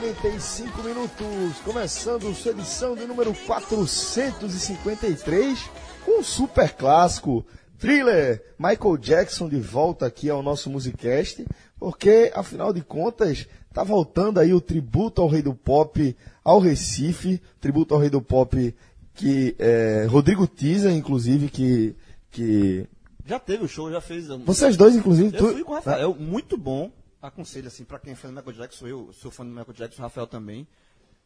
podcast 45 minutos, começando sua edição de número 453, com um super clássico, thriller, Michael Jackson de volta aqui ao nosso Musicast, porque, afinal de contas, tá voltando aí o tributo ao rei do pop ao Recife, tributo ao rei do pop que é, Rodrigo Tiza, inclusive, que, que... Já teve o show, já fez. Vocês dois, inclusive, Eu tu- fui com o Rafael, muito bom. Aconselho, assim, pra quem é fã do Michael Jackson, eu sou fã do Michael Jackson, Rafael também.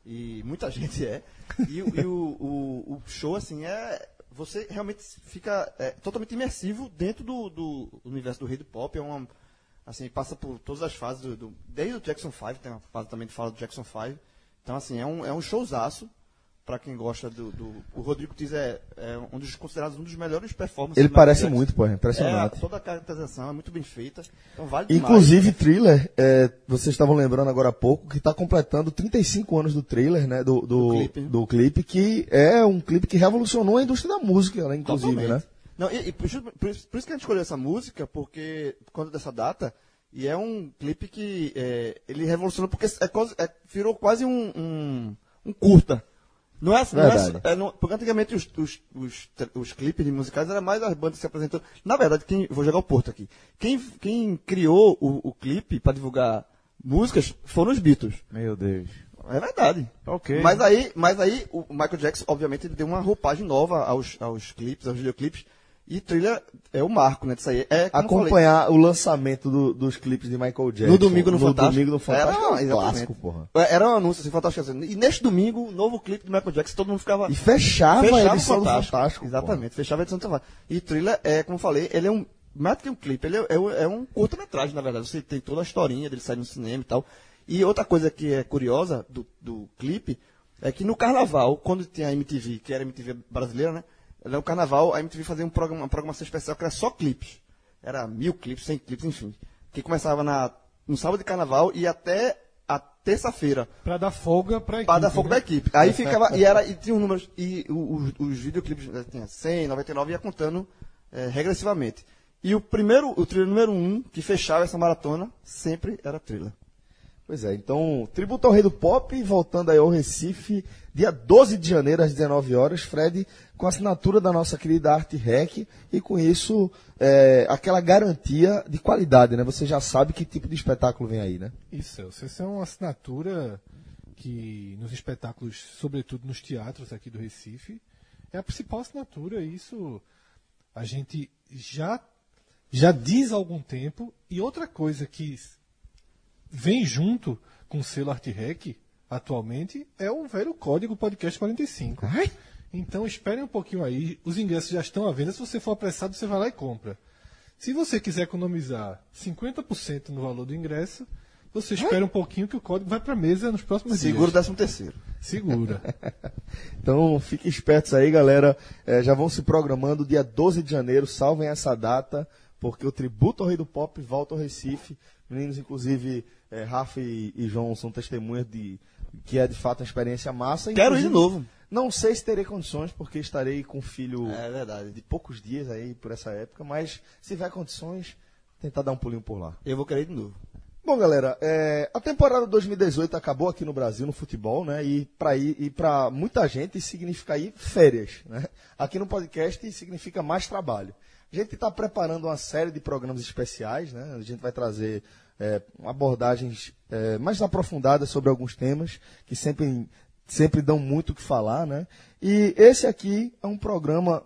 E muita gente é. E, e o, o, o show, assim, é. Você realmente fica é, totalmente imersivo dentro do, do universo do rei do pop. É uma. Assim, passa por todas as fases do. do- desde o Jackson 5, tem uma fase também que fala do Jackson 5. Então, assim, é um, é um showzaço. Pra quem gosta do. do o Rodrigo Tiz é, é um dos considerados um dos melhores performances Ele parece Jackson. muito, pô, é É, impressionante. toda a caracterização é muito bem feita. Então vale demais. Inclusive, Thriller, é, vocês estavam lembrando agora há pouco, que está completando 35 anos do trailer, né? Do, do, Do clipe, né? do clipe, que é um clipe que revolucionou a indústria da música, né? Inclusive, Totalmente. né? Não, e, e por, isso, por isso- que a gente escolheu essa música, porque por conta dessa data, e é um clipe que é, ele revolucionou, porque é é- virou quase um, um, um curta. Não é, não é, é, não- porque antigamente os, os, os, os clipes de musicais era mais as bandas que se apresentam. Na verdade, quem, vou jogar o Porto aqui. Quem, quem criou o, o clipe para divulgar músicas foram os Beatles. Meu Deus. É verdade. Ok. Mas aí, mas aí o Michael Jackson, obviamente, ele deu uma roupagem nova aos, aos clipes, aos videoclipes. E trilha é o marco, né? Disso aí. É, Acompanhar o lançamento do- dos clipes de Michael Jackson. no domingo no, Fantástico. domingo no Fantástico Era, é um clássico, porra. Era um anúncio assim, fantástico. Assim. E neste domingo, novo clipe do Michael Jackson, todo mundo ficava. E fechava, a fechava o edição do Fantástico. Fantástico. porra. Exatamente, fechava a edição do Fantástico. E trilha é, como eu falei, ele é um. Mais do que um clipe, ele é, é, é um curta-metragem, na verdade. Você tem toda a historinha dele sair no cinema e tal. E outra coisa que é curiosa do, do clipe é que no carnaval, quando tinha a MTV, que era a MTV brasileira, né? No carnaval, a MTV fazia um programa, uma programação especial que era só clipes. Era mil clipes, cem clipes, enfim. Que começava na, no sábado de carnaval e até a terça-feira. Pra dar folga pra equipe. Para dar fogo né? da equipe. Aí ficava, e, era, e tinha os números, e os, os videoclipes né, tinha 100, 99, ia contando eh, regressivamente. E o primeiro, o trilha número um, que fechava essa maratona, sempre era trilha. Pois é, então, tributo ao rei do pop, voltando aí ao Recife, dia 12 de janeiro, às 19 horas, Fred, com a assinatura da nossa querida Arte Rec, e com isso, é, aquela garantia de qualidade, né? Você já sabe que tipo de espetáculo vem aí, né? Isso. Essa é uma assinatura que nos espetáculos, sobretudo nos teatros aqui do Recife, é a principal assinatura. Isso a gente já, já diz há algum tempo. E outra coisa que vem junto com o selo Arte Rec atualmente é o velho código Podcast 45. Então esperem um pouquinho aí. Os ingressos já estão à venda. Se você for apressado, você vai lá e compra. Se você quiser economizar 50% no valor do ingresso, você espera um pouquinho que o código vai para a mesa nos próximos Seguro dias. décimo terceiro. Segura. Então, fiquem espertos aí, galera. É, já vão se programando dia 12 de janeiro, salvem essa data, porque o tributo ao Rei do Pop volta ao Recife. Meninos, inclusive, é, Rafa e, e João são testemunhas de que é de fato uma experiência massa. Quero ir de novo. Não sei se terei condições, porque estarei com um filho É verdade. de poucos dias aí por essa época, mas se tiver condições, tentar dar um pulinho por lá. Eu vou querer ir de novo. Bom, galera, é, a temporada 2018 acabou aqui no Brasil, no futebol, né? E para e para muita gente significa aí férias, né? Aqui no podcast significa mais trabalho. A gente está preparando uma série de programas especiais, né? A gente vai trazer é, abordagens é, mais aprofundadas sobre alguns temas que sempre sempre dão muito o que falar, né? E esse aqui é um programa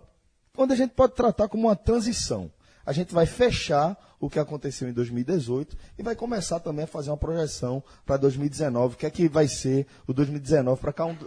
onde a gente pode tratar como uma transição. A gente vai fechar o que aconteceu em 2018 e vai começar também a fazer uma projeção para 2019, o que é que vai ser o 2019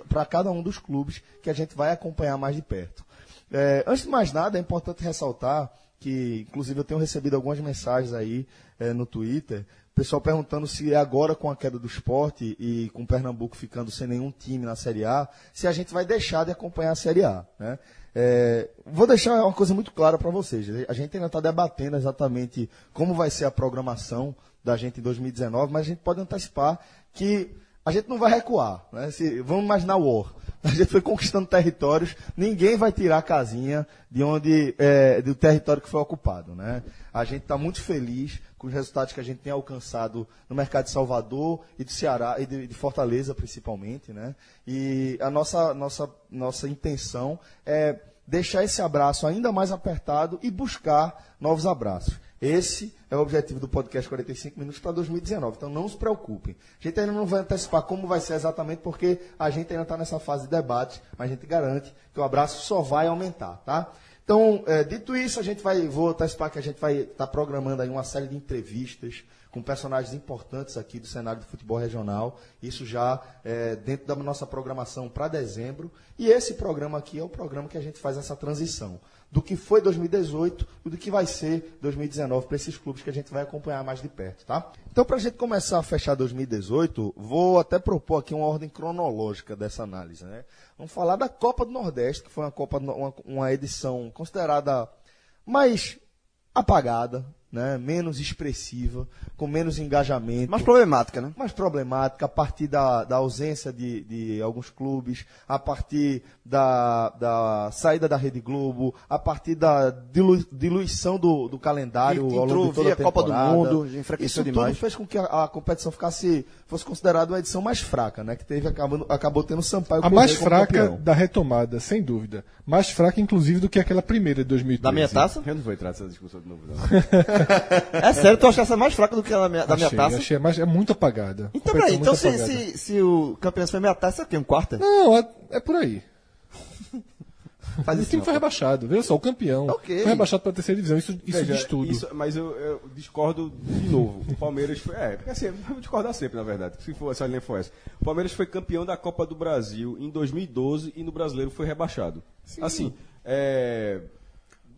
para cada um dos clubes que a gente vai acompanhar mais de perto. É, antes de mais nada, é importante ressaltar que, inclusive, eu tenho recebido algumas mensagens aí é, no Twitter, pessoal perguntando se é agora com a queda do esporte e com Pernambuco ficando sem nenhum time na Série A, se a gente vai deixar de acompanhar a Série A. Né? É, vou deixar uma coisa muito clara para vocês. A gente ainda está debatendo exatamente como vai ser a programação da gente em 2019, mas a gente pode antecipar que a a gente não vai recuar. Né? Se, vamos imaginar o War. A gente foi conquistando territórios, ninguém vai tirar a casinha de onde, é, do território que foi ocupado. Né? A gente está muito feliz com os resultados que a gente tem alcançado no mercado de Salvador e do Ceará e de, de Fortaleza principalmente. Né? E a nossa, nossa, nossa intenção é deixar esse abraço ainda mais apertado e buscar novos abraços. Esse é o objetivo do podcast 45 Minutos para 2019. Então não se preocupem. A gente ainda não vai antecipar como vai ser exatamente, porque a gente ainda está nessa fase de debate, mas a gente garante que o abraço só vai aumentar, tá? Então, é, dito isso, a gente vai, vou antecipar que a gente vai estar tá programando aí uma série de entrevistas com personagens importantes aqui do cenário do futebol regional. Isso já é, dentro da nossa programação para dezembro. E esse programa aqui é o programa que a gente faz essa transição do que foi 2018 e do que vai ser 2019 para esses clubes que a gente vai acompanhar mais de perto, tá? Então, para a gente começar a fechar 2018, vou até propor aqui uma ordem cronológica dessa análise, né? Vamos falar da Copa do Nordeste, que foi uma Copa, uma, uma edição considerada mais apagada, né, menos expressiva, com menos engajamento. Mais problemática, né? Mais problemática, a partir da, da ausência de, de alguns clubes, a partir da, da saída da Rede Globo, a partir da dilu, diluição do, do calendário e, ao longo de toda a Copa do Mundo, enfraqueceu Isso demais. tudo fez com que a, a, competição ficasse, fosse considerada uma edição mais fraca, né? Que teve, acabou, acabou tendo Sampaio A mais fraca da retomada, sem dúvida. Mais fraca, inclusive, do que aquela primeira de 2013. Da minha taça? Eu não vou entrar nessa discussão de novo, não. é sério, tu acha essa mais fraca do que a minha, da achei, minha taça? Achei, mais, é muito apagada. Então, peraí, então se, se, se, o campeão foi minha taça, é o quê? Um quarto? Não, é, é por aí. Faz o time foi rebaixado, veja só, o campeão okay. foi rebaixado para a terceira divisão, isso, isso Veja, diz tudo. Isso, mas eu, eu, discordo de novo. O Palmeiras foi. É, porque assim, eu vou discordar sempre, na verdade, se, for, se a linha for essa. O Palmeiras foi campeão da Copa do Brasil em 2012 e no brasileiro foi rebaixado. Sim. Assim, é,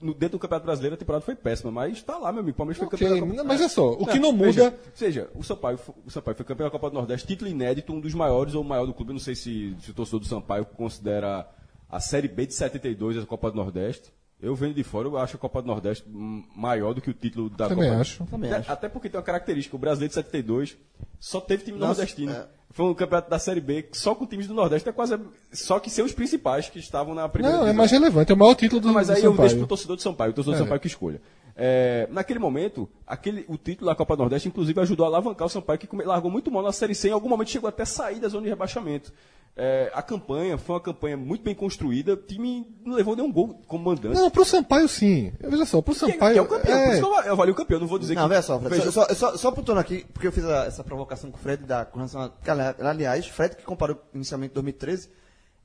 dentro do Campeonato Brasileiro a temporada foi péssima, mas está lá, meu amigo. O Palmeiras foi okay, campeão da Copa Mas é só, o que não, não muda. Veja, seja, o Sampaio, o Sampaio foi campeão da Copa do Nordeste, título inédito, um dos maiores ou o maior do clube. Eu não sei se, se o torcedor do Sampaio considera a Série B de 72 a Copa do Nordeste. Eu vendo de fora, eu acho a Copa do Nordeste maior do que o título da Também Copa. Acho. Também acho. Até porque tem uma característica, o Brasileiro de 72 só teve time Nossa, nordestino. É. Foi um campeonato da Série B só com times do Nordeste, é quase só que ser os principais que estavam na primeira Não, divisão. é mais relevante, é o maior título do, Não, mas do aí Sampaio. eu deixo pro torcedor de Sampaio, o torcedor é. de Sampaio que escolha. É, naquele momento, aquele, o título da Copa do Nordeste, inclusive, ajudou a alavancar o Sampaio, que largou muito mal na Série C, em algum momento chegou até sair da zona de rebaixamento. É, a campanha foi uma campanha muito bem construída, o time não levou nenhum gol como mandante. Não, pro Sampaio sim. Veja só, pro Sampaio. Que, que é o campeão, é... por isso que eu, eu avalio o campeão, não vou dizer não, que. Não, veja só, Fred, veja... Só, só, só apontando aqui, porque eu fiz a, essa provocação com o Fred da, com relação a, Aliás, Fred que comparou inicialmente 2013,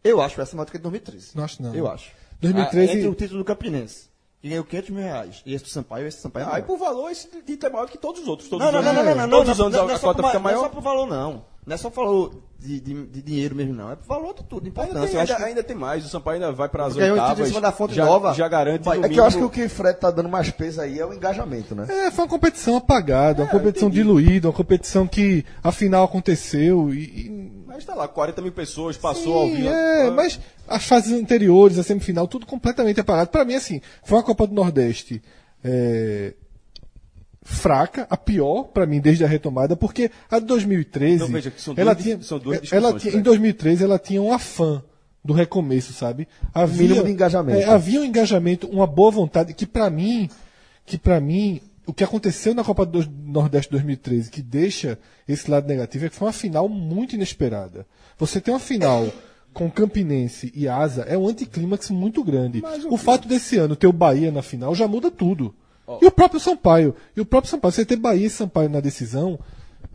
eu acho essa maior do que 2013. Não acho não. Eu acho. 2013. Ah, entre o título do Campinense e ganhou 500 mil reais. E esse do Sampaio, esse do Sampaio é Ah, e por valor, esse título é maior do que todos os outros. Todos não, não, os não, não, não, não, Todos não, os anos não, não, a cota fica maior. Não é só por valor, não. Não é só valor de, de, de dinheiro mesmo, não. É por valor de tudo, importância. Ainda tem, eu acho ainda, que... ainda tem mais. O Sampaio ainda vai para as Ganhou oitavas. em cima da fonte já, nova. já garante É que eu acho que o que o Fred tá dando mais peso aí é o engajamento, né? É, foi uma competição apagada, uma competição diluída, uma competição que afinal aconteceu e. e... Mas tá lá, 40 mil pessoas, passou Sim, ao vivo. É, mas as fases anteriores, a semifinal, tudo completamente apagado. Para mim, assim, foi uma Copa do Nordeste é, fraca, a pior para mim desde a retomada, porque a de 2013, Então, veja que são ela duas- tinha, são duas ela tinha, em Fred. 2013 ela tinha um afã do recomeço, sabe? Havia, Mínimo de engajamento. é, havia um engajamento, uma boa vontade que para mim, que para mim o que aconteceu na Copa do Nordeste 2013 que deixa esse lado negativo é que foi uma final muito inesperada. Você tem uma final com Campinense e Asa é um anticlímax muito grande. O fato desse ano ter o Bahia na final já muda tudo. E o próprio Sampaio. E o próprio Sampaio. Você ter Bahia e Sampaio na decisão,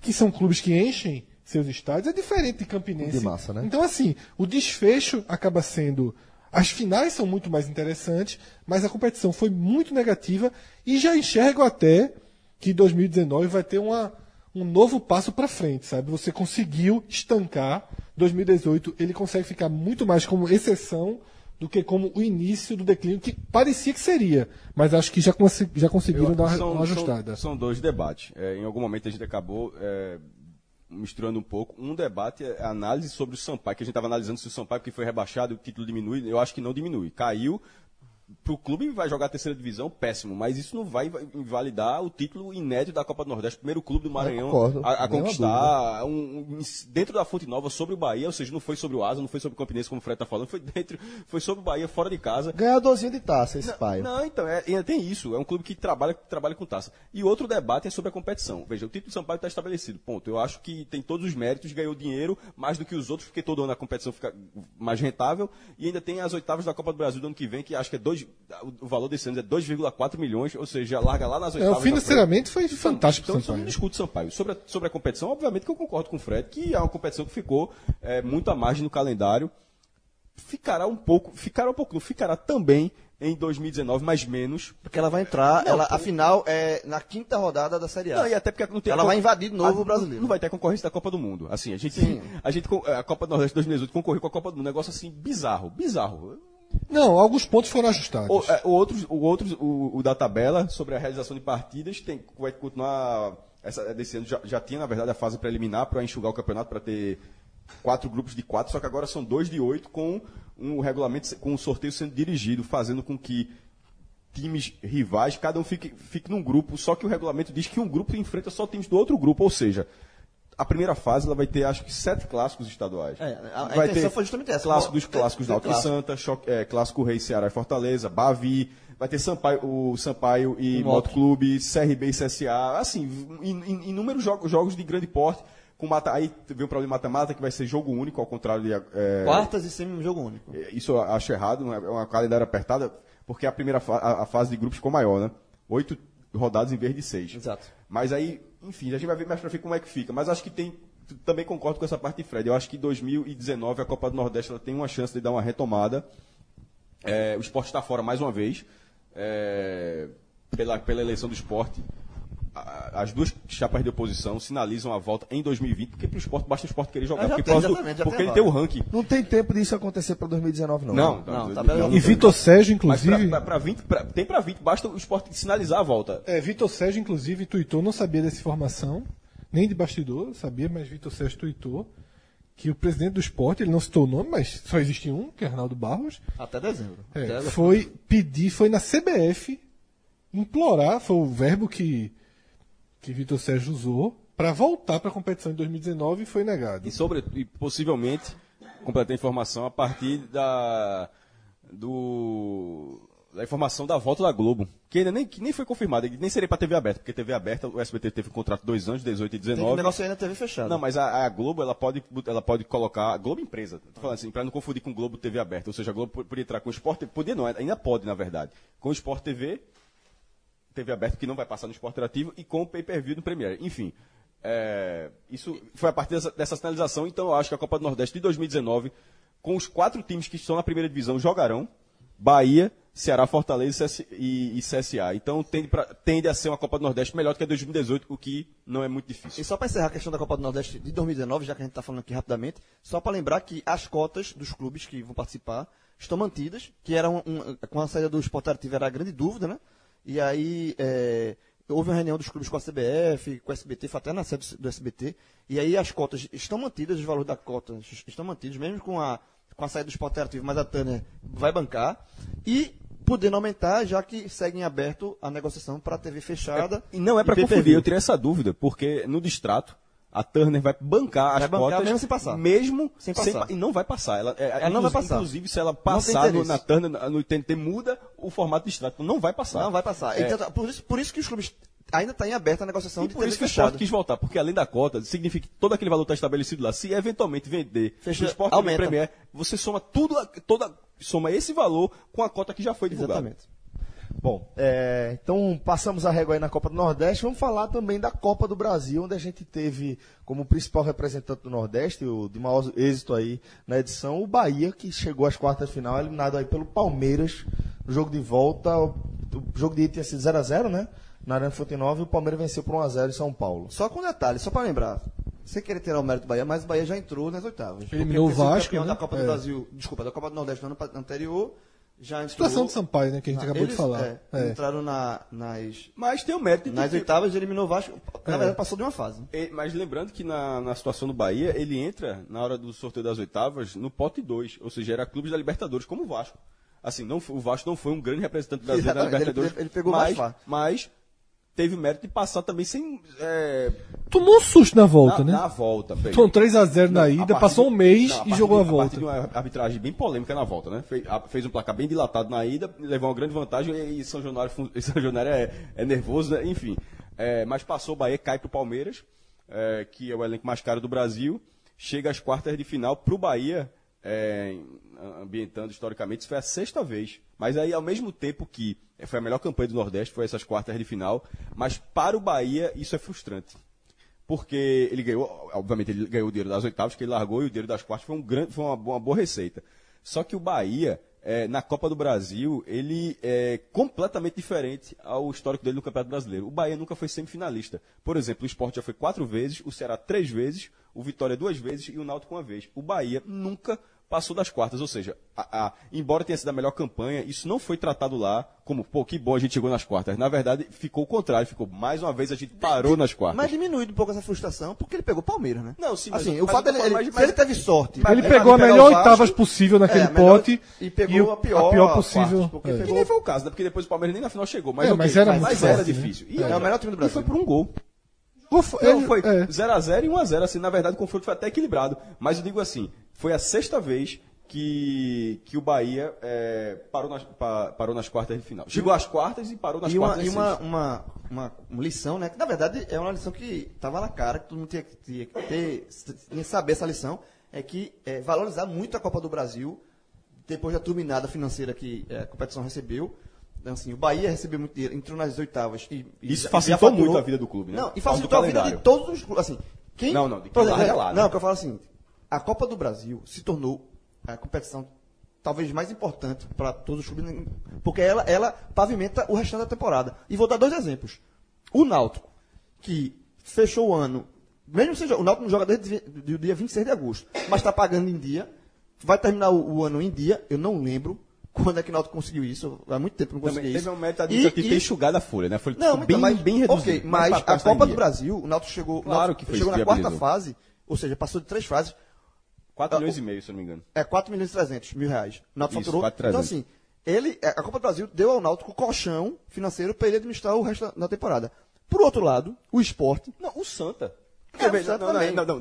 que são clubes que enchem seus estádios, é diferente de Campinense. De massa, né? Então, assim, o desfecho acaba sendo. As finais são muito mais interessantes, mas a competição foi muito negativa e já enxergo até que 2019 vai ter uma, um novo passo para frente, sabe? Você conseguiu estancar 2018, ele consegue ficar muito mais como exceção do que como o início do declínio que parecia que seria, mas acho que já, já conseguiram dar uma, São- uma são- ajustada. São, dois debates. É, em algum momento a gente acabou é, misturando um pouco. Um debate é a análise sobre o Sampaio, que a gente estava analisando se o Sampaio que foi rebaixado, o título diminui. Eu acho que não diminui. Caiu pro clube vai jogar a terceira divisão, péssimo, mas isso não vai invalidar o título inédito da Copa do Nordeste, primeiro clube do Maranhão concordo, a, a conquistar um, um- dentro da Fonte Nova sobre o Bahia, ou seja, não foi sobre o Asa, não foi sobre o Campinense, como o Fred tá falando, foi dentro, foi sobre o Bahia fora de casa. Ganhadorzinho de taça, esse pai. Não, então, é, ainda tem isso. É um clube que trabalha, trabalha com taça. E outro debate é sobre a competição. Veja, o título do Sampaio está estabelecido. Ponto. Eu acho que tem todos os méritos, ganhou dinheiro mais do que os outros, porque todo ano a competição fica mais rentável. E ainda tem as oitavas da Copa do Brasil do ano que vem, que acho que é dois, o valor desse ano é 2,4 milhões, ou seja, larga lá nas É, oitavas. o da financeiramente foi fantástico então, eu não Sampaio. discuto Sampaio. Sobre a, sobre a competição, obviamente que eu concordo com o Fred, que é uma competição que ficou é, muito à margem no calendário. Ficará um pouco, ficará um pouco, não ficará também em 2019, mas menos. Porque ela vai entrar, ela, a final é na quinta rodada da Série A. Não, e até porque não tem Ela vai invadir de novo a- o brasileiro. Não vai ter concorrência da Copa do Mundo. Assim, a gente, Sim. a gente a Copa do Nordeste 2018 concorreu com a Copa do Mundo, um negócio assim bizarro, bizarro. Não, alguns pontos foram ajustados. O, é, o outros, o, outros, o, o da tabela sobre a realização de partidas tem, vai continuar. Essa, desse ano já, já tinha, na verdade, a fase preliminar para enxugar o campeonato, para ter quatro grupos de quatro, só que agora são dois de oito, com um regulamento, com o sorteio sendo dirigido, fazendo com que times rivais, cada um fique, fique num grupo, só que o regulamento diz que um grupo enfrenta só times do outro grupo, ou seja, a primeira fase ela vai ter acho que sete clássicos estaduais. É, a- a vai intenção ter foi justamente essa. Clássico dos clássicos da Alto clássico. Santa, choque- é, clássico Rei Ceará e Fortaleza, Bavi, vai ter Sampaio, o Sampaio e O Moto. Clube, CRB e CSA, assim, in- in- inúmeros jogos, jogos de grande porte. Com mata, aí veio um problema de mata-mata que vai ser jogo único, ao contrário de. é, Quartas e semi jogo único. é, Isso eu acho errado, é é uma calendário apertada, porque a primeira fa- a, a fase de grupos ficou maior, né? Oito rodadas em vez de seis. Exato. Mas aí, enfim, a gente vai ver mais pra frente como é que fica. Mas acho que tem. Também concordo com essa parte de Fred. Eu acho que 2019 a Copa do Nordeste ela tem uma chance de dar uma retomada. É, o esporte está fora mais uma vez. é, pela, pela eleição do esporte. As duas chapas de oposição sinalizam a volta em 2020, porque para o esporte basta o esporte querer jogar. Já porque tem, do- porque tem ele tem o ranking. Não tem tempo disso acontecer para 2019, não. Não, Não, tá, tá não, bem. E Vitor Sérgio, Mas inclusive. pra, pra, pra 20, pra- tem pra 20, basta o esporte sinalizar a volta. É, Vitor Sérgio, inclusive, tuitou, não sabia dessa informação, nem de bastidor, sabia, mas Vitor Sérgio tuitou que o presidente do esporte, ele não citou o nome, mas só existe um, que é Arnaldo Barros, Até dezembro. é, Até- foi pedir, foi na CBF implorar, foi o verbo que, que Vitor Sérgio usou, para voltar para a competição em 2019 e foi negado. E, sobre, e possivelmente, completar a informação a partir da, do, da informação da volta da Globo, que ainda nem, que nem foi confirmada, nem seria para TV aberta, porque TV aberta, o SBT teve um contrato dois anos, 18 e Tem que 19. negociar na TV fechada. Não, mas a, a Globo, ela pode, ela pode colocar. Globo empresa. Tô falando assim, pra não confundir com Globo TV aberta. Ou seja, a Globo po- podia entrar com o Sport Podia não, ainda pode, na verdade. Com o Sport TV, TV aberta, que não vai passar no Sport Interativo, e com o pay per view no Premiere. Enfim. é, isso foi a partir dessa, dessa sinalização, então eu acho que a Copa do Nordeste de 2019, com os quatro times que estão na primeira divisão, jogarão. Bahia, Ceará, Fortaleza e CS CSA. Então tende, pra- tende a ser uma Copa do Nordeste melhor do que a de 2018, o que não é muito difícil. E só para encerrar a questão da Copa do Nordeste de 2019, já que a gente está falando aqui rapidamente, só para lembrar que as cotas dos clubes que vão participar estão mantidas, que era um, com a saída do Sport Ativo era a grande dúvida, né? E aí é, houve uma reunião dos clubes com a CBF, com o SBT, foi até na sede do SBT, e aí as cotas estão mantidas, os valores da cota estão mantidos, mesmo com a, com a saída do Sport Ativo, mas a Tânia vai bancar, e podendo aumentar, já que segue em aberto a negociação para a TV fechada. E não é para confundir, eu tirei essa dúvida, porque no distrato, a Turner vai bancar as Vai bancar cotas mesmo sem passar. mesmo Sem sem passar. pa- e não vai passar. Ela, é, Ela não vai passar. Inclusive, se ela passar no, na Turner, no TNT, muda o formato de extrato. Não vai passar. Não vai passar. É. Então, por, isso, por isso que os clubes ainda está em aberta a negociação E de por isso que o fechada. esporte quis voltar, porque além da cota, significa que todo aquele valor está estabelecido lá. Se eventualmente vender Fecha- o esporte aumenta. Premier, você soma tudo, toda, soma esse valor com a cota que já foi divulgada. Exatamente. Bom, é, então passamos a régua aí na Copa do Nordeste. Vamos falar também da Copa do Brasil, onde a gente teve como principal representante do Nordeste, o de maior êxito aí na edição, o Bahia, que chegou às quartas de final, eliminado aí pelo Palmeiras no jogo de volta. O jogo de ida tinha sido 0x0, né? Na Arena Fonte Nova e o Palmeiras venceu por 1x0 em São Paulo. Só com detalhe, só para lembrar. Sem querer tirar o mérito do Bahia, mas o Bahia já entrou nas oitavas. Eliminou o Vasco, campeão né? da Copa do É. Brasil, desculpa, da Copa do Nordeste no ano anterior, já entrou... Situação de Sampaio, né, que a gente na- acabou de eles, falar. é, É. Entraram na- nas, Mas tem o mérito de nas ter- oitavas eliminou o Vasco. Na É. verdade, passou de uma fase. E- Mas lembrando que na, na situação do Bahia, ele entra na hora do sorteio das oitavas no pote 2, ou seja, era clubes da Libertadores, como o Vasco. Assim, não, foi- o Vasco não foi um grande representante brasileiro na Exatamente, ele- Libertadores. ele pegou mas, mais mas teve o mérito de passar também sem. é, Tomou um susto na volta, na, né? na volta. Fez. Tomou 3x0 na a ida, passou um mês não, e jogou a de- volta. partir de uma arbitragem bem polêmica na volta, né? Fez, a- fez um placar bem dilatado na ida, levou uma grande vantagem e, e São Januário, São Januário é, é nervoso, né? enfim. É, mas passou o Bahia, cai pro Palmeiras, é, que é o elenco mais caro do Brasil, chega às quartas de final pro Bahia, é, ambientando historicamente, isso foi a sexta vez. Mas aí, ao mesmo tempo que foi a melhor campanha do Nordeste, foi essas quartas de final, mas para o Bahia isso é frustrante porque ele ganhou, obviamente ele ganhou o dinheiro das oitavas, que ele largou, e o dinheiro das quartas foi, um grande, foi uma, uma boa receita. Só que o Bahia, eh, na Copa do Brasil, ele é completamente diferente ao histórico dele no Campeonato Brasileiro. O Bahia nunca foi semifinalista. Por exemplo, o Sport já foi quatro vezes, o Ceará três vezes, o Vitória duas vezes e o Náutico uma vez. O Bahia nunca passou das quartas, ou seja, a- a- embora tenha sido a melhor campanha, isso não foi tratado lá como, pô, que bom a gente chegou nas quartas. Na verdade, ficou o contrário, ficou mais uma vez a gente parou nas quartas. Mas diminuiu um pouco essa frustração, porque ele pegou o Palmeiras, né? Não, sim, mas- assim, o mas fato eu dele, tô falando, ele, mas- se ele teve sorte. Ele de pegou a melhor o Vasco, oitavas possível naquele é, a melhor- pote e pegou o- a pior, pior possível. quartas, É. Que pegou nem foi o caso, né? Porque depois o Palmeiras nem na final chegou. Mas, É, ok, mas era mas era forte, né? difícil. E É, outra, o melhor time do E Brasil. foi por um gol. Foi- Não, ele- foi é. 0x0 e 1x0. Assim, na verdade, o confronto foi até equilibrado. Mas eu digo assim, foi a sexta vez que, que o Bahia é, parou, nas, pa- parou nas quartas de final. Chegou às quartas e parou nas E uma, quartas e de uma, sexta. uma, uma, uma lição, né? Que na verdade é uma lição que estava na cara, que todo mundo tinha, que- tinha que ter, tinha que saber essa lição, é que é, valorizar muito a Copa do Brasil, depois da turbinada financeira que é, a competição recebeu. Então, assim, o Bahia recebeu muito dinheiro, entrou nas oitavas. E, e Isso facilitou faturou- muito a vida do clube, né? Não, e facilitou a vida de todos os clubes. Assim, quem, Não, não, de quem por exemplo, é, lá, né? Não, que eu falo assim, a Copa do Brasil se tornou a competição talvez mais importante para todos os clubes, porque ela, ela pavimenta o restante da temporada. E vou dar dois exemplos. O Náutico, que fechou o ano, mesmo seja, o Náutico não joga desde o dia 26 de agosto, mas está pagando em dia, vai terminar o, o ano em dia, eu não lembro quando é que o Náutico conseguiu isso, há muito tempo não Também consegui teve isso. um mérito E- administrativo e- ter enxugado a folha, né? Foi não, bem, mas, bem reduzido. ok, mas pra- a Copa do. Brasil, o Náutico chegou, Claro Náutico que foi chegou isso na quarta fase, ou seja, passou de três fases, 4 Ah, milhões o- e meio, se eu não me engano. é 4 milhões e 300 mil reais. O Náutico Isso, faturou. 4.300. Então, assim, ele, a Copa do Brasil deu ao Náutico colchão financeiro para ele administrar o resto da, da temporada. Por outro lado, o esporte. Não, o Santa. É, o não, na, verdade, eu-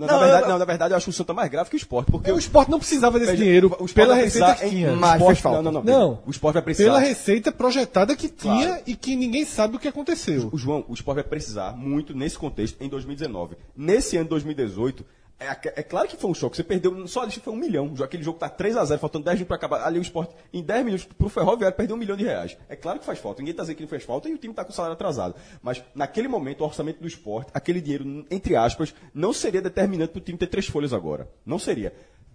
não, na verdade, eu acho o Santa mais grave que o Sport. Porque O esporte não precisava desse Veja, dinheiro o Sport pela receita que tinha. Mas Sport- fez falta. Não, não, não. Não. O Sport vai precisar. Pela receita projetada que tinha Claro. e que ninguém sabe o que aconteceu. O João, o Sport vai precisar muito nesse contexto em 2019. Nesse ano de 2018, é, é claro que foi um choque. Você perdeu, só ali foi um milhão. Aquele jogo tá 3x0, faltando 10 minutos para acabar. Ali o Sport, em 10 minutos, pro Ferroviário, perdeu um milhão de reais. É claro que faz falta. Ninguém tá dizendo que não fez falta e o time tá com o salário atrasado. Mas naquele momento, o orçamento do Sport, aquele dinheiro, entre aspas, não seria determinante pro time ter três folhas agora. Não seria.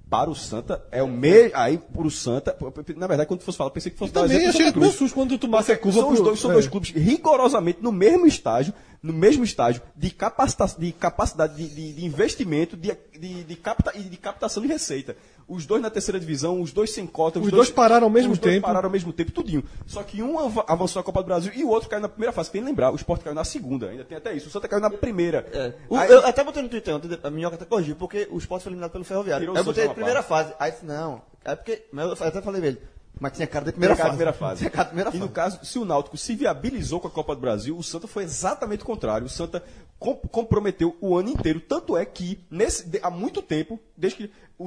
Para o Santa, é o mesmo. Aí, pro Santa, na verdade, quando fosse falar, pensei que fosse dar o Também exemplo do achei Santa Cruz. susto quando tu tomasse a curva São, os dois, são é. dois clubes rigorosamente no mesmo estágio, no mesmo estágio de, capacita de capacidade de, de- de investimento de, de, de capta, e de captação de receita. Os dois na terceira divisão, os dois sem cota. Os dois pararam ao mesmo os dois tempo. pararam ao mesmo tempo, tudinho. Só que um av- avançou a Copa do Brasil e o outro caiu na primeira fase. Tem que lembrar, o Sport caiu na segunda, ainda tem até isso. O Santa caiu na primeira. É. O- Aí- eu até botei no Twitter ontem, a Minhoca até corrigiu, porque o Sport foi eliminado pelo Ferroviário. Eu botei Santa a primeira fase. Aí disse, não. É porque. mas Eu até falei pra ele. Mas tinha cara de primeira cara fase. primeira fase. Tinha cara de primeira E fase. no caso, se o Náutico se viabilizou com a Copa do Brasil, o Santa foi exatamente o contrário. O Santa com- comprometeu o ano inteiro. Tanto é que, nesse, há muito tempo, desde que o,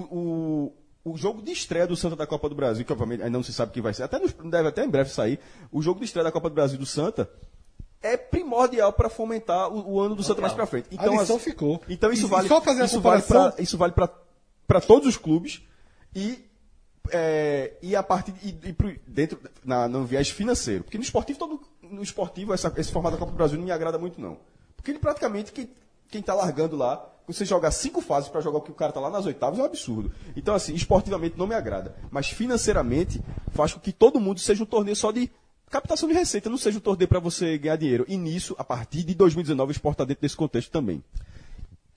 o, o jogo de estreia do Santa da Copa do Brasil, que obviamente ainda não se sabe quem vai ser, até nos- deve até em breve sair, o jogo de estreia da Copa do Brasil do Santa é primordial para fomentar o, o ano do Santa mais para frente. A lição as- ficou. Então isso E- e vale, isso vale comparação- pra- isso vale para todos os clubes e é, e a partir e, e pro- dentro na, no viés financeiro, porque no esportivo todo no esportivo essa- esse formato da Copa do Brasil não me agrada muito não, porque ele praticamente quem quem está largando lá você jogar cinco fases para jogar o que o cara tá lá nas oitavas é um absurdo. Então assim, esportivamente não me agrada, mas financeiramente faz com que todo mundo seja um torneio só de captação de receita, não seja um torneio para você ganhar dinheiro. E nisso, a partir de 2019, o esporte está dentro desse contexto também.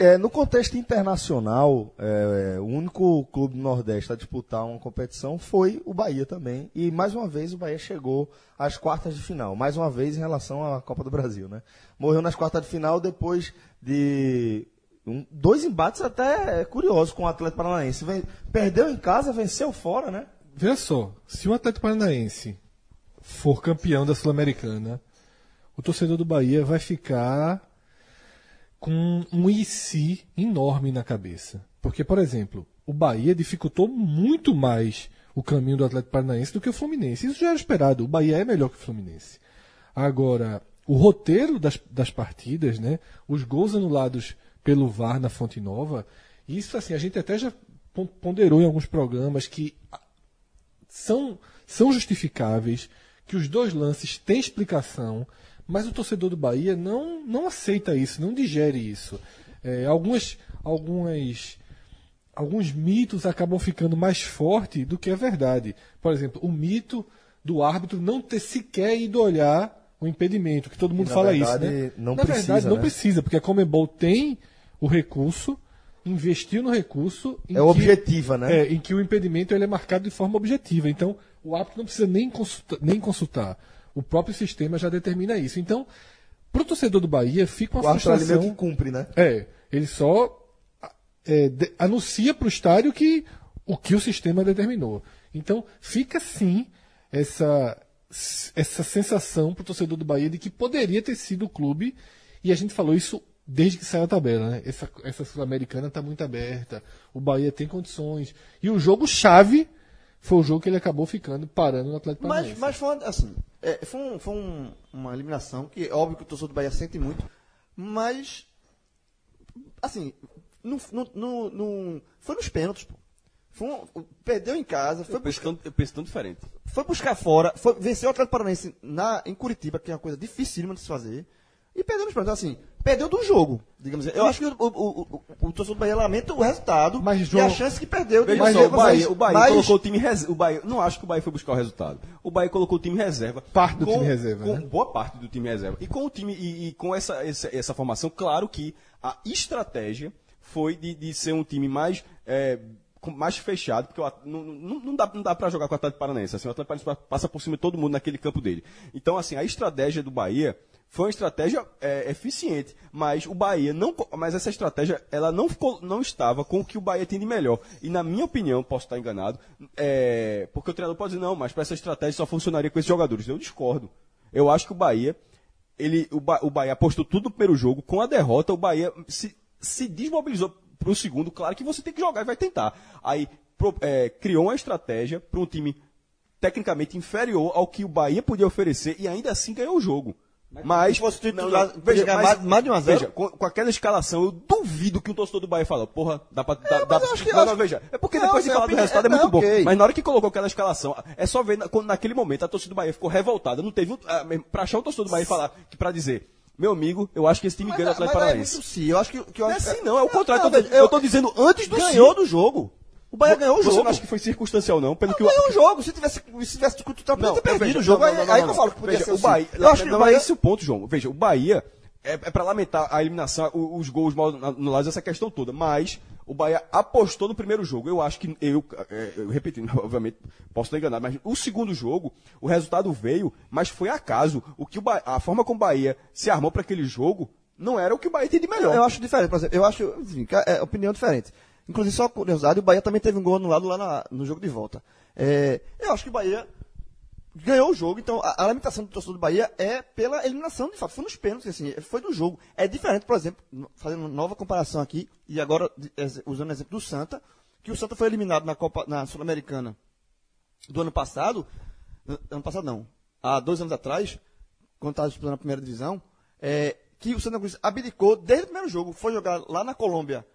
É, no contexto internacional, é, o único clube do Nordeste a disputar uma competição foi o Bahia também. E mais uma vez o Bahia chegou às quartas de final. Mais uma vez em relação à Copa do Brasil, né? Morreu nas quartas de final depois de um- dois embates até curiosos com o Atlético Paranaense. Perdeu em casa, venceu fora, né? veja só, se o Atlético Paranaense for campeão da Sul-Americana, o torcedor do Bahia vai ficar com um IC enorme na cabeça. Porque, por exemplo, o Bahia dificultou muito mais o caminho do Atlético Paranaense do que o Fluminense. Isso já era esperado. O Bahia é melhor que o Fluminense. Agora, o roteiro das, das partidas, né? Os gols anulados pelo VAR na Fonte Nova, isso assim, a gente até já pon- ponderou em alguns programas que são, são justificáveis, que os dois lances têm explicação, mas o torcedor do Bahia não, não aceita isso, não digere isso. É, algumas, algumas, alguns mitos acabam ficando mais fortes do que a verdade. Por exemplo, o mito do árbitro não ter sequer ido olhar o impedimento, que todo mundo fala verdade, isso, né? não na precisa, verdade, não né? precisa, porque a Comebol tem o recurso, investiu no recurso. É objetiva, né? é, em que o impedimento ele é marcado de forma objetiva. Então, o árbitro não precisa nem consulta- nem consultar. O próprio sistema já determina isso. Então, para o torcedor do Bahia, fica O uma meio frustração. que cumpre, né? É, ele só é, de- anuncia para o estádio que o que o sistema determinou. Então, fica sim essa, essa sensação para o torcedor do Bahia de que poderia ter sido o clube, e a gente falou isso desde que saiu a tabela, né? Essa, essa Sul-Americana está muito aberta, o Bahia tem condições. E o jogo chave foi o jogo que ele acabou ficando parando no Atlético Mas, Paranaense. mas foi, uma- assim, é, foi, um- foi um- uma eliminação que é óbvio que o torcedor do Bahia sente muito, mas, assim, não, não, não, não- foi nos pênaltis, pô. Foi um- perdeu em casa, foi Eu buscar, tão, eu penso tão diferente. foi buscar fora, foi, venceu o Atlético Paranaense na, em Curitiba, que é uma coisa dificílima de se fazer, e perdeu nos pênaltis. Assim, perdeu do jogo, digamos assim. Eu acho que o, o, o, o, torcedor do Bahia lamenta o resultado Mas, e João, a chance que perdeu. Veja Mas- só, o Bahia, o Bahia mas- colocou o time reserva. O Bahia, não acho que o Bahia foi buscar o resultado. O Bahia colocou o time reserva. Parte do time reserva, Com né? boa parte do time reserva. E com o time e, e com essa, essa, essa formação, claro que a estratégia foi de, de ser um time mais. é, com- mais fechado, porque o não, não, não dá, não dá para jogar com o Atlético Paranaense. Assim, o Atlético Paranaense passa por cima de todo mundo naquele campo dele. Então, assim, a estratégia do Bahia foi uma estratégia é, eficiente, mas o Bahia não, mas essa estratégia ela não ficou, não estava com o que o Bahia tem de melhor. E na minha opinião, posso estar enganado, é, porque o treinador pode dizer não, mas para essa estratégia só funcionaria com esses jogadores. Eu discordo. Eu acho que o Bahia ele, o, Ba- o Bahia apostou tudo no primeiro jogo. Com a derrota, o Bahia se, se desmobilizou para o segundo. Claro que você tem que jogar e vai tentar. Aí pro- é, criou uma estratégia para um time tecnicamente inferior ao que o Bahia podia oferecer e ainda assim ganhou o jogo. Mas, o não, titular, não, podia veja, mas- mais- mais de um a zero? veja, com, com aquela escalação, eu duvido que um torcedor do Bahia fala, porra, dá pra. Dá, mas dá, eu acho que- não, eu não, acho- veja. É porque Não, depois de é falar a do opinião- resultado é é, muito não, bom. Mas na hora que colocou aquela escalação, é só ver na- quando naquele momento a torcida do Bahia ficou revoltada. Não teve. mesmo, Pra achar o torcedor do Bahia falar que pra dizer, meu amigo, eu acho que esse time Mas, ganha do mas Atlético é Paranaense. sim. Eu acho que, que eu Não é acho- assim, não, é o contrário. Não, eu, tô, eu- eu tô dizendo antes do ganhou sim. do jogo. O Bahia ganhou o Você jogo. não acha que foi circunstancial, não? Pelo que o. ganhou o jogo. Se tivesse, se tivesse podia ter perdido veja, o jogo. não, aí não, não, aí não, que eu não. falo que podia Veja, ser o assim. Bahia, Eu acho que não Bahia... é esse o ponto, João. Veja, o Bahia é, é para lamentar a eliminação, o- os gols mal anulados, essa questão toda. Mas o Bahia apostou no primeiro jogo. Eu acho que eu, é, eu repetindo, obviamente, posso estar enganado, mas o segundo jogo, o resultado veio, mas foi acaso. O que o Bahia, a forma como o Bahia se armou para aquele jogo não era o que o Bahia tem de melhor. Eu acho diferente, por exemplo, eu acho, enfim, que é opinião diferente. Inclusive, só curiosidade, o Bahia também teve um gol anulado lá na- no jogo de volta. É, eu acho que o Bahia ganhou o jogo, então a, a do torcedor do Bahia é pela eliminação, de fato, foi nos pênaltis, assim, foi do jogo. É diferente, por exemplo, fazendo uma nova comparação aqui, e agora usando o exemplo do Santa, que o Santa foi eliminado na Copa, na Sul-Americana do ano passado, no- ano passado não, há dois anos atrás, quando estava disputando a primeira divisão, é, que o Santa Cruz abdicou desde o primeiro jogo, foi jogar lá na Colômbia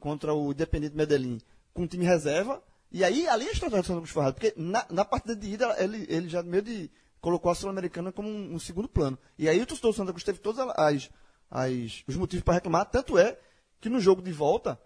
contra o Independente Medellín com o time reserva, e aí ali a estratégia do Santa Cruz foi porque na, na partida de ida ele, ele já meio de colocou a Sul-Americana como um, um segundo plano. E aí o torcedor do Santa Cruz teve todos as, as, os motivos para reclamar, tanto é que no jogo de volta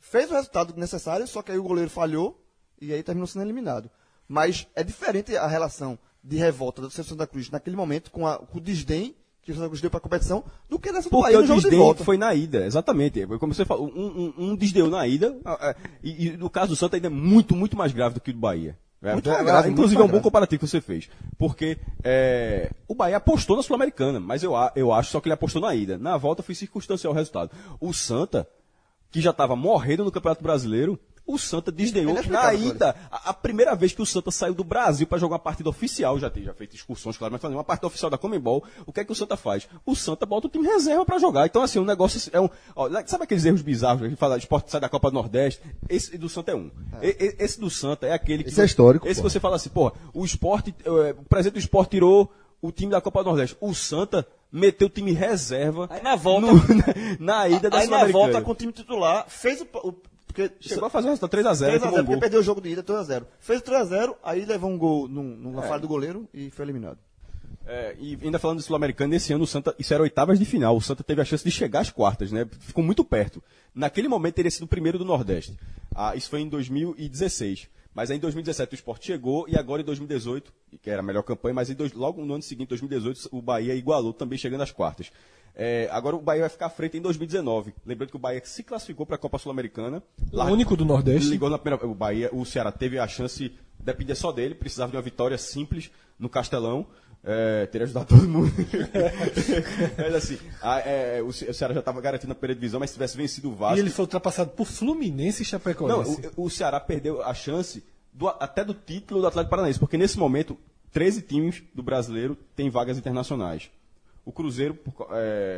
fez o resultado necessário, só que aí o goleiro falhou e aí terminou sendo eliminado. Mas é diferente a relação de revolta do Santa Cruz naquele momento com, a- com o desdém que o Santa Cruz deu para a competição do que nessa do Porque Bahia o no jogo de volta. foi na ida, exatamente. Como você falou, um, um, um desdeu na ida, ah, ah, e, e no caso do Santa ainda é muito, muito mais grave do que o do Bahia. É, Muito é, mais grave, inclusive é um bom comparativo que você fez. Porque é, o Bahia apostou na Sul-Americana, mas eu, eu acho só que ele apostou na ida. Na volta foi circunstancial o resultado. O Santa, que já estava morrendo no Campeonato Brasileiro, O Santa desdenhou. É Na ida, a, a primeira vez que o Santa saiu do Brasil para jogar uma partida oficial, já tem já feito excursões, claro, mas fazer uma partida oficial da Comembol, o que é que o Santa faz? O Santa bota o time reserva para jogar. Então, assim, o negócio é um. ó, sabe aqueles erros bizarros que a gente fala, esporte sai da Copa do Nordeste? Esse do Santa é um. E- e- esse do Santa é aquele que. Esse é histórico, Esse pô. que você fala assim, pô, o esporte, eh, o presidente do esporte tirou o time da Copa do Nordeste. O Santa meteu o time reserva Aí na volta- no- na, na ida da Aí na volta com o time titular, fez o. o porque Chegou a fazer um resultado 3x0. 3x0, porque perdeu o jogo de ida 3x0. Fez 3x0, aí levou um gol num- numa falha do goleiro e foi eliminado. É, e ainda falando de Sul-Americano, nesse ano o Santa, isso era oitavas de final. O Santa teve a chance de chegar às quartas, né? Ficou muito perto. Naquele momento teria sido o primeiro do Nordeste. Ah, isso foi em 2016. Mas aí em 2017 o Sport chegou e agora em 2018, que era a melhor campanha, mas em dois- logo no ano seguinte, 2018, o Bahia igualou também chegando às quartas. É, agora o Bahia vai ficar à frente em 2019. Lembrando que o Bahia se classificou para a Copa Sul-Americana. O único do Nordeste. Ligou na primeira. O Bahia, o Ceará teve a chance, dependia só dele, precisava de uma vitória simples no Castelão. É, teria ajudado todo mundo. mas assim, a- é, o Ce- o Ceará já estava garantido na primeira divisão, mas se tivesse vencido o Vasco. E ele foi ultrapassado por Fluminense e Não, Chapecoense. o, o Ceará perdeu a chance do- até do título do Atlético Paranaense, porque nesse momento, 13 times do brasileiro têm vagas internacionais. O Cruzeiro,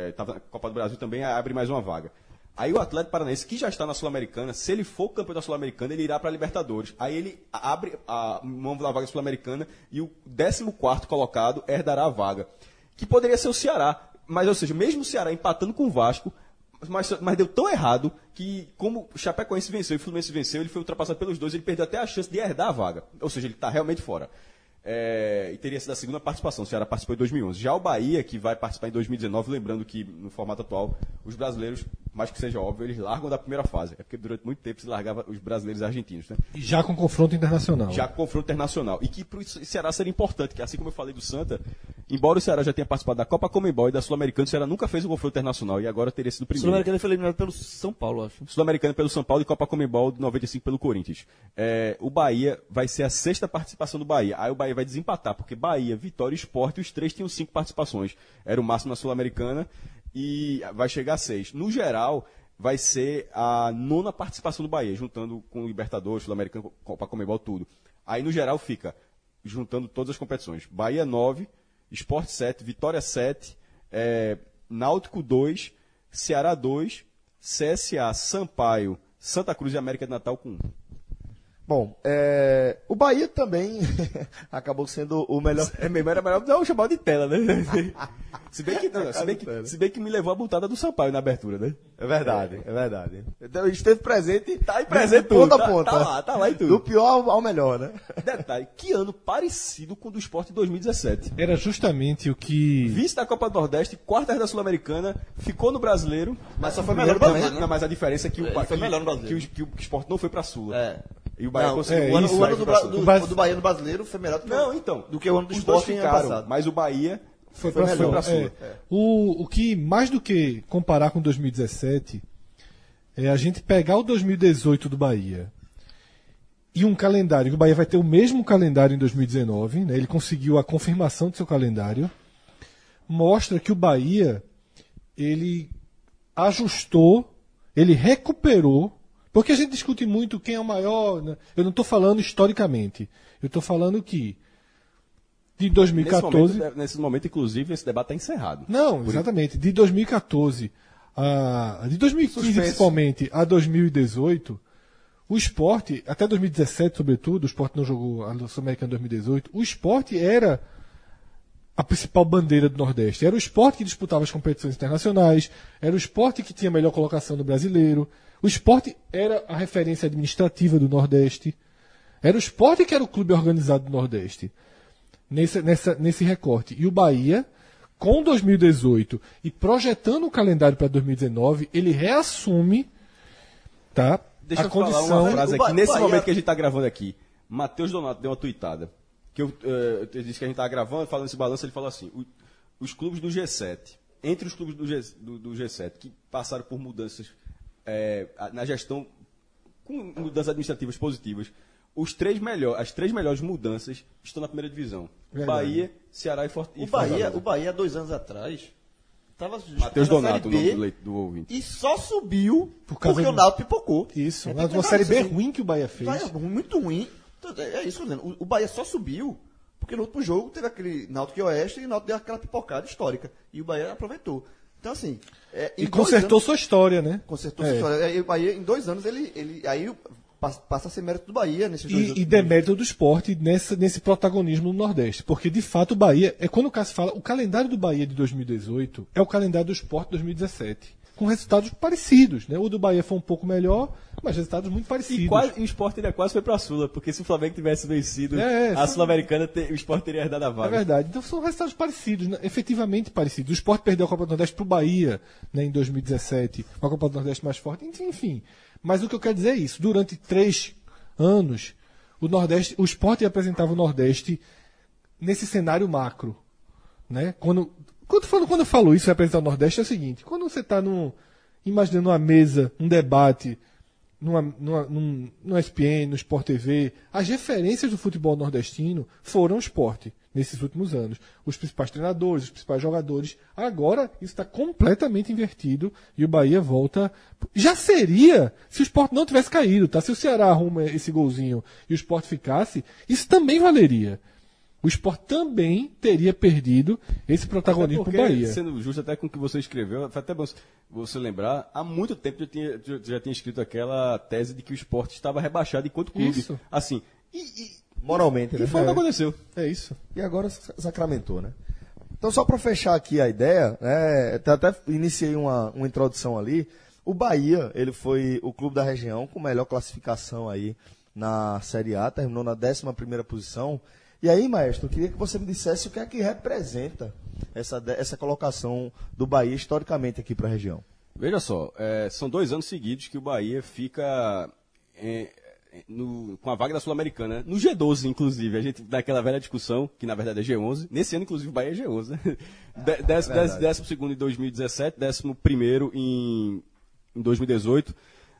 estava na Copa do Brasil também, abre mais uma vaga. Aí o Atlético Paranaense, que já está na Sul-Americana, se ele for campeão da Sul-Americana, ele irá para a Libertadores. Aí ele abre a mão da vaga Sul-Americana e o 14 colocado herdará a vaga. Que poderia ser o Ceará. Mas, ou seja, mesmo o Ceará empatando com o Vasco, mas, mas deu tão errado que, como o Chapecoense venceu e o Fluminense venceu, ele foi ultrapassado pelos dois, ele perdeu até a chance de herdar a vaga. Ou seja, ele está realmente fora. É, e teria sido a segunda participação. O Ceará participou em 2011. Já o Bahia, que vai participar em 2019, lembrando que no formato atual, os brasileiros, mais que seja óbvio, eles largam da primeira fase. É porque durante muito tempo se largava os brasileiros e argentinos. Né? E Já com confronto internacional. já com confronto internacional. E que para o Ceará seria importante, que assim como eu falei do Santa, embora o Ceará já tenha participado da Copa Comembol e da Sul-Americana, o Ceará nunca fez um confronto internacional e agora teria sido o primeiro. Sul-Americano foi eliminado pelo São Paulo, acho. Sul-Americana pelo São Paulo e Copa Comembol de 95 pelo Corinthians. É, o Bahia vai ser a sexta participação do Bahia. Aí o Bahia vai desempatar, porque Bahia, Vitória e Sport, os três tinham cinco participações. Era o máximo na Sul-Americana e vai chegar a seis. No geral, vai ser a nona participação do Bahia, juntando com o Libertadores, Sul-Americana, Copa Comembol, tudo. Aí no geral fica, juntando todas as competições, Bahia 9, Sport 7, Vitória 7, é, Náutico 2, Ceará 2, CSA, Sampaio, Santa Cruz e América de Natal com 1. Bom, é, o Bahia também acabou sendo o melhor. É mesmo, era melhor dar um chamado de tela, né? se, bem que, não, se, bem que, se bem que me levou a butada do Sampaio na abertura, né? É verdade, é verdade. Então, esteve presente, Tá aí presente de ponta tudo, a tá- ponta. tá lá, tá lá e tudo. Do pior ao, melhor, né? Detalhe, que ano parecido com o do Sport de 2017. Era justamente o que. Vice da Copa do Nordeste, quartas da Sul-Americana, ficou no brasileiro. Mas só foi melhor no também, brasileiro, né? Não, mas a diferença é que o, que- melhor no brasileiro. Que, o, que o Sport não foi pra Sula. É. E o Bahia Não, conseguiu. é, o ano, isso, o ano vai do, do, O Bas- do Baiano brasileiro foi melhor do que, Não, então. do que o ano do esporte ficaram, passado. mas o Bahia Foi foi, Sula. pra Sula. É. O, o que, mais do que comparar com 2017, é a gente pegar o 2018 do Bahia e um calendário, que o Bahia vai ter o mesmo calendário em 2019, né? ele conseguiu a confirmação do seu calendário, mostra que o Bahia, ele ajustou, ele recuperou, porque a gente discute muito quem é o maior, né? eu não estou falando historicamente, eu estou falando que de Nesse 2014... momento, nesse momento, inclusive, esse debate está encerrado. Não, exatamente. De 2014 a. De 2015, Suspense. principalmente, a 2018, o esporte, até 2017, sobretudo, o esporte não jogou a Sul-Americana em 2018, o esporte era a principal bandeira do Nordeste. Era o esporte que disputava as competições internacionais, era o esporte que tinha a melhor colocação no brasileiro, o esporte era a referência administrativa do Nordeste, era o esporte que era o clube organizado do Nordeste nesse, nessa, nesse recorte. E o Bahia, com 2018 e projetando o calendário para 2019, ele reassume tá, Deixa a eu falar condição. uma frase aqui. Nesse Bahia- momento que a gente está gravando aqui, Matheus Donato deu uma tuitada. Que eu, eh, eu disse que a gente estava gravando, falando esse balanço, ele falou assim: o- os clubes do G7, entre os clubes do, G, do, do G7 que passaram por mudanças a- na gestão, com mudanças administrativas positivas, os três melhor, as três melhores mudanças estão na primeira divisão: Verdade. Bahia, Ceará e Fortaleza. O Bahia, o Bahia, há dois anos atrás, Tava Matheus Donato, o Série nome do, B, leito- do ouvinte. E só subiu Por causa porque do- o Náutico pipocou. Isso, É, uma, série disso, ruim que o Bahia fez. Bahia muito ruim. Então, É é isso que eu tô dizendo. O, o Bahia só subiu porque no último jogo teve aquele Náutico e Oeste e o Náutico deu aquela pipocada histórica. E o Bahia aproveitou. Então, assim. é, E consertou anos- sua história, né? Consertou É. sua história. É, e Bahia, em dois anos, ele. ele aí passa a ser mérito do Bahia nesses dois E, e demérito do esporte nessa, nesse protagonismo no Nordeste. Porque, de fato, o Bahia, é quando o Cássio fala, o calendário do Bahia de 2018 é o calendário do esporte de 2017. Com resultados parecidos. Né? O do Bahia foi um pouco melhor, mas resultados muito parecidos. E, quase, e o Sport ainda quase foi pra Sula, porque se o Flamengo tivesse vencido É, a. Sul-Americana, o Sport teria herdado a É vaga. verdade. Então são resultados parecidos, né? efetivamente parecidos. O Sport perdeu a Copa do Nordeste para o Bahia né, em 2017, uma Copa do Nordeste mais forte, enfim, enfim. Mas o que eu quero dizer é isso. Durante três anos, o Nordeste, o Sport apresentava o Nordeste nesse cenário macro. Né? Quando, quando, eu falo- quando eu falo isso, representar o Nordeste, é o seguinte: quando você está imaginando uma mesa, um debate, numa, numa, num, no ESPN, no Sport TV, as referências do futebol nordestino foram o esporte nesses últimos anos. Os principais treinadores, os principais jogadores. Agora isso está completamente invertido e o Bahia volta. Já seria se o esporte não tivesse caído, tá? Se o Ceará arruma esse golzinho e o esporte ficasse, isso também valeria. O esporte também teria perdido esse protagonismo para o porque, Bahia. sendo justo até com o que você escreveu, foi até bom você lembrar, há muito tempo eu tinha, eu já tinha escrito aquela tese de que o esporte estava rebaixado enquanto clube. Isso. Assim, e, e, Moralmente, e né? foi o que aconteceu. É isso. E agora sacramentou, né? Então, só para fechar aqui a ideia, né, até iniciei uma, uma introdução ali. O Bahia, ele foi o clube da região com melhor classificação aí na Série A, terminou na 11 primeira posição. E aí, maestro, eu queria que você me dissesse o que é que representa essa, de- essa colocação do Bahia historicamente aqui para a região. Veja só, é, são dois anos seguidos que o Bahia fica é, é, no- com a vaga da Sul-Americana. No G12, inclusive. A gente daquela velha discussão, que na verdade é G11. Nesse ano, inclusive, o Bahia é G11, né? De- dez- dez- Décimo segundo em 2017, décimo primeiro em, em 2018.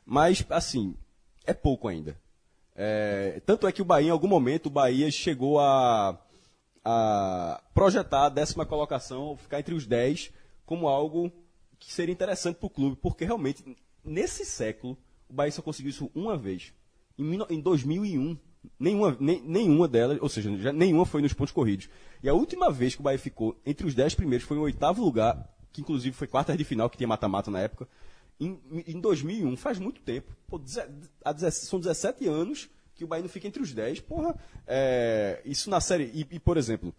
Mas, assim, é pouco ainda. É, tanto é que o Bahia, em algum momento, o Bahia chegou a, a projetar a décima colocação, ficar entre os 10, como algo que seria interessante para o clube, porque realmente, nesse século, o Bahia só conseguiu isso uma vez. Em, em 2001, nenhuma, nem- nenhuma delas, ou seja, já nenhuma foi nos pontos corridos. E a última vez que o Bahia ficou entre os 10 primeiros foi em oitavo lugar, que inclusive foi quartas de final, que tinha mata-mata na época, em, em 2001, faz muito tempo. Pô, deze- há 17 são 17 anos que o Bahia não fica entre os 10. Porra, é, isso na série. E, e, por exemplo,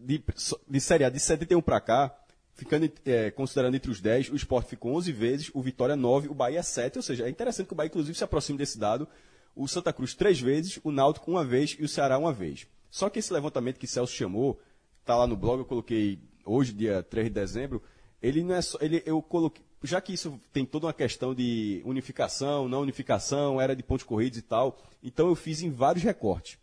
de, de Série A de 71 para cá, ficando é, considerando entre os 10, o Sport ficou 11 vezes, o Vitória 9, o Bahia 7, ou seja, é interessante que o Bahia inclusive se aproxime desse dado, o Santa Cruz 3 vezes, o Náutico uma vez e o Ceará uma vez. Só que esse levantamento que Celso chamou, tá lá no blog, eu coloquei hoje, dia 3 de dezembro, ele não é só, ele, eu coloquei, já que isso tem toda uma questão de unificação, não unificação, era de pontos corridos e tal, então eu fiz em vários recortes.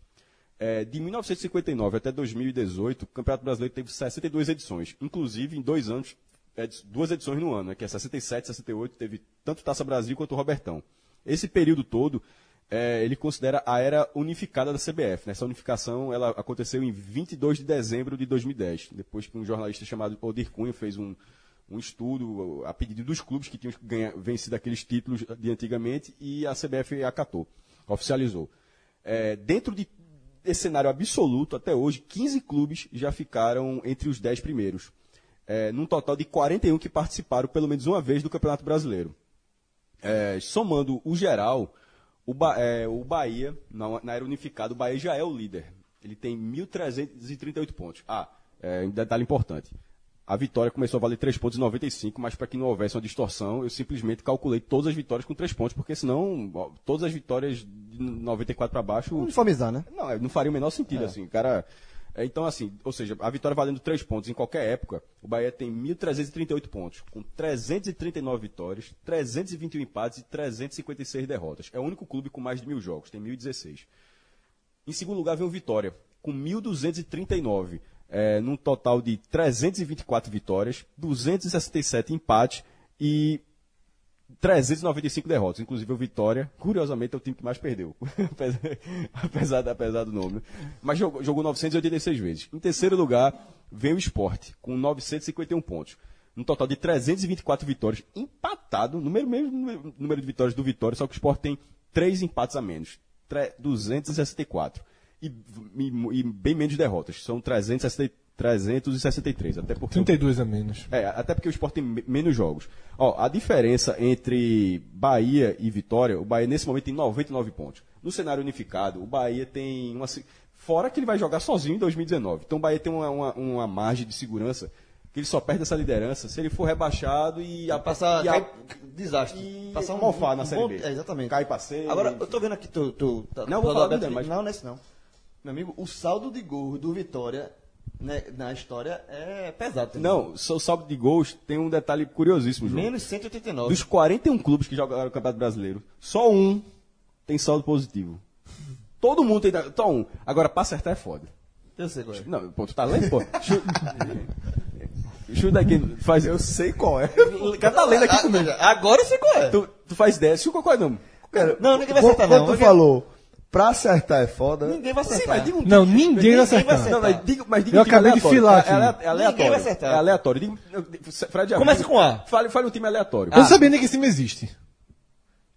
É, de 1959 até 2018, o Campeonato Brasileiro teve 62 edições. Inclusive, em dois anos, é, duas edições no ano, né, que é 67 68, teve tanto Taça Brasil quanto o Robertão. Esse período todo, é, ele considera a era unificada da CBF. Né? Essa unificação ela aconteceu em 22 de dezembro de 2010, depois que um jornalista chamado Odir Cunha fez um, um estudo a pedido dos clubes que tinham ganha, vencido aqueles títulos de antigamente e a CBF acatou, oficializou. É, dentro de, desse cenário absoluto, até hoje, 15 clubes já ficaram entre os 10 primeiros. É, num total de 41 que participaram pelo menos uma vez do Campeonato Brasileiro. É, somando o geral, o, ba é, o Bahia, na, na era unificada, o Bahia já é o líder. Ele tem 1.338 pontos. Ah, é, um detalhe importante. A vitória começou a valer 3 pontos e 95, mas para que não houvesse uma distorção, eu simplesmente calculei todas as vitórias com 3 pontos, porque senão ó, todas as vitórias de 94 para baixo Uniformizar, né? não, é, não faria o menor sentido, assim, cara. é, Então, assim, ou seja, a vitória valendo 3 pontos em qualquer época, o Bahia tem 1.338 pontos, com 339 vitórias, 321 empates e 356 derrotas. É o único clube com mais de mil jogos, tem 1.016. Em segundo lugar vem o Vitória, com 1.239, é, num total de 324 vitórias, 267 empates e 395 derrotas. Inclusive o Vitória, curiosamente, é o time que mais perdeu. apesar, apesar do nome. Mas jogou, jogou 986 vezes. Em terceiro lugar, vem o Sport, com 951 pontos. Um total de 324 vitórias, empatado, número mesmo número- de vitórias do Vitória, só que o Sport tem três empates a menos. Tre- 264. E, e, e bem menos derrotas. São 360 363. Até porque. 32 a menos. É, até porque o Sport tem me- menos jogos. Ó, a diferença entre Bahia e Vitória, o Bahia nesse momento tem 99 pontos. No cenário unificado, o Bahia tem uma. Fora que ele vai jogar sozinho em 2019. Então o Bahia tem uma, uma, uma margem de segurança que ele só perde essa liderança se ele for rebaixado e a Passar. e a- cai- desastre. e passar um mofar na um Série bom- B. É, exatamente. Cai pra C. Agora, eu tô vendo aqui tu. tu tá, Não, vou falar aberto do aqui. mas- Não, nesse não. Meu amigo, o saldo de gol do Vitória né, na história é pesado. também. Não, o saldo de gols tem um detalhe curiosíssimo, João. Menos 189. Dos 41 clubes que jogaram o Campeonato Brasileiro, só um tem saldo positivo. Todo mundo tem. Só um. Agora, pra acertar é foda. Eu sei qual é. Não, pô, tu tá lendo, pô. Chuta, chuta aqui, faz. Eu sei qual é. O cara tá lendo aqui Ah, comigo. Agora eu sei qual é. Tu, tu faz ideia. Chuta qual é o nome? Não, ninguém vai acertar, quando não. tu falou, pra acertar é foda. Ninguém vai acertar. Sim, mas diga um Não, time. ninguém vai acertar. vai Não, mas diga, mas diga Eu um time acabei de filar É, aqui. é é aleatório. Ninguém vai acertar. É aleatório. Diga, Fred, Começa com A. Fale, fale um time aleatório. Eu não sabia nem que esse time existe.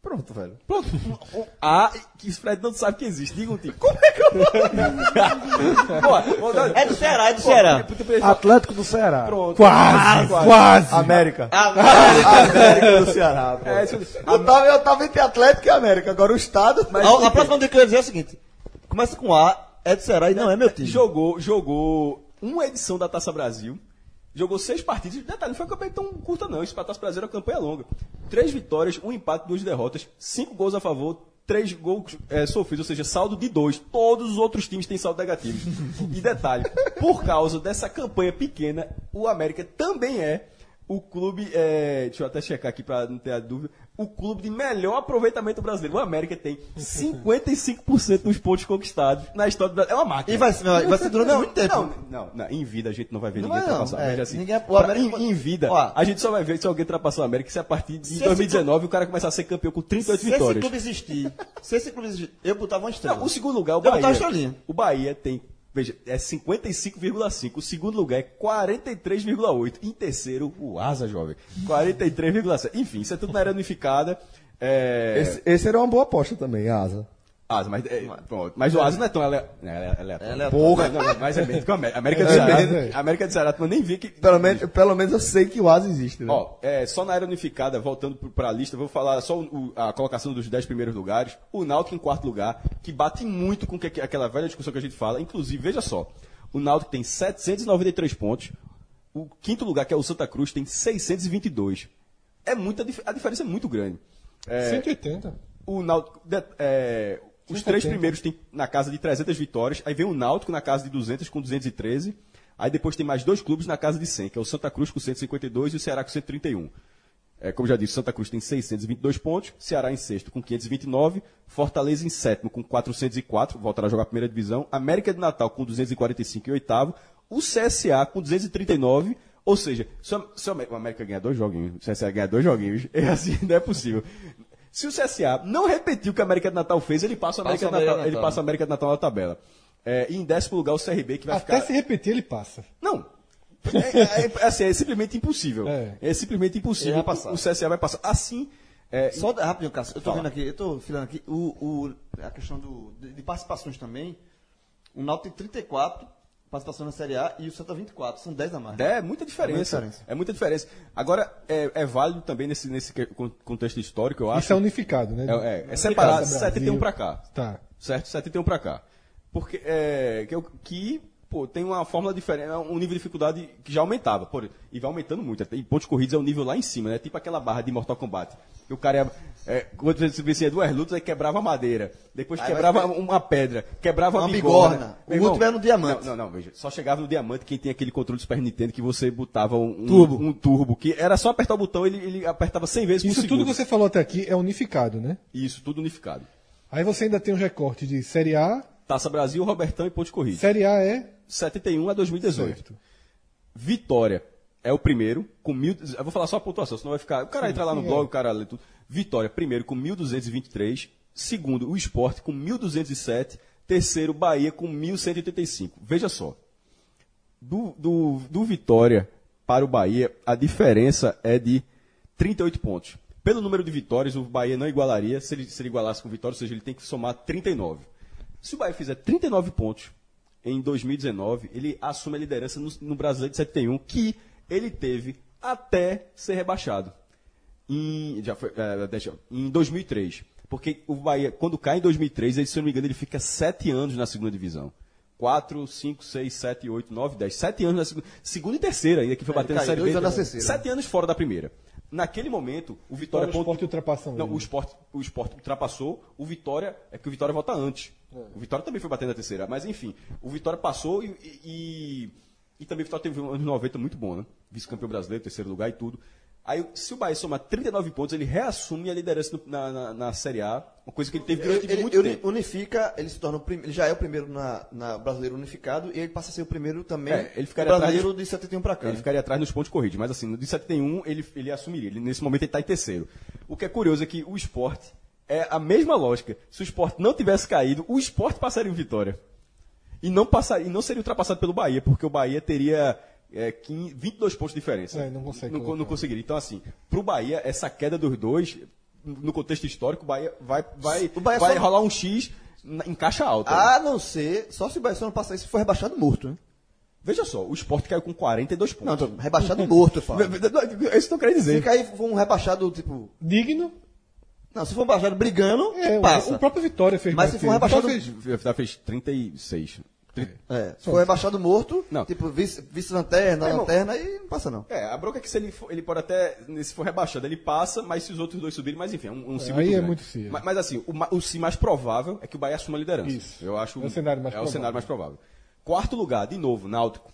Pronto, velho. Pronto. Um A que o Fred não sabe que existe. Diga um time. Como é que eu vou... É do Ceará, é do Ceará. Atlético do Ceará. Pronto. Quase, quase. América. Ah, América do Ceará. É, isso- Eu tava, eu tava entre Atlético e América. Agora o Estado. a, a próxima dica que eu ia dizer é o seguinte: começa com A, é do Ceará e não é meu time. Jogou, jogou uma edição da Taça Brasil. Jogou seis partidas. Detalhe, não foi uma campanha tão curta, não. Isso pra Taça Brasileira é uma campanha longa. Três vitórias, um empate, duas derrotas, cinco gols a favor, três gols é, sofridos, ou seja, saldo de dois. Todos os outros times têm saldo negativo. e detalhe, por causa dessa campanha pequena, o América também é o clube. é, deixa eu até checar aqui pra não ter a dúvida. O clube de melhor aproveitamento brasileiro. O América tem 55% dos pontos conquistados na história do Brasil. É uma máquina. E vai, vai, ser durante Não, muito tempo. Não, não, não, em vida a gente não vai ver Não ninguém ultrapassar. é, assim, ninguém- o pra- América- em, em vida, Ó. a gente só vai ver se alguém ultrapassar o América se a partir de Se esse 2019 o cara começar a ser campeão com 38 Se esse vitórias. clube existir, se esse clube existir, eu botava uma estrela. Não, o segundo lugar, o Eu botava uma Bahia. estrelinha. O Bahia tem, veja, é 55,5. O segundo lugar é 43,8. Em terceiro, o Asa, jovem. 43,7. Enfim, isso é tudo na era unificada. É... Esse, esse era uma boa aposta também, Asa. Asa, mas, é, pronto. mas o Asa não é tão ale... não, é aleatório. É aleatório. Porra, não, mas é menos que o América. América do É Ceará. América do Ceará, tu nem vi que. Pelo menos, pelo menos eu sei que o Asa existe, né? Ó, é, só na era unificada, voltando para a lista, vou falar só o- o- a colocação dos 10 primeiros lugares. O Náutico em quarto lugar, que bate muito com que, aquela velha discussão que a gente fala. Inclusive, veja só, o Náutico tem 793 pontos. O quinto lugar, que é o Santa Cruz, tem 622. É muita, a diferença é muito grande. É, 180. o Náutico, de- é, os 170. três primeiros tem na casa de 300 vitórias, aí vem o Náutico na casa de 200 com 213, aí depois tem mais dois clubes na casa de 100, que é o Santa Cruz com 152 e o Ceará com 131. É, como já disse, Santa Cruz tem 622 pontos, Ceará em sexto com 529, Fortaleza em sétimo com 404, voltará a jogar a primeira divisão, América de Natal com 245 e oitavo, o CSA com 239, ou seja, se o América ganhar dois joguinhos, o CSA ganhar dois joguinhos, é assim, não é possível. Se o CSA não repetir o que a América de Natal fez, ele passa o América, Passa de, Natal, América de ele Natal. passa o América de Natal na tabela. É, e em décimo lugar o CRB, que vai Até ficar... se repetir, ele passa. Não. É, é- é- assim, é simplesmente impossível. É, É. simplesmente impossível. Passar. O CSA vai passar. Assim, é, Só rapidinho, Cássio, eu tô Fala. vendo aqui, eu tô filando aqui, o, o- a questão do, de, de participações também. O Náutico tem 34 participações na Série A e o Santa 24, são 10 a mais. É muita diferença. É muita diferença. É muita diferença. Agora, é, é válido também nesse, nesse contexto histórico, eu acho. Isso é unificado, né? É, é, é separado Brasil. 71 pra cá. Tá. Certo? 71 pra cá. Porque, é, que, que pô, tem uma fórmula diferente, um nível de dificuldade que já aumentava. Pô, e vai aumentando muito. Em pontos corridos é um nível lá em cima, né? Tipo aquela barra de Mortal Kombat. Que o cara ia, é, quando você vencia duas lutas, aí quebrava a madeira. Depois Aí quebrava vai- uma pedra. Quebrava Uma a bigorna. bigorna. O irmão, último era no diamante. Não, não, não, veja. Só chegava no diamante quem tem aquele controle do Super Nintendo que você botava um, Turbo. um turbo. Que era só apertar o botão, ele, ele apertava 100 vezes por Isso segundo. tudo que você falou até aqui é unificado, né? Isso, tudo unificado. Aí você ainda tem um recorte de Série A. Taça Brasil, Robertão e Ponte Corrida. Série A é 71 a 2018. certo. Vitória é o primeiro, com mil. Eu vou falar só a pontuação, senão vai ficar. O cara entra lá no sim, blog, é. o cara lê tudo. Vitória, primeiro, com 1.223. Segundo, o Esporte, com 1.207. Terceiro, Bahia, com 1.185. Veja só. Do, do, do Vitória para o Bahia, a diferença é de 38 pontos. Pelo número de vitórias, o Bahia não igualaria. Se ele, se ele igualasse com vitórias, ou seja, ele tem que somar 39. Se o Bahia fizer 39 pontos em 2019, ele assume a liderança no, no Brasileiro de 71, que ele teve até ser rebaixado. Em, já foi, é, deixa, em 2003. Porque o Bahia, quando cai em 2003, ele, se eu não me engano, ele fica sete anos na segunda divisão. 4, 5, 6, 7, 8, 9, 10. Sete anos na segunda. Segunda e terceira ainda, que foi É, batendo Série dois B. anos na terceira. Sete anos fora da primeira. Naquele momento, o Vitória... O Sport ultrapassam Não, o Sport, o Sport ultrapassou, o Vitória... É que o Vitória volta antes. É. O Vitória também foi batendo a terceira. Mas, enfim, o Vitória passou e... e, e- e também o Vitória teve um anos 90 muito bom, né? Vice-campeão brasileiro, terceiro lugar e tudo. Aí, se o Bahia somar 39 pontos, ele reassume a liderança na, na, na Série A. Uma coisa que ele teve durante Ele, muito ele tempo. unifica, ele se torna o prim- ele já é o primeiro na, na brasileiro unificado e ele passa a ser o primeiro também É, ele ficaria brasileiro atrás de 71 para cá. Ele né? ficaria atrás nos pontos corridos, mas assim, no de 71 ele, ele assumiria. Ele, nesse momento ele está em terceiro. O que é curioso é que o esporte é a mesma lógica. Se o esporte não tivesse caído, o esporte passaria o Vitória. E não, passaria, e não seria ultrapassado pelo Bahia, porque o Bahia teria é, 15, 22 pontos de diferença. É, não consegue Não, não conseguiria. Então, assim, para o Bahia, essa queda dos dois, no contexto histórico, o Bahia vai, vai, O Bahia vai só- rolar um X em caixa alta. A não ser, só se o Bahia só não passar isso for rebaixado morto, né? Veja só, o esporte caiu com 42 Não, pontos. tô, rebaixado morto, eu falo. É isso que eu quero dizer. Se cair for um rebaixado, tipo. Digno. Não, se for um rebaixado brigando, É, o- passa. o próprio Vitória fez Mas mais se for ele. rebaixado- Vitória fez- Vitória fez 36. Tri- É, se for rebaixado morto, Não. tipo, vice- vice-lanterna, É, irmão. lanterna, aí não passa não. É, a bronca é que se ele, for- ele pode até, se for rebaixado, ele passa, mas se os outros dois subirem, mas enfim, é um, um si aí é muito é. Mas, mas, assim, o, o si mais provável é que o Bahia assuma a liderança. Isso. Eu acho, É o cenário mais é o provável. cenário mais provável. Quarto lugar, de novo, Náutico.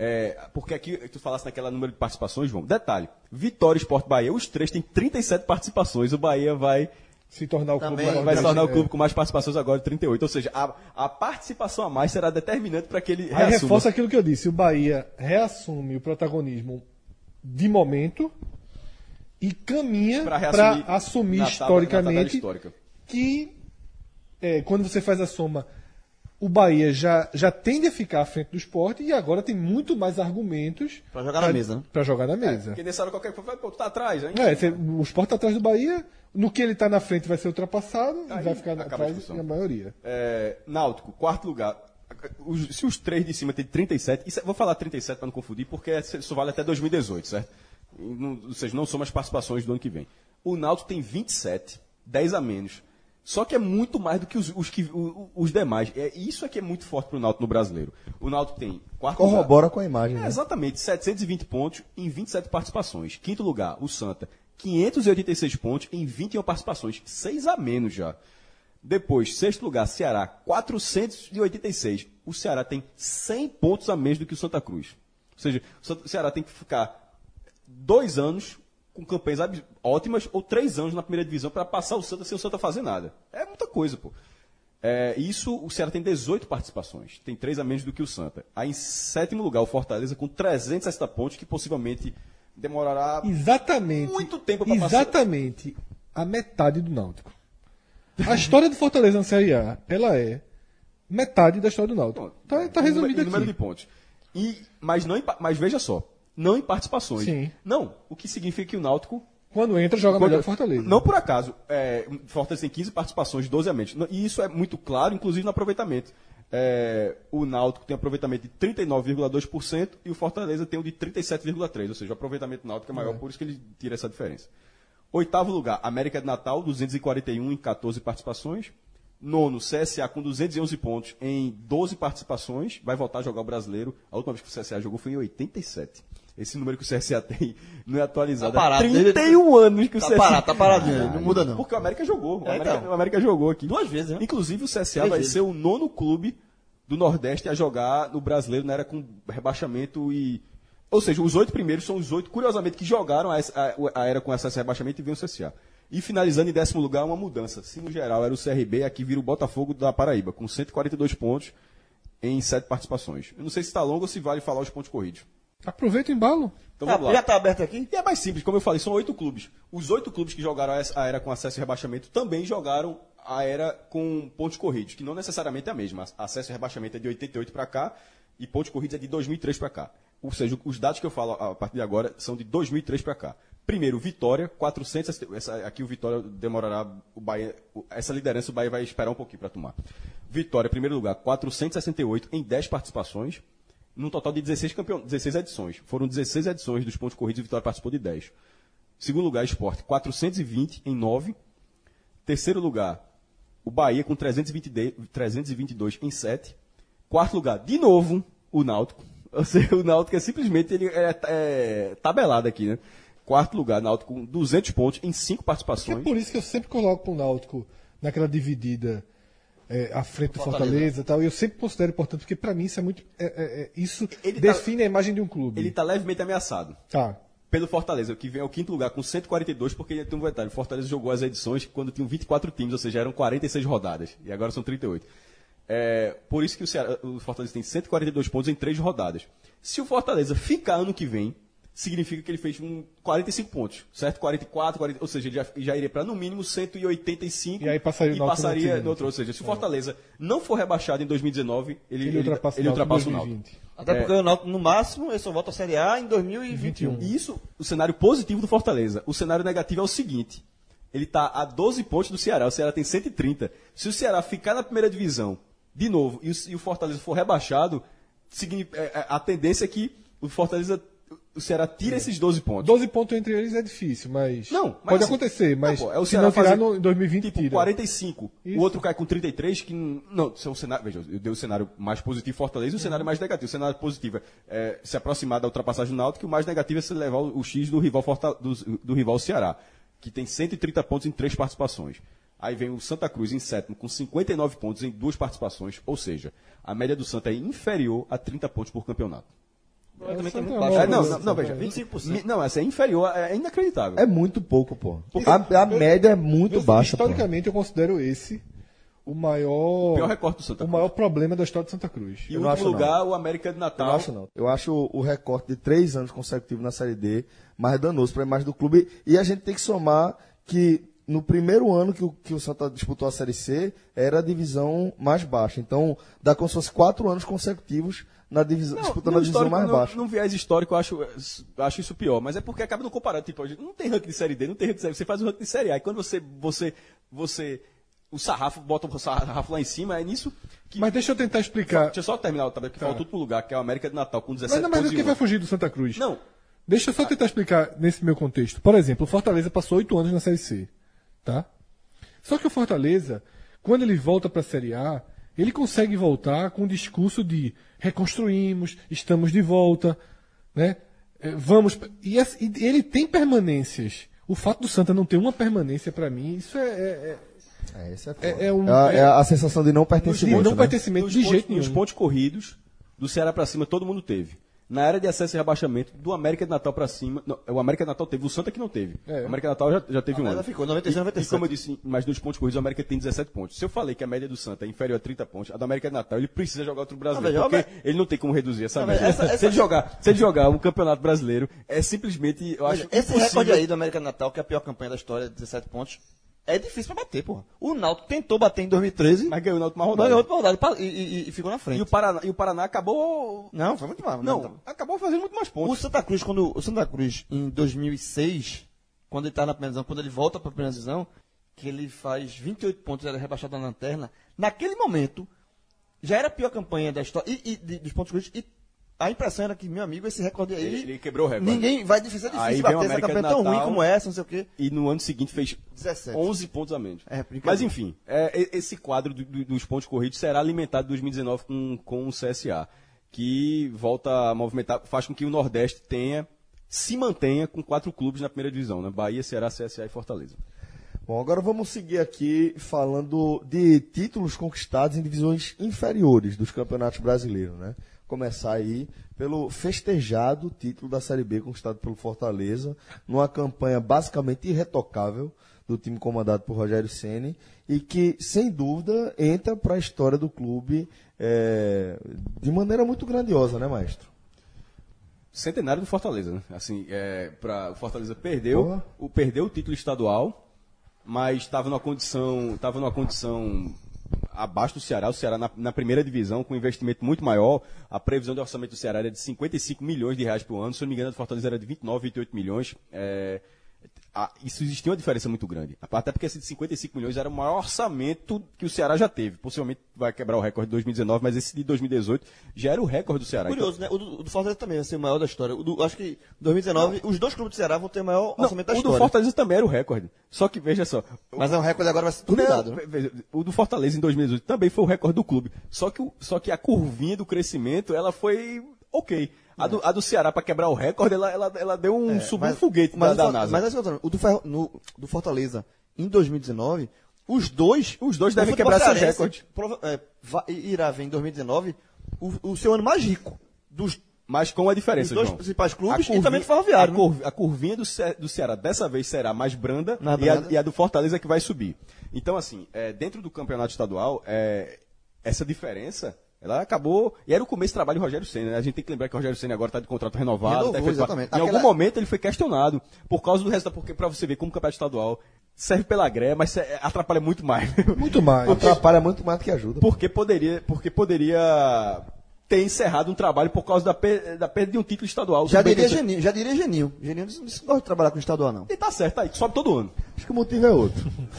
É, porque aqui tu falasse naquela número de participações, João. Detalhe: Vitória e Sport Bahia, os três têm 37 participações. O Bahia vai Se tornar o Também clube vai se tornar o é. clube com mais participações agora, 38. Ou seja, a, a participação a mais será determinante para que ele Aí reassuma. reforça aquilo que eu disse: o Bahia reassume o protagonismo de momento e caminha para assumir na na historicamente histórica. que é, quando você faz a soma, o Bahia já, já tende a ficar à frente do esporte e agora tem muito mais argumentos Pra jogar na mesa, né? para jogar na mesa. Porque nessa hora qualquer coisa, vai, pô, tu tá atrás, hein? É, você- o esporte tá atrás do Bahia, no que ele está na frente vai ser ultrapassado e Aí vai ficar atrás na maioria. É, Náutico, quarto lugar. Os- se os três de cima têm 37, isso, é- vou falar 37 para não confundir, porque isso vale até 2018, certo? E não- ou seja, não são as participações do ano que vem. O Náutico tem 27, 10 a menos. Só que é muito mais do que os, os, que, os demais. É, isso é que é muito forte para o Náutico no brasileiro. O Náutico tem quarto lugar. Corrobora com a imagem. É, né? exatamente, 720 pontos em 27 participações. Quinto lugar, o Santa, 586 pontos em 21 participações, 6 a menos já. Depois, sexto lugar, Ceará, 486. O Ceará tem 100 pontos a menos do que o Santa Cruz. Ou seja, o Ceará tem que ficar dois anos com campanhas ótimas ou três anos na primeira divisão para passar o Santa sem o Santa fazer nada. É muita coisa, pô. É, isso, o Ceará tem 18 participações, tem 3 a menos do que o Santa. Aí em sétimo lugar, o Fortaleza com 360 pontos, que possivelmente demorará Exatamente. muito tempo para passar. Exatamente a metade do Náutico. A história do Fortaleza na Série A, ela é metade da história do Náutico. Tá, tá Em resumido número- de aqui. pontos. E, mas, não, mas veja só, não em participações. Sim. Não, o que significa que o Náutico Quando entra, joga melhor que o Fortaleza. Não por acaso. É, Fortaleza tem 15 participações, 12 a menos. E isso é muito claro, inclusive no aproveitamento. É, o Náutico tem aproveitamento de 39,2% e o Fortaleza tem o de 37,3%. Ou seja, o aproveitamento do Náutico é maior, por isso que ele tira essa diferença. Oitavo lugar, América de Natal, 241 em 14 participações. Nono, CSA com 211 pontos em 12 participações. Vai voltar a jogar o brasileiro. A última vez que o CSA jogou foi em 87. Esse número que o CSA tem não é atualizado. Tá parado, Há 31 anos que o Tá CSA. parado, tá paradinho, não muda não. Porque o América jogou. O É, América, então. o América jogou aqui. Duas vezes, né? Inclusive o CSA Três vai vezes. ser o nono clube do Nordeste a jogar no brasileiro na era com rebaixamento e. Ou seja, os oito primeiros são os oito, curiosamente, que jogaram a, a- a era com acesso a rebaixamento e vem o CSA. E finalizando em décimo lugar, uma mudança. Se no geral era o CRB, aqui vira o Botafogo da Paraíba, com 142 pontos em sete participações. Eu não sei se está longo ou se vale falar os pontos corridos. Aproveita o embalo. Então Tá, vamos lá. já tá aberto aqui? E é mais simples, como eu falei, são oito clubes. Os oito clubes que jogaram a era com acesso e rebaixamento também jogaram a era com pontos corridos, que não necessariamente é a mesma. Acesso e rebaixamento é de 88 para cá e pontos corridos é de 2003 para cá. ou seja, os dados que eu falo a partir de agora são de 2003 para cá. Primeiro, Vitória, 400. Essa, aqui o Vitória demorará. O Bahia, essa liderança o Bahia vai esperar um pouquinho para tomar. Vitória, primeiro lugar, 468 em 10 participações, num total de 16, campeon... 16 edições. Foram 16 edições dos pontos corridos e Vitória participou de 10. Segundo lugar, Esporte, 420 em 9. Terceiro lugar, o Bahia com 320 de- 322 em 7. Quarto lugar, de novo, o Náutico. Ou seja, o Náutico é simplesmente ele é, é tabelado aqui, né? Quarto lugar, Náutico com 200 pontos em 5 Que é participações. por isso que eu sempre coloco o Náutico naquela dividida é, à frente do Fortaleza. Fortaleza e tal. E eu sempre considero importante, porque pra mim isso é muito. é- é- é- isso Ele tá- define a imagem de um clube. Ele está levemente ameaçado. Tá. Pelo Fortaleza, que vem ao quinto lugar com 142, porque tem um detalhe, o Fortaleza jogou as edições quando tinham 24 times, ou seja, eram 46 rodadas, e agora são 38. É, por isso que o, Ceará- o Fortaleza tem 142 pontos em três rodadas. Se o Fortaleza ficar ano que vem, significa que ele fez um 45 pontos, certo? 44, 40, ou seja, ele já, já iria para no mínimo 185 E aí passaria e passaria no outro. Ou seja, se o Fortaleza não for rebaixado em 2019, ele, Ele, ele, ultrapassa, ele ultrapassa o Náutico. 2020. Até porque o Náutico, no máximo, ele só volta à Série A em 2021. E isso, o cenário positivo do Fortaleza. O cenário negativo é o seguinte: ele está a 12 pontos do Ceará, o Ceará tem 130. Se o Ceará ficar na primeira divisão de novo e o, e o Fortaleza for rebaixado, é, é, a tendência é que o Fortaleza, o Ceará tira esses 12 pontos. 12 pontos entre eles é difícil, mas. Não, mas Pode assim, acontecer, mas não, pô, é o se Ceará não tirar no, em 2020, tipo, tira. 45. Isso. O outro cai com 33, que não, isso é um cenário, veja, eu dei o cenário mais positivo Fortaleza e o cenário mais negativo. O cenário positivo é se aproximar da ultrapassagem do Náutico, o mais negativo é se levar o, o X do rival Forta- do, do rival Ceará, que tem 130 pontos em três participações. Aí vem o Santa Cruz em sétimo com 59 pontos em duas participações, ou seja, a média do Santa é inferior a 30 pontos por campeonato. Eu também Santa tenho é. É, não, não, não, veja, 25%. mi- Não, essa é inferior, é inacreditável. É muito pouco, pô. A, a média é muito Eu, baixa, pô. Historicamente, eu considero esse o maior. O pior recorde do Santa o Cruz. maior problema da história de Santa Cruz. E Eu o último acho, não. lugar, o América de Eu Natal. não acho não. Eu acho o, o recorte de três anos consecutivos na Série D mais danoso para a imagem do clube. E a gente tem que somar que no primeiro ano que o, que o Santa disputou a Série C, era a divisão mais baixa. Então, dá como se fosse quatro anos consecutivos na divisão, disputando a divisão mais no, baixa. No viés histórico, eu acho, acho isso pior. Mas é porque acaba não comparando. Tipo, não tem ranking de Série D, não tem ranking de Série Você faz o ranking de Série A. E quando você, você, você o sarrafo, bota o sarrafo lá em cima, é nisso que... Mas deixa eu tentar explicar. Deixa eu só terminar o tabela, que Tá. falta tudo pro lugar, que é o América de Natal, com 17 Mas não, mas pontos o que e vai um. fugir do Santa Cruz? Não, Deixa eu só tentar explicar nesse meu contexto. Por exemplo, o Fortaleza passou oito anos na Série C, tá? Só que o Fortaleza, quando ele volta para a Série A, ele consegue voltar com o discurso de reconstruímos, estamos de volta, né? É, Vamos e, e ele tem permanências. O fato do Santa não ter uma permanência para mim, isso é, é- É, é. É- é um- É a- é é- a sensação de não é pertencimento. não né? pertencimento nos de pontos, jeito nenhum. pontos corridos, do Ceará pra cima, todo mundo teve. Na era de acesso e rebaixamento, do América de Natal pra cima. não, o América de Natal teve, o Santa que não teve. É. O América de Natal já, já teve um média ano. ficou 96, e, 97. E como eu disse, mais dois pontos corridos, o América tem 17 pontos. Se eu falei que a média do Santa é inferior a 30 pontos, a do América de Natal, ele precisa jogar outro brasileiro. Não, veja, porque ele não tem como reduzir essa Não, média. veja, essa- Se, essa- ele jogar, se ele jogar um campeonato brasileiro, é simplesmente. Eu acho Esse impossível- recorde aí do América Natal, que é a pior campanha da história, 17 pontos, é difícil pra bater, porra. O Náutico tentou bater em 2013, Mas ganhou na última rodada. ganhou outra rodada pa- e, e- e ficou na frente. E o, Paraná, e o Paraná acabou. Não, foi muito mal. Não, acabou fazendo muito mais O pontos. Santa Cruz, quando o Santa Cruz, em 2006, quando ele tá na primeira divisão, quando ele volta pra primeira divisão, que ele faz 28 pontos, era rebaixado na lanterna, naquele momento, já era a pior campanha da história, e, e de- dos pontos corridos, e a impressão era que, meu amigo, esse recorde aí, Ele, quebrou o recorde. ninguém, vai difícil, é Aí difícil o bater essa América de campanha tão ruim Natal. como essa, não sei o quê. E no ano seguinte fez 17. 11 pontos a menos. É. Mas enfim, é, esse quadro do- do- dos pontos corridos será alimentado em 2019 com, com o CSA, que volta a movimentar, faz com que o Nordeste tenha, se mantenha com quatro clubes na primeira divisão, né? Bahia, Ceará, CSA e Fortaleza. Bom, agora vamos seguir aqui falando de títulos conquistados em divisões inferiores dos campeonatos brasileiros, né? Começar aí pelo festejado título da Série B conquistado pelo Fortaleza, numa campanha basicamente irretocável do time comandado por Rogério Ceni e que, sem dúvida, entra para a história do clube eh, de maneira muito grandiosa, né, maestro? Centenário do Fortaleza, né? Assim, é, pra, o Fortaleza perdeu o, perdeu o título estadual, mas estava numa condição, estava numa condição abaixo do Ceará, o Ceará na, na primeira divisão, com um investimento muito maior. A previsão de orçamento do Ceará era de 55 milhões de reais por ano, se eu não me engano, a do Fortaleza era de 29, 28 milhões. É, a- isso existia uma diferença muito grande. Até porque esse de 55 milhões era o maior orçamento que o Ceará já teve. Possivelmente vai quebrar o recorde de 2019, mas esse de 2018 já era o recorde do Ceará. Então, Curioso, né? O do, o do Fortaleza também vai ser o maior da história. O do- acho que em 2019, os dois clubes do Ceará vão ter o maior Não, orçamento da o do história. Fortaleza também era o recorde. Só que veja só. Mas é um recorde agora vai ser Não, turbinado, né? O do Fortaleza em 2018 também foi o recorde do clube. Só que, o- só que a curvinha do crescimento, ela foi ok. A, do, a do Ceará, para quebrar o recorde, ela, ela, ela deu um, subiu um foguete mas, da, o da NASA. Mas é falando. O do, Ferro- no- do Fortaleza em 2019, os dois. Os dois devem quebrar seus recordes. prova- é, irá ver em 2019 o, o seu ano mais rico. Dos, Mas com a diferença, Os dois João. principais clubes A e também do Ferroviário, A, curv- a curvinha do, Ce- do Ceará dessa vez será mais branda, Mais e, a, branda. e a do Fortaleza que vai subir. Então, assim, é, dentro do campeonato estadual, é, essa diferença, ela acabou. E era o começo do trabalho do Rogério Senna. né? A gente tem que lembrar que o Rogério Senna agora está de contrato renovado. Renovou, efetuado. exatamente. Em Aquela- algum momento ele foi questionado por causa do resultado, porque para você ver como o campeonato estadual serve pela greia, mas se- atrapalha muito mais. Muito mais. Atrapalha muito mais do que ajuda. Porque poderia, porque poderia ter encerrado um trabalho por causa da, per- da perda de um título estadual. já, diria Geninho, já diria Geninho. Geninho não, gosta de trabalhar com estadual, não. E tá certo, tá aí, sobe todo ano. Acho que o motivo é outro.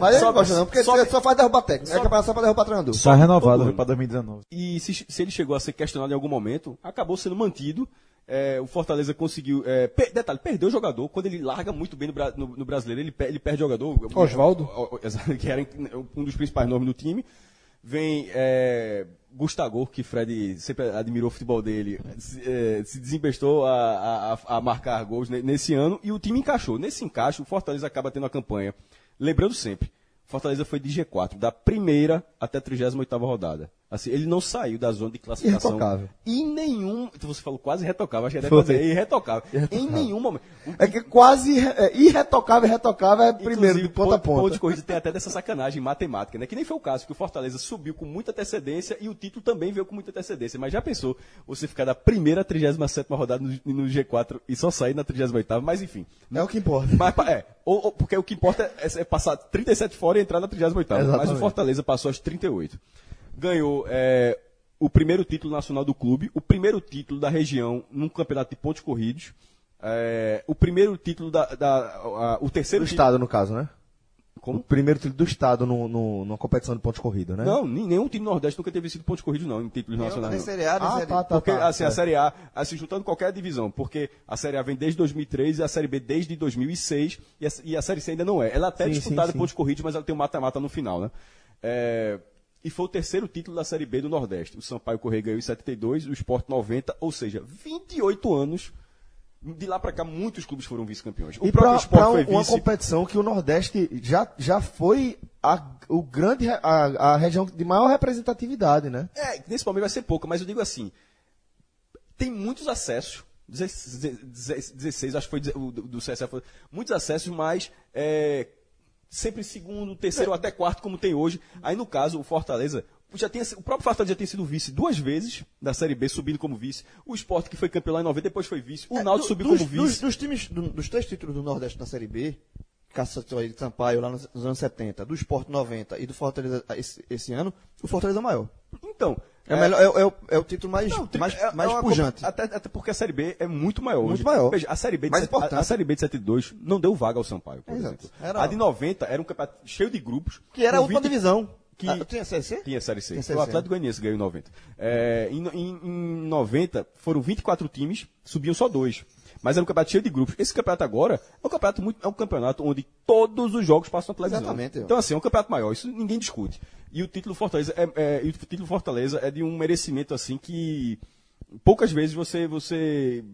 Mas ele Sobe- não gosta, não, porque sobe- ele só faz derrubar técnico. É sobe- campeonato só pra derrubar treinador. Tá renovado pra 2019. E se, se ele chegou a ser questionado em algum momento, acabou sendo mantido. É, o Fortaleza conseguiu. é, per- detalhe, perdeu o jogador. Quando ele larga muito bem no, no- no brasileiro, ele, ele perde o jogador. Osvaldo? O- o- exato, Que era um dos principais nomes do time. Vem é, Gustavo, que Fred sempre admirou o futebol dele, se, é, se desembestou a, a- a- marcar gols ne- nesse ano e o time encaixou. Nesse encaixe, o Fortaleza acaba tendo a campanha. Lembrando sempre, Fortaleza foi de G4, da primeira até a 38 rodada. Assim, ele não saiu da zona de classificação. Irretocável. Em nenhum. Então você falou quase retocável, acho que deve dizer irretocável. Em nenhum momento. É que quase é, irretocável, irretocável é primeiro, de ponta a ponto- ponto ponta. de corrida tem até dessa sacanagem matemática, né? Que nem foi o caso, que o Fortaleza subiu com muita antecedência e o título também veio com muita antecedência. Mas já pensou você ficar da primeira à 37 rodada no, no G4 e só sair na 38 Mas enfim. É o que importa. Mas, é, ou, ou- porque o que importa é, é passar 37 fora e entrar na 38 Mas o. Fortaleza passou às 38. Ganhou é, o primeiro título nacional do clube, o primeiro título da região num campeonato de pontos corridos, é, o primeiro título da. da- a- o Do terceiro título. Estado, no caso, né? O Como? primeiro título do Estado no, no, numa competição de pontos corridos, né? Não, nem- nenhum time do Nordeste nunca teve sido pontos corridos, não, em títulos Tem nacionais. não. Série A, Ah, Série tá, tá, Porque, tá. assim, a É. Série A, assim, juntando qualquer divisão, porque a Série A vem desde 2003 e a Série B desde 2006, e a, e a Série C ainda não é. Ela até é disputada sim, sim. pontos corridos, mas ela tem um mata-mata no final, né? É, e foi o terceiro título da Série B do Nordeste. O Sampaio Correia ganhou em 72, o Sport 90, ou seja, 28 anos. De lá pra cá, muitos clubes foram vice-campeões. O E próprio pra, Sport pra foi um- uma vice. competição que o Nordeste já, já foi a, o grande, a, a região de maior representatividade, né? É, nesse momento vai ser pouco, mas eu digo assim, tem muitos acessos, 16, 16, acho que foi o do CSA, foi, muitos acessos, mas é, sempre segundo, terceiro ou até quarto, como tem hoje. Aí no caso, o Fortaleza, já tinha, o próprio Fortaleza já tem sido vice duas vezes da Série B, subindo como vice. O Sport, que foi campeão lá em 90, depois foi vice. O Náutico É, Do- subiu dos, como dos- vice. Dos, times, do- dos três títulos do Nordeste na Série B, Caça aí de Sampaio lá nos, nos anos 70, do Sport 90 e do Fortaleza esse, esse ano, o Fortaleza é o maior. Então, É, o, melhor, é, o- é o, é o título mais, Não, mais, é- mais é uma pujante. Até, até porque a Série B é muito maior. Muito hoje. maior. Veja, a Série B de, Mais set- a, a Série B de 72 não deu vaga ao Sampaio, por exemplo. Era- A de 90 era um campeonato cheio de grupos. Que era a última 20 divisão. que- Ah, tinha CC? Tinha Série C. Tinha Série o C, Atlético Goianiense ganhou em 90. É, em, em- em 90 foram 24 times, subiam só dois. Mas era um campeonato cheio de grupos. Esse campeonato agora é um campeonato, muito, é um campeonato onde todos os jogos passam na televisão. Exatamente. Então, assim, é um campeonato maior, isso ninguém discute. E o título Fortaleza é, é- o título Fortaleza é de um merecimento assim que poucas vezes você. você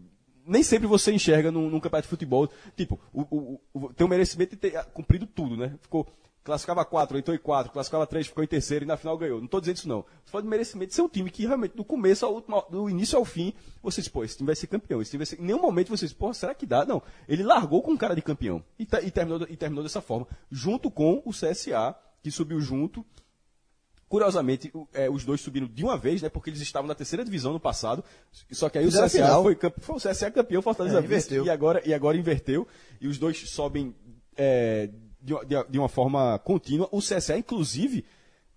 nem sempre você enxerga num, num campeonato de futebol. Tipo, o, o- o- tem o merecimento de ter ah, cumprido tudo, né? Ficou. Classificava 4, entrou em 4, classificava 3, ficou em terceiro e na final ganhou. Não estou dizendo isso não. Estou falando de merecimento de ser um time que realmente, do começo ao último, do início ao fim, você diz, pô, esse time vai ser campeão. Esse time vai ser... Em nenhum momento você diz, pô, será que dá? Não. Ele largou com um cara de campeão. E, ta- e terminou, e terminou dessa forma. Junto com o CSA, que subiu junto. Curiosamente, é, os dois subiram de uma vez, né? Porque eles estavam na terceira divisão no passado. Só que aí Fizeram o CSA final. foi, foi o CSA campeão, Fortaleza É, vice, e agora, e agora inverteu. E os dois sobem é, de, uma- de uma- forma contínua. O CSA, inclusive,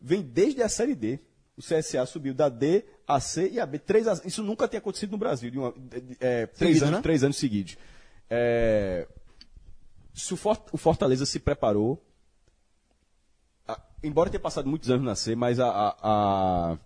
vem desde a Série D. O CSA subiu da D, a C e a B. Três, a- isso nunca tinha acontecido no Brasil, de uma- de- é, três, anos, né? três anos seguidos. É, se o, For- o Fortaleza se preparou, embora tenha passado muitos anos na C, mas a, a,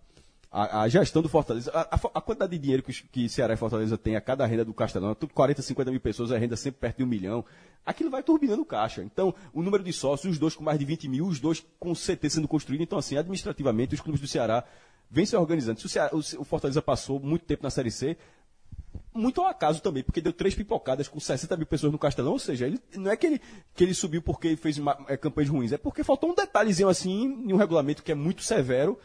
a, a- gestão do Fortaleza, a, a quantidade de dinheiro que, que Ceará e Fortaleza tem a cada renda do Castelão, tudo 40, 50 mil pessoas, a renda sempre perto de um milhão, aquilo vai turbinando o caixa. Então, o número de sócios, os dois com mais de 20 mil, os dois com CT sendo construído, então assim, administrativamente, os clubes do Ceará vêm se organizando. Se o Fortaleza passou muito tempo na Série C, muito ao acaso também, porque deu três pipocadas com 60 mil pessoas no Castelão, ou seja, ele, não é que ele, que ele subiu porque fez uma, é, campanhas ruins, é porque faltou um detalhezinho assim em um regulamento que é muito severo,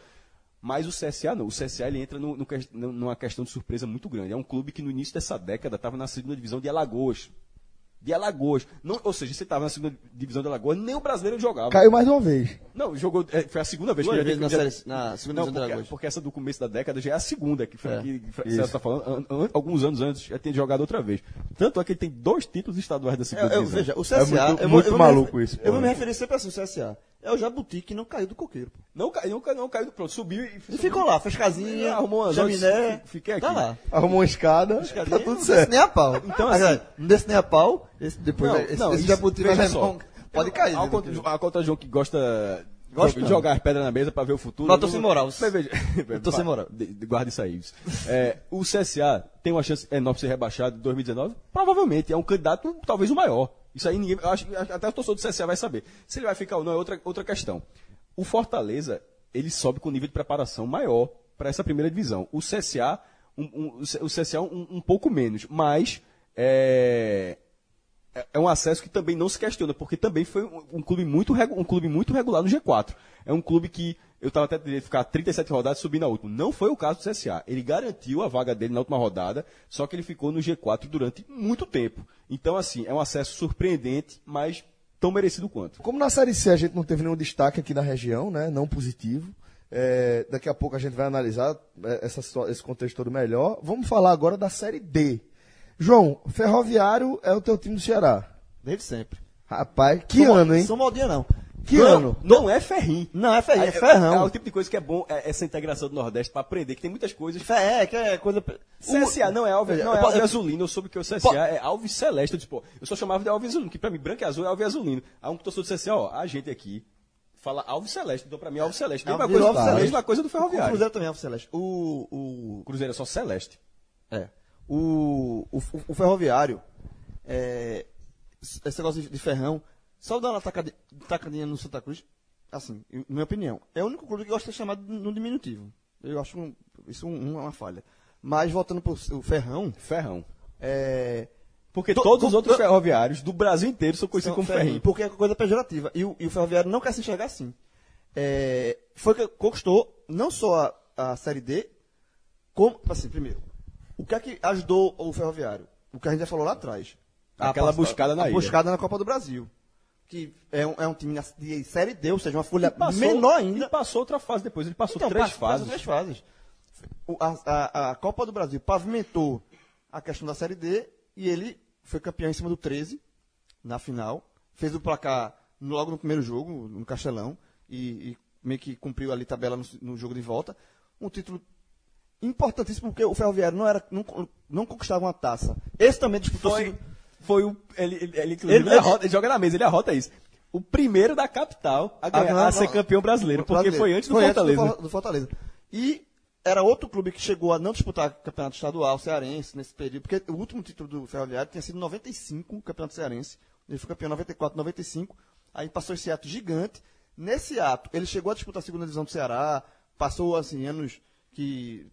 mas o CSA não. O CSA ele entra no, no- numa questão de surpresa muito grande. É um clube que no início dessa década estava na segunda divisão de Alagoas. De Alagoas. Não, ou seja, você estava na segunda divisão de Alagoas, nem o brasileiro jogava. Caiu mais uma vez. Não, jogou. é, foi a segunda vez Duas que ele na, já- série, na segunda não, divisão de porque, Alagoas. porque essa do começo da década já é a segunda que, foi, É, que Celso está falando. An- an- alguns anos antes já tinha jogado outra vez. Tanto é que ele tem dois títulos estaduais da segunda Eu, eu, divisão. veja, o CSA. É muito- eu vou- muito eu vou maluco isso, Eu vou me referir sempre assim, o CSA. É o Jabuti que não caiu do coqueiro. pô. Não, caiu, não, caiu, não caiu, pronto, subiu e, E ficou lá, fez casinha, Arrumou umas chaminé. fiquei aqui. Tá lá. Arrumou uma escada, tá tudo não certo. desce nem a pau. Então, Agora, assim- não desce nem a pau, esse, depois Não, esse, não, esse isso- Jabuti vai só. Pode cair. Ao ao contra João que gosta Gosto de não. jogar as pedras na mesa para ver o futuro. Mas eu tô Não- sem moral. Mas veja, Eu tô sem moral. Guarda isso aí. É, o CSA tem uma chance enorme de ser rebaixado em 2019? Provavelmente. É um candidato, talvez o maior. Isso aí ninguém. acho, até o torcedor do CSA vai saber. Se ele vai ficar ou não é outra, outra questão. O Fortaleza, ele sobe com nível de preparação maior para essa primeira divisão. O CSA, um, um- o CSA um, um pouco menos. Mas. É, é- é um acesso que também não se questiona, porque também foi um, um clube, muito, um clube muito regular no G4. É um clube que eu estava até de ficar 37 rodadas e subir na última. Não foi o caso do CSA. Ele garantiu a vaga dele na última rodada, só que ele ficou no G4 durante muito tempo. Então, assim, é um acesso surpreendente, mas tão merecido quanto. Como na Série C a gente não teve nenhum destaque aqui na região, né? Não positivo. é, daqui a pouco a gente vai analisar é, essa esse contexto todo melhor. Vamos falar agora da Série D. João, Ferroviário é o teu time do Ceará. Desde sempre. Rapaz, que São- ano, hein? São Maldinha, não. Que Não, ano? Não é ferrinho. Não, é ferrinho, é É, ferrão. é o tipo de coisa que é bom, é essa integração do Nordeste para aprender, que tem muitas coisas. É, que é coisa... CSA não é Alves, não é Alves Azulino, eu soube que o CSA é Alves Celeste. Eu, disse, pô, eu só chamava de Alves Azulino, que pra mim branco e azul é Alves Azulino. Aí um torcedor do CSA, ó, a gente aqui fala Alves Celeste, então pra mim é Alves Celeste. Mesma, coisa, Alves Celeste. mesma coisa do O Ferroviário. Cruzeiro também é Alves Celeste. O, o, O Cruzeiro é só Celeste. É. O, o, o ferroviário, é, esse negócio de ferrão, só uma tacadi- tacadinha no Santa Cruz, assim, na minha opinião, é o único clube que gosta de ser chamado no diminutivo. Eu acho um- isso um- uma falha. Mas voltando pro o ferrão, Ferrão. é, Porque To- todos os outros to- ferroviários do Brasil inteiro são conhecidos como ferrinho. Porque é coisa pejorativa. E o, e o ferroviário não quer se enxergar assim. É, foi que conquistou não só a, a Série D, como, assim, primeiro, o que é que ajudou o ferroviário? O que a gente já falou lá atrás. Aquela passa- buscada na a ilha. buscada na Copa do Brasil. Que é um, é um time de Série D, ou seja, uma folha passou- menor ainda. E passou outra fase depois. Ele passou Então, três passa fases. três fases. O- a, a- a Copa do Brasil pavimentou a questão da Série D e ele foi campeão em cima do 13 na final. Fez o placar logo no primeiro jogo, no Castelão, e, e meio que cumpriu ali tabela no, no jogo de volta. Um título importantíssimo porque o Ferroviário não, era, não, não conquistava uma taça. Esse também disputou. Foi, foi o. Ele, ele, ele, Ele- ele arrota- ele joga na mesa, ele arrota isso. O primeiro da capital a, ganhar- ganhar- a ser campeão brasileiro, porque brasileiro. foi antes do Foi Fortaleza. For- do Fortaleza. E era outro clube que chegou a não disputar campeonato estadual cearense nesse período, porque o último título do Ferroviário tinha sido em 95, o campeonato cearense. Ele foi campeão em 94, 95. Aí passou esse ato gigante. Nesse ato, ele chegou a disputar a segunda divisão do Ceará, passou assim anos que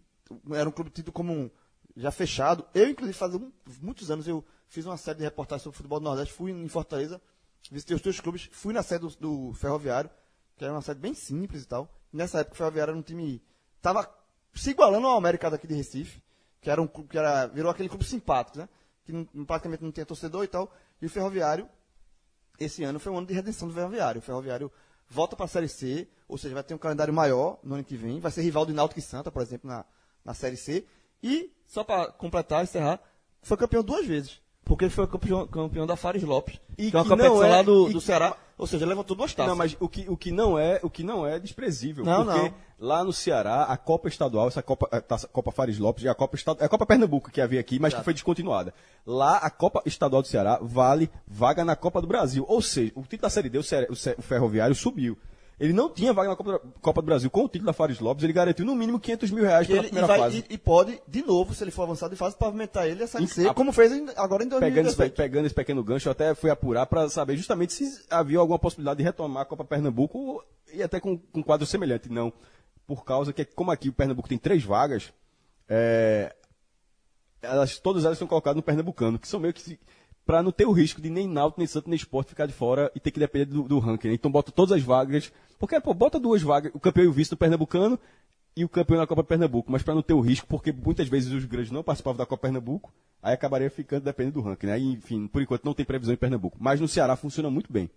era um clube tido como um- já fechado. Eu, inclusive, faz um- muitos anos eu fiz uma série de reportagens sobre futebol do Nordeste, fui em Fortaleza, visitei os dois clubes, fui na sede do, do Ferroviário, que era uma sede bem simples e tal. Nessa época o Ferroviário era um time tava se igualando ao América daqui de Recife, que era um clube que era virou aquele clube simpático, né? Que não- praticamente não tinha torcedor e tal. E o Ferroviário esse ano foi um ano de redenção do Ferroviário. O Ferroviário volta para a Série C, ou seja, vai ter um calendário maior no ano que vem. Vai ser rival de Náutico e Santa, por exemplo, na, na Série C. E, só para completar, encerrar, foi campeão duas vezes. Porque ele foi campeão, campeão da Fares Lopes, E que é uma competição é- lá do, do Ceará. Ou seja, levantou duas taças. Não, mas o que, o que não é, o que não é desprezível, Não, porque não. lá no Ceará, a Copa Estadual, essa Copa, a taça- Copa Fares Lopes e a Copa Estadual, é a Copa Pernambuco que havia aqui, mas que foi descontinuada. Lá a Copa Estadual do Ceará vale vaga na Copa do Brasil, ou seja, o título da Série D, o Ferroviário subiu. Ele não tinha vaga na Copa, do- Copa do Brasil com o título da Fares Lopes, ele garantiu no mínimo 500 mil reais pela ele, e, primeira vai- fase. e- e pode, de novo, se ele for avançado de fase, pavimentar ele a Série C, como fez agora em Pegando esse, 2018. pegando esse pequeno gancho, eu até fui apurar para saber justamente se havia alguma possibilidade de retomar a Copa Pernambuco e até com, com um quadro semelhante. Não. Por causa que, como aqui o Pernambuco tem três vagas, é, elas, todas elas são colocadas no Pernambucano, que são meio que. Para não ter o risco de nem Náutico, nem Santo, nem Sport ficar de fora e ter que depender do, do ranking. né? Então bota todas as vagas. Porque, pô, bota duas vagas, o campeão e o vice do Pernambucano e o campeão na Copa Pernambuco, mas para não ter o risco, porque muitas vezes os grandes não participavam da Copa Pernambuco, aí acabaria ficando dependendo do ranking, né? E, enfim, por enquanto não tem previsão em Pernambuco. Mas no Ceará funciona muito bem.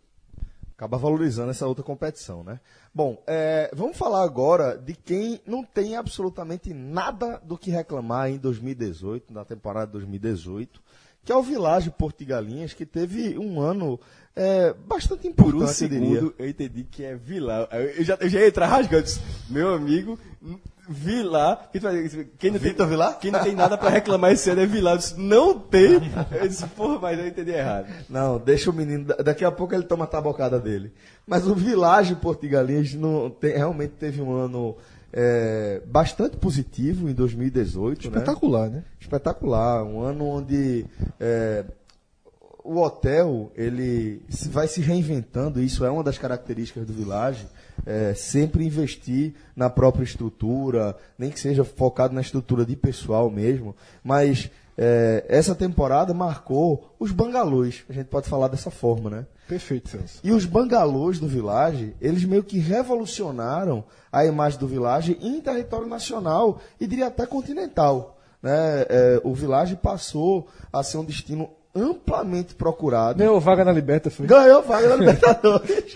Acaba valorizando essa outra competição, né? Bom, é, vamos falar agora de quem não tem absolutamente nada do que reclamar em 2018, na temporada de 2018, que é o Village Porto de Galinhas, que teve um ano é, bastante Por importante, um eu diria. segundo eu entendi que é Vilar. Eu já, eu já ia entrar rasgando. Meu amigo, Vilar. Quem, não tem, Vilar? Quem não tem nada para reclamar esse ano é Vilar. Eu disse, não tem. Eu disse, porra, mas eu entendi errado. Não, deixa o menino. da- Daqui a pouco ele toma a tabocada dele. Mas o Village Porto de Galinhas não, tem- realmente teve um ano é, bastante positivo em 2018. né? Espetacular, né? espetacular, um ano onde é, o hotel ele vai se reinventando, isso é uma das características do Village, é, sempre investir na própria estrutura, nem que seja focado na estrutura de pessoal mesmo, mas é, essa temporada marcou os bangalôs, a gente pode falar dessa forma, né? Perfeito, Celso. E os bangalôs do Village, eles meio que revolucionaram a imagem do Village em território nacional e diria até continental. Né? É, o Village passou a ser um destino amplamente procurado. Ganhou vaga na Liberta, foi? Ganhou vaga na Libertadores.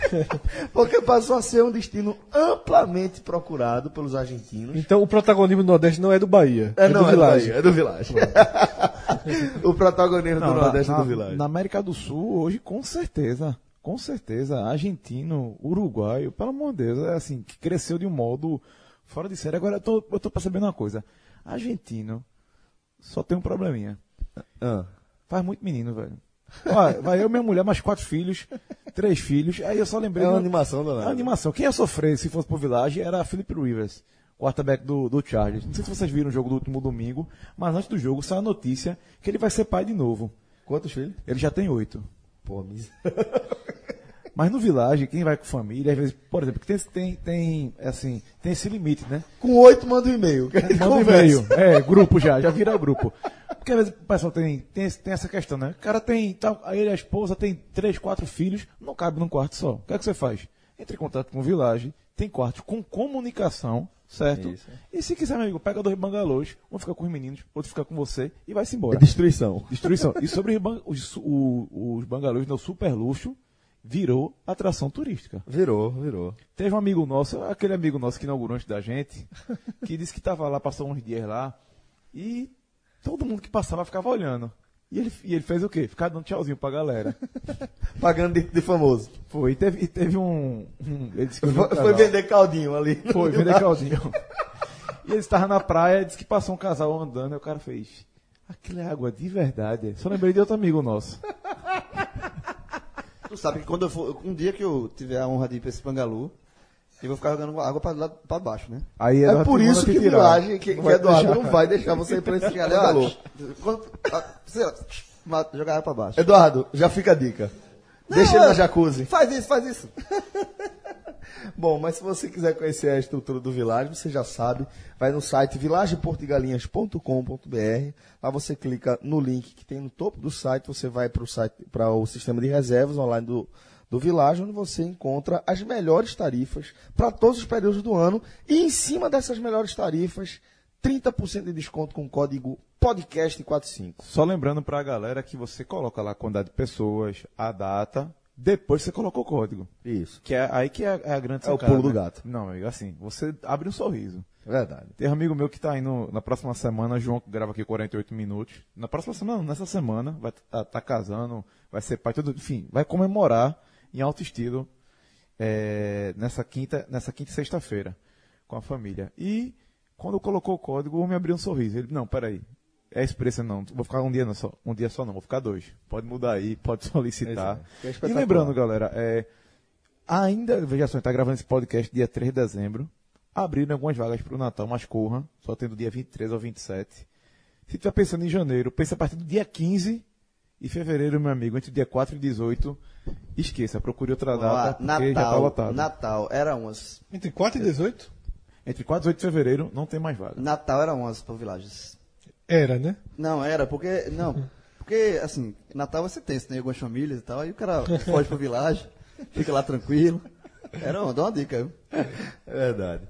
Porque passou a ser um destino amplamente procurado pelos argentinos. Então o protagonismo do Nordeste não é do Bahia. É, não, do é Village. É do Village. o protagonismo Não, do Nordeste na, é do Village. Na América do Sul, hoje, com certeza. Com certeza. Argentino, uruguaio, pelo amor de Deus, é assim, que cresceu de um modo fora de série. Agora eu tô, eu tô percebendo uma coisa. Argentino só tem um probleminha. Ah. Faz muito menino, velho. Ó, vai eu, minha mulher, mais quatro filhos, três filhos. Aí eu só lembrei. É uma animação É danada. uma animação. Quem ia sofrer se fosse pro Village era Philip Rivers, quarterback do, do Chargers. Não sei se vocês viram o jogo do último domingo, mas antes do jogo saiu a notícia que ele vai ser pai de novo. Quantos filhos? Ele já tem oito. Pô, mis... Mas no Village, quem vai com família, às vezes, por exemplo, tem, tem, tem, assim, tem esse limite, né? Com oito, manda um e-mail. Manda um e-mail. É, grupo já, já vira grupo. Porque às vezes o pessoal tem, tem, tem essa questão, né? O cara tem, aí ele, a esposa tem três, quatro filhos, não cabe num quarto só. O que é que você faz? Entre em contato com o Village, tem quartos com comunicação, certo? Isso. E se quiser, meu amigo, pega dois bangalôs, um fica com os meninos, outro fica com você e vai-se É embora. destruição. Destruição. E sobre os, o- os bangalôs, né, o super luxo, virou atração turística. Virou, virou. Teve um amigo nosso, aquele amigo nosso que inaugurou antes da gente, que disse que estava lá, passou uns dias lá, e todo mundo que passava ficava olhando. E ele, e ele fez o quê? Ficar dando tchauzinho pra galera. Pagando de, de famoso. Foi, e teve, e teve um, um- Ele disse que Foi, foi casal. vender caldinho ali. Foi, vender caldinho. E ele estava na praia, disse que passou um casal andando, e o cara fez. Aquilo é água de verdade. Só lembrei de outro amigo nosso. Tu sabe que quando eu for, um dia que eu tiver a honra de ir pra esse Bangalu, eu vou ficar jogando água pra, lá, pra baixo, né? Aí É por isso que. Village, que, que vai Eduardo não vai deixar você ir pra esse ma- jogar água pra baixo. Eduardo, já fica a dica. Deixa Não, ele na é- jacuzzi. Faz isso, faz isso. Bom, mas se você quiser conhecer a estrutura do Village, você já sabe, vai no site vilageportigalinhas.com.br. Lá você clica no link que tem no topo do site, você vai para o site, para o sistema de reservas online do, do Village, onde você encontra as melhores tarifas para todos os períodos do ano. E em cima dessas melhores tarifas, 30% de desconto com o código podcast45. Só lembrando pra galera que você coloca lá a quantidade de pessoas, a data, depois você coloca o código. Isso. Que é aí que é, é a grande É o sacada, pulo do né? gato. Não, amigo, assim, você abre um sorriso. Verdade. Tem um amigo meu que tá indo na próxima semana, João, que grava aqui 48 minutos. Na próxima semana, não, nessa semana, vai tá, tá casando, vai ser pai, tudo, enfim, vai comemorar em alto estilo é, nessa quinta, nessa quinta e sexta-feira com a família. E quando colocou o código, o homem abriu um sorriso. Ele, não, peraí, é preço não, vou ficar um dia não só, um dia só não, vou ficar dois. Pode mudar aí, pode solicitar. É e lembrando, galera, é, ainda, veja só, a gente tá gravando esse podcast dia 3 de dezembro. Abriram algumas vagas para o Natal, mas corra, só tendo dia 23 ou 27. Se tiver pensando em janeiro, pense a partir do dia 15 e fevereiro, meu amigo, entre dia 4 e 18, esqueça, procure outra Ó, data, porque já tá Natal, lotado. Natal era umas. Entre 4 e 18? Entre 4 e 18 de fevereiro, não tem mais vaga. Natal era umas para Villages. Era, né? Não, era, porque. Não. Porque, assim, Natal vai ser tenso, né? Algumas famílias e tal. Aí o cara foge pro vilagem, fica lá tranquilo. Era uma, dá uma dica, viu? É verdade.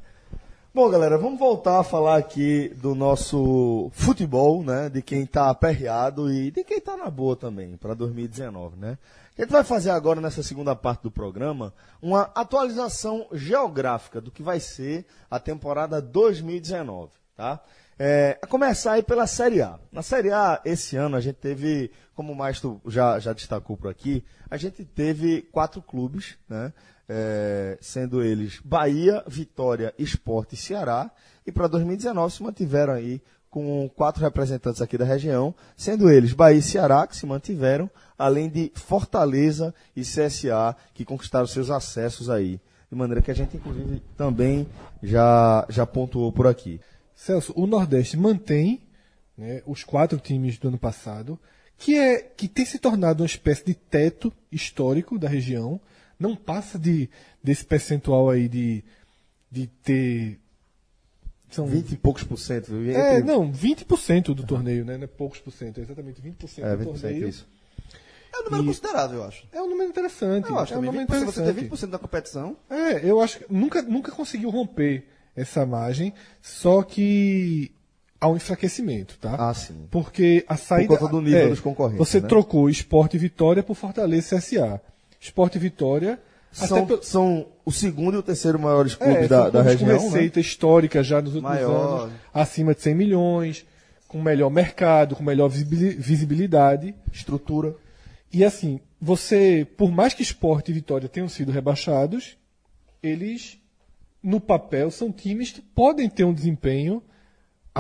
Bom, galera, vamos voltar a falar aqui do nosso futebol, né? De quem tá aperreado e de quem tá na boa também, para 2019, né? A gente vai fazer agora, nessa segunda parte do programa, uma atualização geográfica do que vai ser a temporada 2019, tá? É, a começar aí pela Série A. Na Série A, esse ano, a gente teve, como o Maestro já, já destacou por aqui, a gente teve quatro clubes, né? É, sendo eles Bahia, Vitória, Esporte e Ceará. E para 2019 se mantiveram aí com quatro representantes aqui da região, sendo eles Bahia e Ceará, que se mantiveram, além de Fortaleza e CSA, que conquistaram seus acessos aí. De maneira que a gente, inclusive, também já, já pontuou por aqui. Celso, o Nordeste mantém né, os quatro times do ano passado, que, é, que tem se tornado uma espécie de teto histórico da região. Não passa de, desse percentual aí de, de ter. São 20 e poucos por cento, viu? É, Entre- não, 20% do torneio, né? Não é poucos por cento, é exatamente 20% É, do 20% torneio. isso. É um número considerável, eu acho. É um número interessante. Eu acho é um número 20%, você ter interessante. 20% da competição. É, eu acho que nunca, nunca conseguiu romper essa margem, só que há um enfraquecimento, tá? Ah, sim. Porque a saída. conta do nível dos concorrentes, Você né? trocou Esporte e Vitória por Fortaleza e CSA. Esporte e Vitória. São, pelo- são o segundo e o terceiro maiores clubes é, da, da clubes região. com né? receita histórica já nos últimos Maior. anos, acima de 100 milhões, com melhor mercado, com melhor visibili- visibilidade. Estrutura. E assim, você, por mais que Esporte e Vitória tenham sido rebaixados, eles, no papel, são times que podem ter um desempenho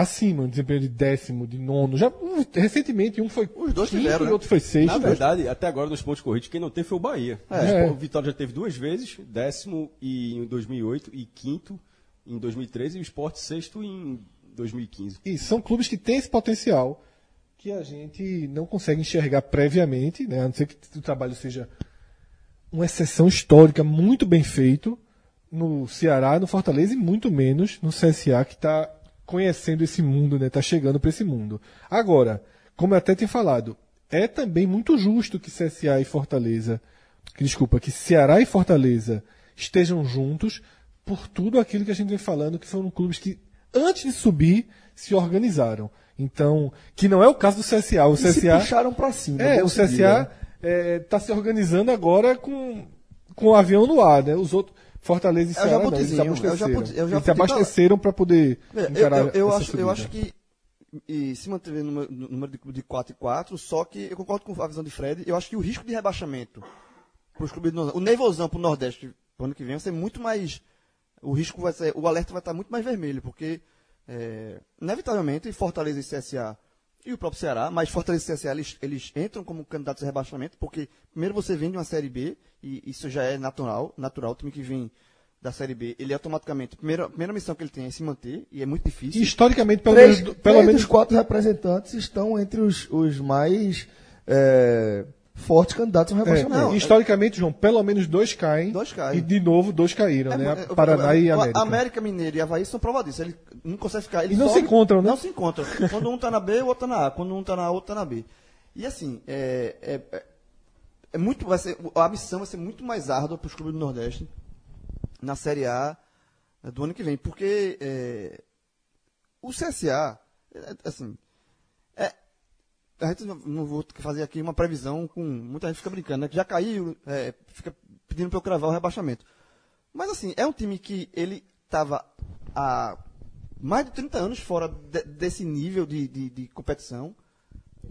acima, um desempenho de décimo, de nono. Já, recentemente, um foi Os dois quinto tiveram, e né? outro foi sexto. Na verdade, até agora nos pontos corridos, quem não teve foi o Bahia. É. O Vitória já teve duas vezes, décimo e- em 2008 e quinto em 2013 e o Sport sexto em 2015. E são clubes que têm esse potencial que a gente não consegue enxergar previamente, né? a não ser que o trabalho seja uma exceção histórica muito bem feito no Ceará, no Fortaleza e muito menos no CSA que está conhecendo esse mundo, né? Está chegando para esse mundo. Agora, como eu até tinha falado, é também muito justo que CSA e Fortaleza, que, desculpa, que Ceará e Fortaleza estejam juntos por tudo aquilo que a gente vem falando, que foram clubes que antes de subir se organizaram. Então, que não é o caso do CSA. O E se puxaram pra cima. é, bom o CSA né? está se organizando agora com, com o avião no ar, né? Os outros, Fortaleza e É Ceará, não, eles se Jabutinho, é o abasteceram. É eles se abasteceram para poder É, Eu, encarar eu, eu essa acho, eu acho que e se manter no número- de, de 4 e 4, só que eu concordo com a visão de Fred, eu acho que o risco de rebaixamento para os clubes do Nordeste, o nervosão para o Nordeste pro ano que vem vai ser muito mais, o risco vai ser, o alerta vai estar muito mais vermelho, porque é, inevitavelmente Fortaleza e CSA e o próprio Ceará, mas Fortaleza e CSA eles, eles entram como candidatos a rebaixamento, porque primeiro você vem de uma Série B, e isso já é natural, natural, o time que vem da Série B, ele automaticamente, a primeira, a primeira missão que ele tem é se manter, e é muito E difícil. historicamente, pelo Três, menos, pelo três menos dos quatro representantes estão entre os, os mais é, fortes candidatos ao é, rebaixamento. Não, historicamente, João, pelo menos dois caem. Dois caem. E de novo, dois caíram, É, né? é, Paraná é, e América. América Mineiro e Havaí são prova disso. Ele não consegue ficar. ele E não sobe- se encontram, né? Não se encontram. Quando um tá na B, o outro tá na A. Quando um tá na A, o outro tá na B. E assim, é, é, é- é muito, vai ser, a missão vai ser muito mais árdua para os clubes do Nordeste na Série A eh, do ano que vem. Porque é, o CSA, é, assim, é, a gente não, não vou fazer aqui uma previsão com. Muita gente fica brincando, né? Que já caiu, é, fica pedindo para eu cravar o rebaixamento. Mas assim, é um time que ele estava há mais de 30 anos fora de- desse nível de, de, de competição.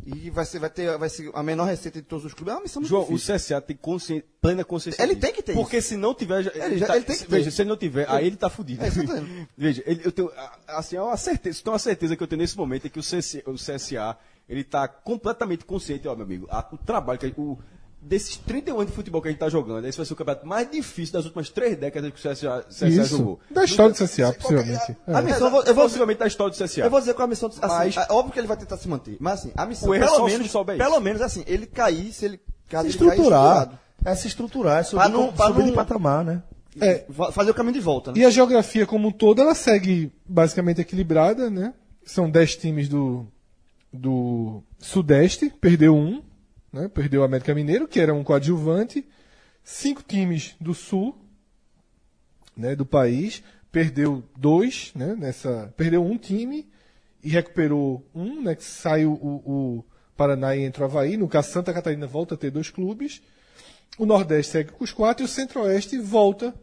E vai ser, vai ter vai ser a menor receita de todos os clubes. É uma missão muito João, o difícil. CSA tem consci... plena consciência. Ele tem que ter Porque isso. se não tiver. já- Ele já- tá- ele tem que ter. Veja, se ele não tiver, aí ele tá fudido. É. Veja, ele- eu tenho. a- Assim, é uma certeza. Tem uma certeza que eu tenho nesse momento é que o, CSA, o CSA ele tá completamente consciente, ó, meu amigo. a- o trabalho que. a- O, desses 31 anos de futebol que a gente tá jogando, esse vai ser o campeonato mais difícil das últimas três décadas que o CSA, CSA Isso. jogou. Da história do CSA, possivelmente. A É. missão, Eu vou- eu vou- possivelmente da história do CSA. Eu vou dizer qual a missão. Assim, Mas- é óbvio que ele vai tentar se manter. Mas assim, a missão, é pelo menos, pelo menos assim, ele cair, se ele. Se estruturar. estruturado. É se estruturar, é subir, Pra não- pra subir de não- patamar, né? É, Va- Fazer o caminho de volta, né? E a geografia como um todo, ela segue basicamente equilibrada, né? São 10 times do, do Sudeste, perdeu um, né? Perdeu o América Mineiro, que era um coadjuvante. Cinco times do Sul, né? Do país, perdeu dois, né? Nessa, perdeu um time e recuperou um, né? Que saiu o, o Paraná e entra o Havaí. No caso, Santa Catarina volta a ter dois clubes. O Nordeste segue com os quatro e o Centro-Oeste volta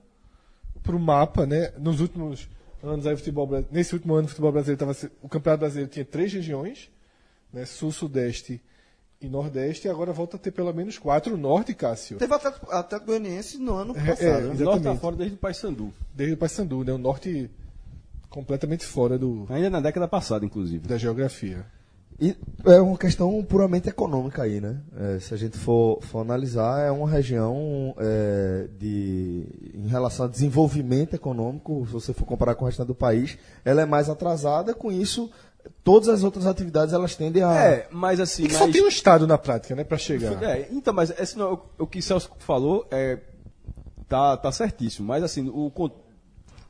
para o mapa, né? Nos últimos anos, aí, futebol, nesse último ano, o futebol brasileiro o Campeonato Brasileiro tinha três regiões, né? Sul, Sudeste e Nordeste, e agora volta a ter pelo menos quatro. O Norte, Cássio, Teve até, até Goianiense no ano É, passado. é, né? O Norte tá exatamente. fora desde o Paysandu. desde o Paysandu, né? O Norte completamente fora do, Ainda na década passada, inclusive. da geografia. E é uma questão puramente econômica aí, né? É, se a gente for, for analisar, é uma região é, de, em relação a desenvolvimento econômico, se você for comparar com o restante do país, ela é mais atrasada, com isso, todas as outras atividades elas tendem a. É, mas assim. E mas... só tem um estado na prática, né? Para chegar. É, então, mas esse não, o, o que Celso falou é, tá, tá certíssimo. Mas assim, o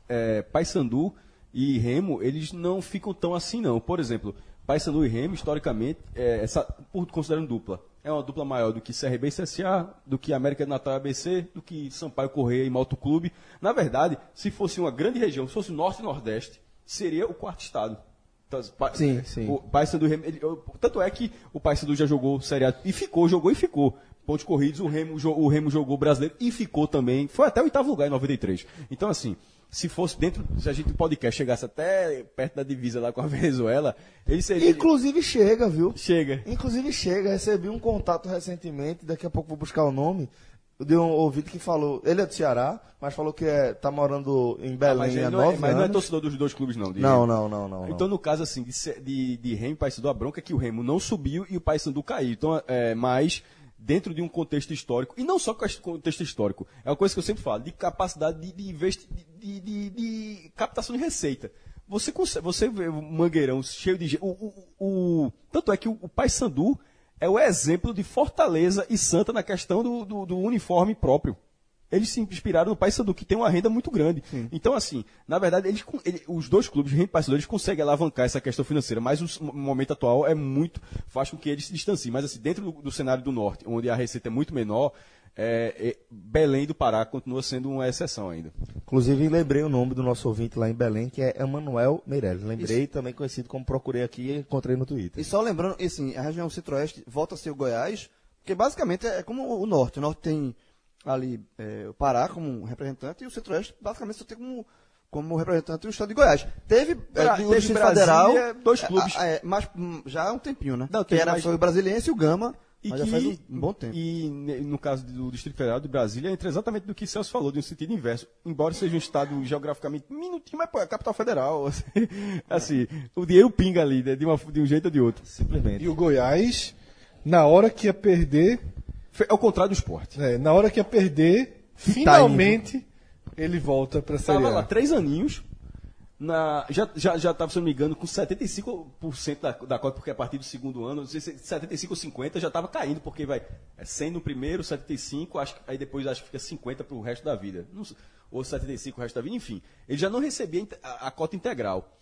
é, Paysandu e Remo, eles não ficam tão assim não. Por exemplo, Paysandu e Remo, historicamente, é, essa, por considerando dupla, é uma dupla maior do que CRB e CSA, do que América do Natal e ABC, do que Sampaio Correia e Malto Clube. Na verdade, se fosse uma grande região, se fosse o Norte e Nordeste, seria o quarto estado. Sim, sim. O Paysandu ele- tanto é que o Paysandu já jogou Série A e ficou, jogou e ficou. Pontos corridos, o Remo, o Remo jogou brasileiro e ficou também. Foi até o oitavo lugar em 93. Então, assim, se fosse dentro, se a gente o podcast chegasse até perto da divisa lá com a Venezuela, ele seria. Inclusive chega, viu? Chega. Inclusive chega, recebi um contato recentemente, daqui a pouco vou buscar o nome. Eu dei um ouvido que falou, ele é do Ceará, mas falou que é, tá morando em Ah, Belém há não, é, nove mas não é anos. torcedor dos dois clubes, não. Não, não, não, não. Então, no caso, assim, de, de, de Remo e Paysandu, a bronca é que o Remo não subiu e o Paysandu caiu. Então, é, mas dentro de um contexto histórico, e não só com esse contexto histórico, é uma coisa que eu sempre falo, de capacidade de, de, investi- de, de- de captação de receita. Você, consegue, você vê um mangueirão cheio de. O, o, o- tanto é que o, o Paysandu é o exemplo de Fortaleza e Santa na questão do, do, do uniforme próprio. Eles se inspiraram no Paysandu, que tem uma renda muito grande. Então, assim, na verdade, eles, ele- os dois clubes, Remo e Paysandu, eles conseguem alavancar essa questão financeira, mas o momento atual é muito, faz com que eles se distanciem. Mas, assim, dentro do, do cenário do Norte, onde a receita é muito menor, é, é, Belém do Pará continua sendo uma exceção ainda. Inclusive, lembrei o nome do nosso ouvinte lá em Belém, que é Emanuel Meirelles. Lembrei, também conhecido como Procurei Aqui e encontrei no Twitter. E só lembrando, assim, a região centro-oeste volta a ser o Goiás, porque basicamente é como o norte. O norte tem ali é, o Pará como representante e o centro-oeste basicamente só tem como, como representante o estado de Goiás. Teve, Bra- é, do teve Distrito Brasília, Federal, dois clubes. é, é, mas hum, já há um tempinho, né? Não, que era, mais- foi o Brasiliense e o Gama, E mas que, já faz um, bom tempo. E ne- no caso do Distrito Federal de Brasília, entra exatamente do que Celso falou, de um sentido inverso. Embora seja um estado geograficamente minutinho, mas pô, é a capital federal. Assim, assim, o dinheiro pinga ali, né, de, uma- de um jeito ou de outro. Simplesmente. E o Goiás, na hora que ia perder, Foi- É o contrário do esporte. é, na hora que ia perder, finalmente ele volta para a Série Tava lá A. três aninhos, na, já, já, já tava, se não me engano, com 75% da, da cota, porque a partir do segundo ano, não sei se 75 ou 50 já estava caindo, porque vai é 100 no primeiro, 75, acho, aí depois acho que fica 50 para o resto da vida. Não ou 75 o resto da vida, enfim. Ele já não recebia a, a cota integral.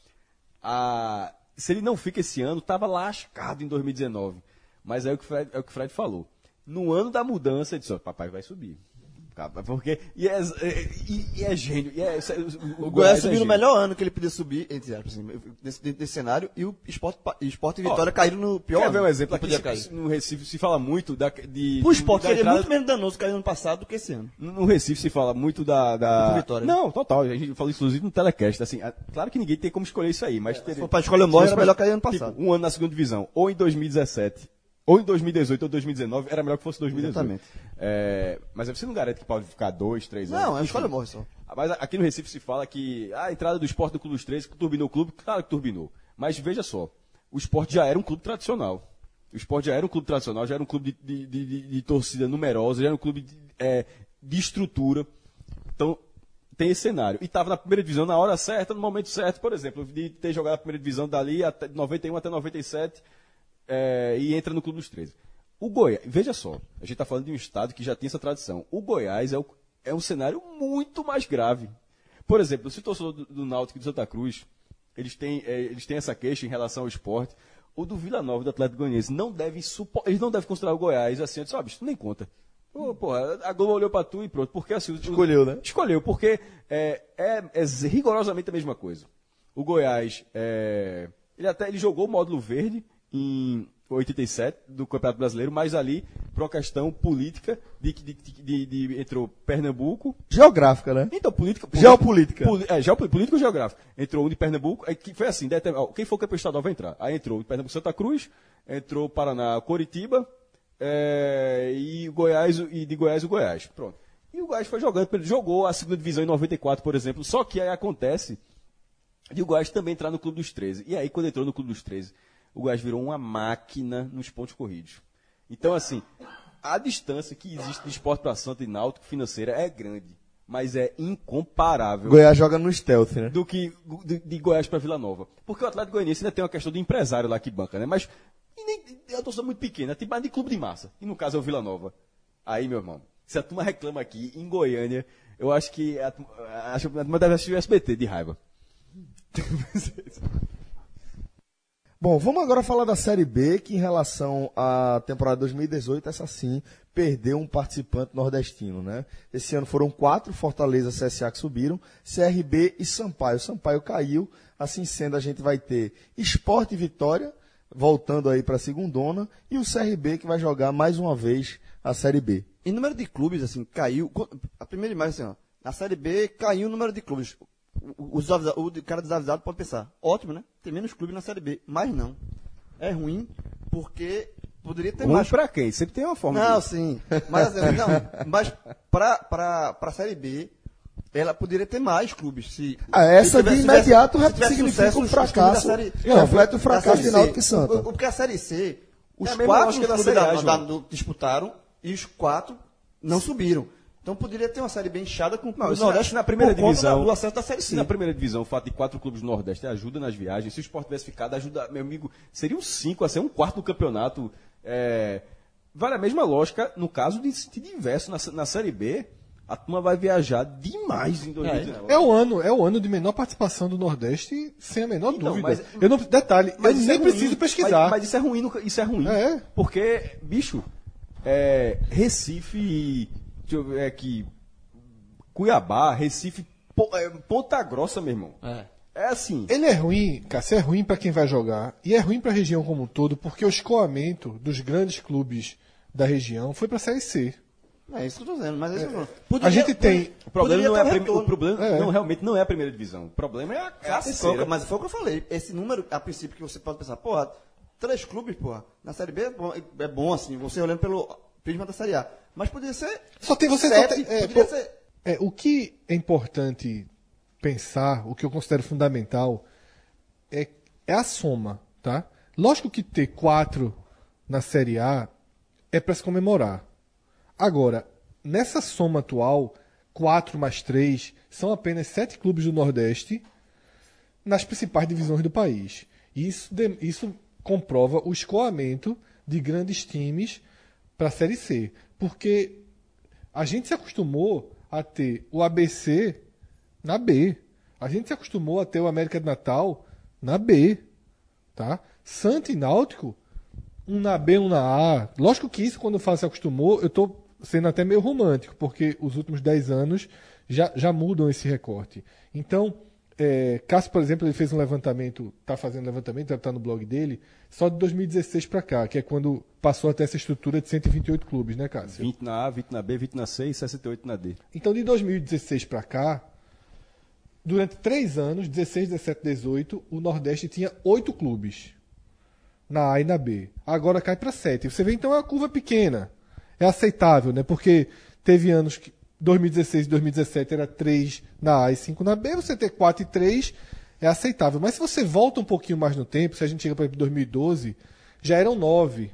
A- se ele não fica esse ano, estava lascado em 2019. Mas é o que o Fred, é o que o Fred falou. No ano da mudança, ele disse, papai vai subir. Porque, e é, é- e, e é gênio. E é, o, O Goiás é subiu no gênio. melhor ano que ele podia subir, entre aspas, assim, nesse, cenário, e o Sport, Sport e Vitória caíram no pior Quer ver um exemplo? Aqui se- no Recife se fala muito da, de. O Sport seria entrada- muito menos danoso cair no ano passado do que esse ano. No Recife se fala muito da. da... Vitória. Não, total. A gente falou inclusive no telecast. Assim, a- claro que ninguém tem como escolher isso aí, mas. teria- for pra escolher o era melhor cair ano passado. Tipo, um ano na segunda divisão, ou em 2017, ou em 2018 ou 2019, era melhor que fosse 2018. Exatamente. É, mas você não garante que pode ficar dois, três anos. Não, é escolha morre só. Mas aqui no Recife se fala que a entrada do esporte do Clube dos 13 turbinou o clube, claro que turbinou. Mas veja só, o esporte já era um clube tradicional. O esporte já era um clube tradicional, já era um clube de, de- de- de- de torcida numerosa, já era um clube de, é, de estrutura. Então, tem esse cenário. E estava na primeira divisão na hora certa, no momento certo, por exemplo, de ter jogado a primeira divisão dali até 91 até 97 é, e entra no Clube dos 13. O Goiás, veja só, a gente está falando de um estado que já tem essa tradição. O Goiás é, o- é um cenário muito mais grave. Por exemplo, se o torcedor do, do Náutico e do Santa Cruz, eles têm, é, eles têm essa queixa em relação ao esporte, o do Vila Nova e do Atlético Goianiense não devem supo- eles não devem considerar o Goiás assim, sabe, isso nem conta. Ô, porra, a Globo olhou pra tu e pronto. Porque assim, Escolheu, né? Escolheu, porque é, é, é rigorosamente a mesma coisa. O Goiás, é, ele até ele jogou o módulo verde em 87 do Campeonato Brasileiro, mas ali, por uma questão política, de, de, de, de- entrou Pernambuco. Geográfica, né? Então, política. Geopolítica. Poli, é, geopolítica ou geográfico. Entrou um de Pernambuco, é, que foi assim, quem for campeão estadual vai entrar. Aí entrou de Pernambuco Santa Cruz, entrou Paraná Coritiba, é, e Goiás, e de Goiás o Goiás. Pronto. E o Goiás foi jogando, jogou a segunda divisão em 94, por exemplo, só que aí acontece de o Goiás também entrar no Clube dos 13. E aí, quando entrou no Clube dos 13, o Goiás virou uma máquina nos pontos corridos. Então, assim, a distância que existe de esporte para Santa e Náutico financeira é grande, mas é incomparável Goiás joga no stealth, né? do que de, de Goiás para Vila Nova. Porque o Atlético Goianiense ainda tem uma questão do empresário lá que banca, né? Mas e nem, é uma torcida muito pequena, tipo mais de clube de massa. E no caso é o Vila Nova. Aí, meu irmão, se a turma reclama aqui em Goiânia, eu acho que a, turma- acho que a turma deve assistir o SBT de raiva. Bom, vamos agora falar da Série B, que em relação à temporada 2018, essa sim perdeu um participante nordestino, né? Esse ano foram quatro, Fortaleza, CSA que subiram, CRB e Sampaio. Sampaio caiu, assim sendo a gente vai ter Esporte e Vitória, voltando aí para a segundona, e o CRB que vai jogar mais uma vez a Série B. Em número de clubes, assim, caiu. A primeira imagem, assim, ó. Na Série B, caiu o número de clubes. O, o de- cara desavisado pode pensar, ótimo, né? Tem menos clubes na Série B. Mas não. É ruim, porque poderia ter Ruim mais. pra quem? Sempre tem uma forma. Não, de- sim. Mas, assim, não, mas pra, pra, pra Série B, ela poderia ter mais clubes. Se, Ah, essa se de tivesse- imediato se tivesse significa sucesso um os fracasso. Série- Não, reflete o fracasso de Náutico e Santa. O- Porque a Série C, os É a mesma quatro lógica da Série A, disputaram e os quatro não subiram. Então poderia ter uma série bem inchada com Não, o na- se na primeira divisão- da- do acesso da Série C. na primeira divisão o fato de quatro clubes do Nordeste ajuda nas viagens, se o esporte tivesse ficado, ajuda, meu amigo, seria um cinco, a ser um quarto do campeonato. É, vale a mesma lógica no caso de sentido inverso. Na, na Série B, a turma vai viajar demais em 2019. É o ano, é o ano de menor participação do Nordeste, sem a menor Então, dúvida. mas- eu não, detalhe, eu isso nem é ruim, preciso pesquisar. Mas, mas isso é ruim, isso é ruim. É. Porque, bicho, é, Recife, eu ver aqui, Cuiabá, Recife, é, Ponta Grossa, meu irmão. É. É assim. Ele é ruim, Cássio, é ruim para quem vai jogar e é ruim para a região como um todo, porque o escoamento dos grandes clubes da região foi para a Série C. É isso que eu tô dizendo, mas é isso que eu tô falando. A Poderia- gente tem. O problema poderia não é prime- o problema É. não realmente não é a primeira divisão. O problema é a, é a foi o terceira. que- mas foi o que eu falei. Esse número, a princípio, que você pode pensar, porra, três clubes, porra, na Série B é bom, é bom assim, você olhando pelo prisma da Série A. Mas poderia ser. Só tem você só sete, tem- é, poderia pô, ser. É, o que é importante pensar, o que eu considero fundamental, é, é a soma, tá? Lógico que ter quatro na Série A é para se comemorar. Agora, nessa soma atual, quatro mais três são apenas sete clubes do Nordeste nas principais divisões do país. Isso, de- isso comprova o escoamento de grandes times para a Série C. Porque a gente se acostumou a ter o ABC na B. A gente se acostumou a ter o América de Natal na B. Tá? Santa e Náutico, um na B, um na A. Lógico que isso, quando eu falo se acostumou, eu estou sendo até meio romântico, porque os últimos 10 anos já, já mudam esse recorte. Então, é, Cássio, por exemplo, ele fez um levantamento, está fazendo levantamento, deve estar no blog dele, só de 2016 para cá, que é quando passou até essa estrutura de 128 clubes, né, Cássio? 20 na A, 20 na B, 20 na C e 68 na D. Então, de 2016 para cá, durante três anos, 16, 17, 18, o Nordeste tinha oito clubes. na A e na B. Agora cai para 7. Você vê então é uma curva pequena. É aceitável, né? Porque teve anos que 2016 e 2017 era 3 na A e 5 na B, você ter 4 e 3 é aceitável. Mas se você volta um pouquinho mais no tempo, se a gente chega para 2012, já eram 9,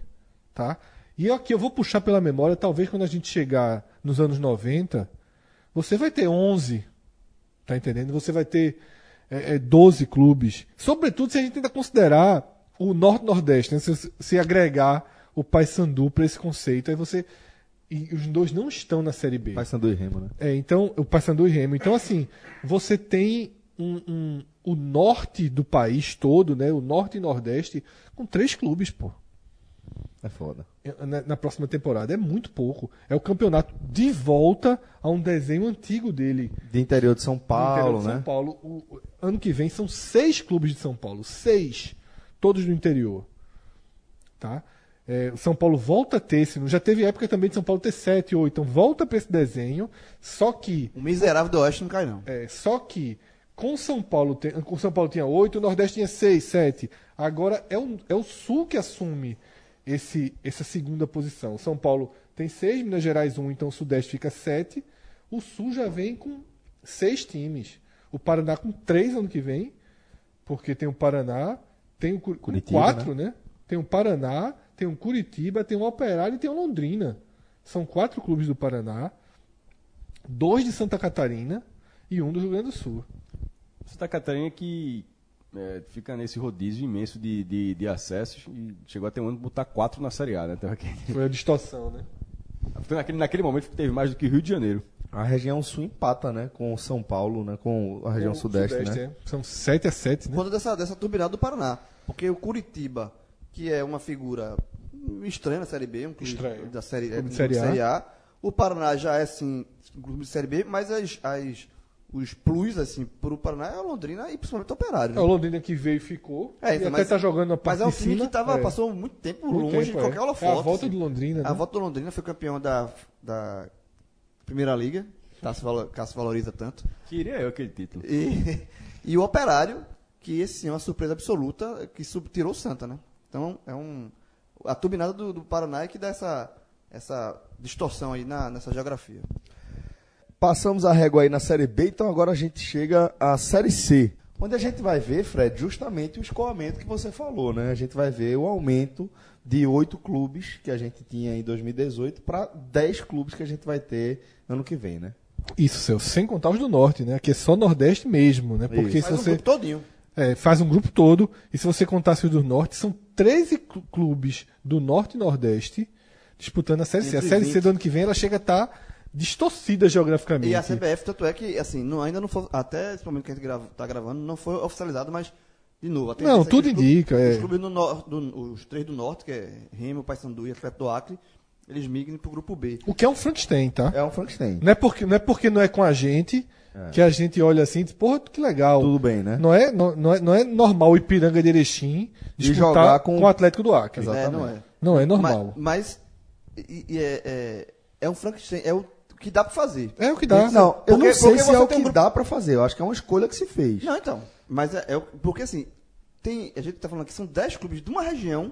tá? E aqui eu vou puxar pela memória, talvez quando a gente chegar nos anos 90, você vai ter 11, tá entendendo? Você vai ter é, é, 12 clubes. Sobretudo se a gente tenta considerar o Norte-Nordeste, né? se, se agregar o Paysandu para esse conceito, aí você e os dois não estão na Série B. Paysandu e Remo, né? É, então, o Paysandu e Remo. Então, assim, você tem um, um- o norte do país todo, né? O norte e nordeste, com três clubes, pô. É foda. Na, na próxima temporada. É muito pouco. É o campeonato de volta a um desenho antigo dele. De interior de São Paulo, de São né? Paulo. O, o ano que vem são seis clubes de São Paulo. Seis. Todos do interior. Tá? É, o São Paulo volta a ter esse. Já teve época também de São Paulo ter sete, oito. Então volta para esse desenho. Só que O miserável do Oeste não cai, não. é, só que com São Paulo, com São Paulo tinha oito, o Nordeste tinha seis, sete. Agora é o, é o Sul que assume esse, essa segunda posição. O São Paulo tem seis, Minas Gerais um, então o Sudeste fica sete. O Sul já vem com seis times. O Paraná com três ano que vem, porque tem o Paraná, tem o Curitiba, quatro, né? Tem o Paraná, tem o Curitiba, tem o Operário e tem o Londrina. São quatro clubes do Paraná, dois de Santa Catarina e um do Rio Grande do Sul. Santa Catarina que é, fica nesse rodízio imenso de, de, de acessos e chegou até um ano de botar quatro na Série A, né? Então, aquele- Foi a distorção, né? foi naquele, naquele momento que teve mais do que Rio de Janeiro. A região sul empata, né? Com São Paulo, né? Com a região O sudeste, né? é. São 7 a 7, né? Quando dessa, dessa turbinada do Paraná. Porque o Curitiba, que é uma figura estranha na Série B, um clube Estranho. da série, Clube é, de Série A. A. O Paraná já é, assim, um clube de Série B, mas as, as, os plus, assim, pro Paraná é o Londrina e principalmente o Operário. É né? o Londrina que veio e ficou. É, e então, até tá jogando na parte Mas é um time cima. que tava, É. passou muito tempo Muito longe tempo, de qualquer é. holofote. É a volta assim. do Londrina, né? A volta do Londrina foi campeão da, da Primeira Liga. Tá, se se valoriza tanto. Queria eu aquele título. E, e o Operário, que esse sim é uma surpresa absoluta, que sub- tirou o Santa, né? Então, é um... A turbinada do, do Paraná é que dá essa, essa distorção aí na, nessa geografia. Passamos a régua aí na Série B, então agora a gente chega à Série C. Onde a gente vai ver, Fred, justamente o escoamento que você falou, né? A gente vai ver o aumento de oito clubes que a gente tinha em 2018 para 10 clubes que a gente vai ter ano que vem, né? Isso, seu, sem contar os do Norte, né? Que é só Nordeste mesmo, né? Porque Isso. se Faz um você grupo todinho. é, faz um grupo todo, e se você contasse os do Norte, são 13 clu- clubes do Norte e Nordeste disputando a Série C. A Série C 20. do ano que vem ela chega a estar distorcida geograficamente. E a CBF, tanto é que, assim, não, ainda não foi, até esse momento que a gente grava, tá gravando, não foi oficializado, mas, de novo, Não, é tudo os clubes- indica, é. Os clubes do, nor- do- os três do Norte, que é Remo, Paysandu e Atlético do Acre, eles migrem pro grupo B. O que é um Frankenstein, tá? É um Frankenstein. Não é porque não é, porque não é com a gente que a gente olha assim e diz, porra, que legal. Tudo bem, né? Não é, não, não é, não é normal o Ipiranga de Erechim De disputar jogar com... com- o Atlético do Acre. Exato. É, Exatamente. não é. Não é normal. Mas, mas e- e é, é, é um Frankenstein, é o que dá pra fazer. É o que dá. Não, eu Porque- não sei porque se é o que um grupo- dá para fazer. Eu acho que é uma escolha que se fez. Não, então. Mas é, é o- porque assim, tem, a gente tá falando aqui, são 10 clubes de uma região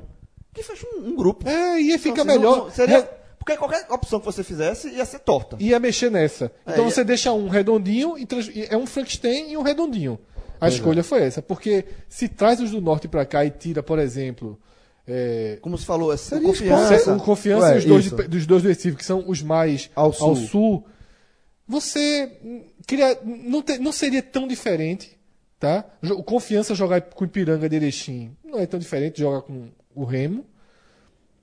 que fecham um, um grupo. É, e fica Então, assim, melhor. não- seria, porque qualquer opção que você fizesse ia ser torta. Ia mexer nessa. Então É, você ia- deixa um redondinho trans- é um Frankenstein e um redondinho. A escolha foi essa. Porque se traz os do norte pra cá e tira, por exemplo. é, Como se falou, essa Seria confiança. O Confiança Ué, e os dois, de- dos dois do Recife, que são os mais Ao sul. sul, você queria, não, te- não seria tão diferente, tá? O Confiança jogar com o Ipiranga de Erechim não é tão diferente de jogar com o Remo.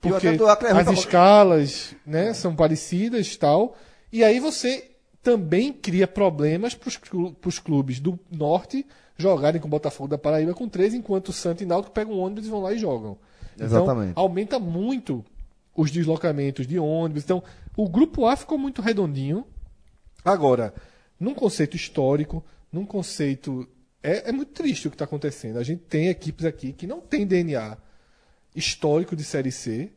Porque as escalas né, são parecidas e tal. E aí você também cria problemas para os clubes do norte jogarem com o Botafogo da Paraíba com três, enquanto o Santo e Náutico pegam um ônibus e vão lá e jogam. Exatamente. Então, aumenta muito os deslocamentos de ônibus. Então, o grupo A ficou muito redondinho. Agora, num conceito histórico, num conceito. É, é muito triste o que está acontecendo. A gente tem equipes aqui que não tem DNA histórico de Série C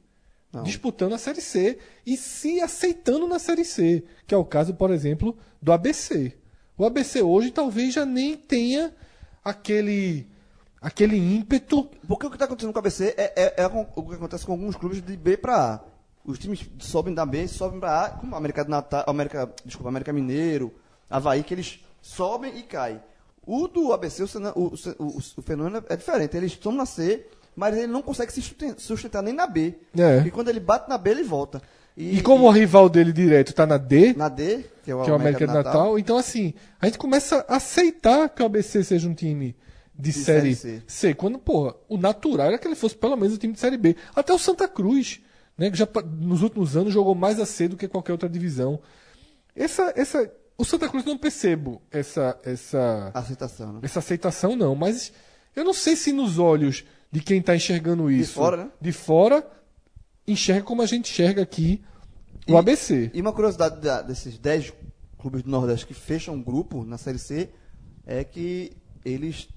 Não. disputando a Série C e se aceitando na Série C, que é o caso, por exemplo, do ABC. O ABC hoje talvez já nem tenha aquele aquele ímpeto. Porque o que está acontecendo com o ABC é, é- é o que acontece com alguns clubes de B para A. Os times sobem da B, sobem para A, como a América do Natal, América, desculpa, América Mineiro, Havaí, que eles sobem e caem. O do ABC, o, o, o- o fenômeno é diferente. Eles estão na C, mas ele não consegue se susten- sustentar nem na B. É. E quando ele bate na B, ele volta. E, como o rival dele direto tá na D, na D, que é o, que é o América do Natal, então assim, a gente começa a aceitar que o ABC seja um time de, série, série C. C. Quando, porra, o natural era que ele fosse pelo menos um time de série B. Até o Santa Cruz, né, que já nos últimos anos jogou mais a C do que qualquer outra divisão. Essa, essa, o Santa Cruz não percebo essa, essa, Aceitação, né? essa aceitação não, mas eu não sei se nos olhos de quem está enxergando isso fora, né? de fora enxerga como a gente enxerga aqui o E- ABC. E uma curiosidade da- desses 10 clubes do Nordeste que fecham um grupo na Série C é que eles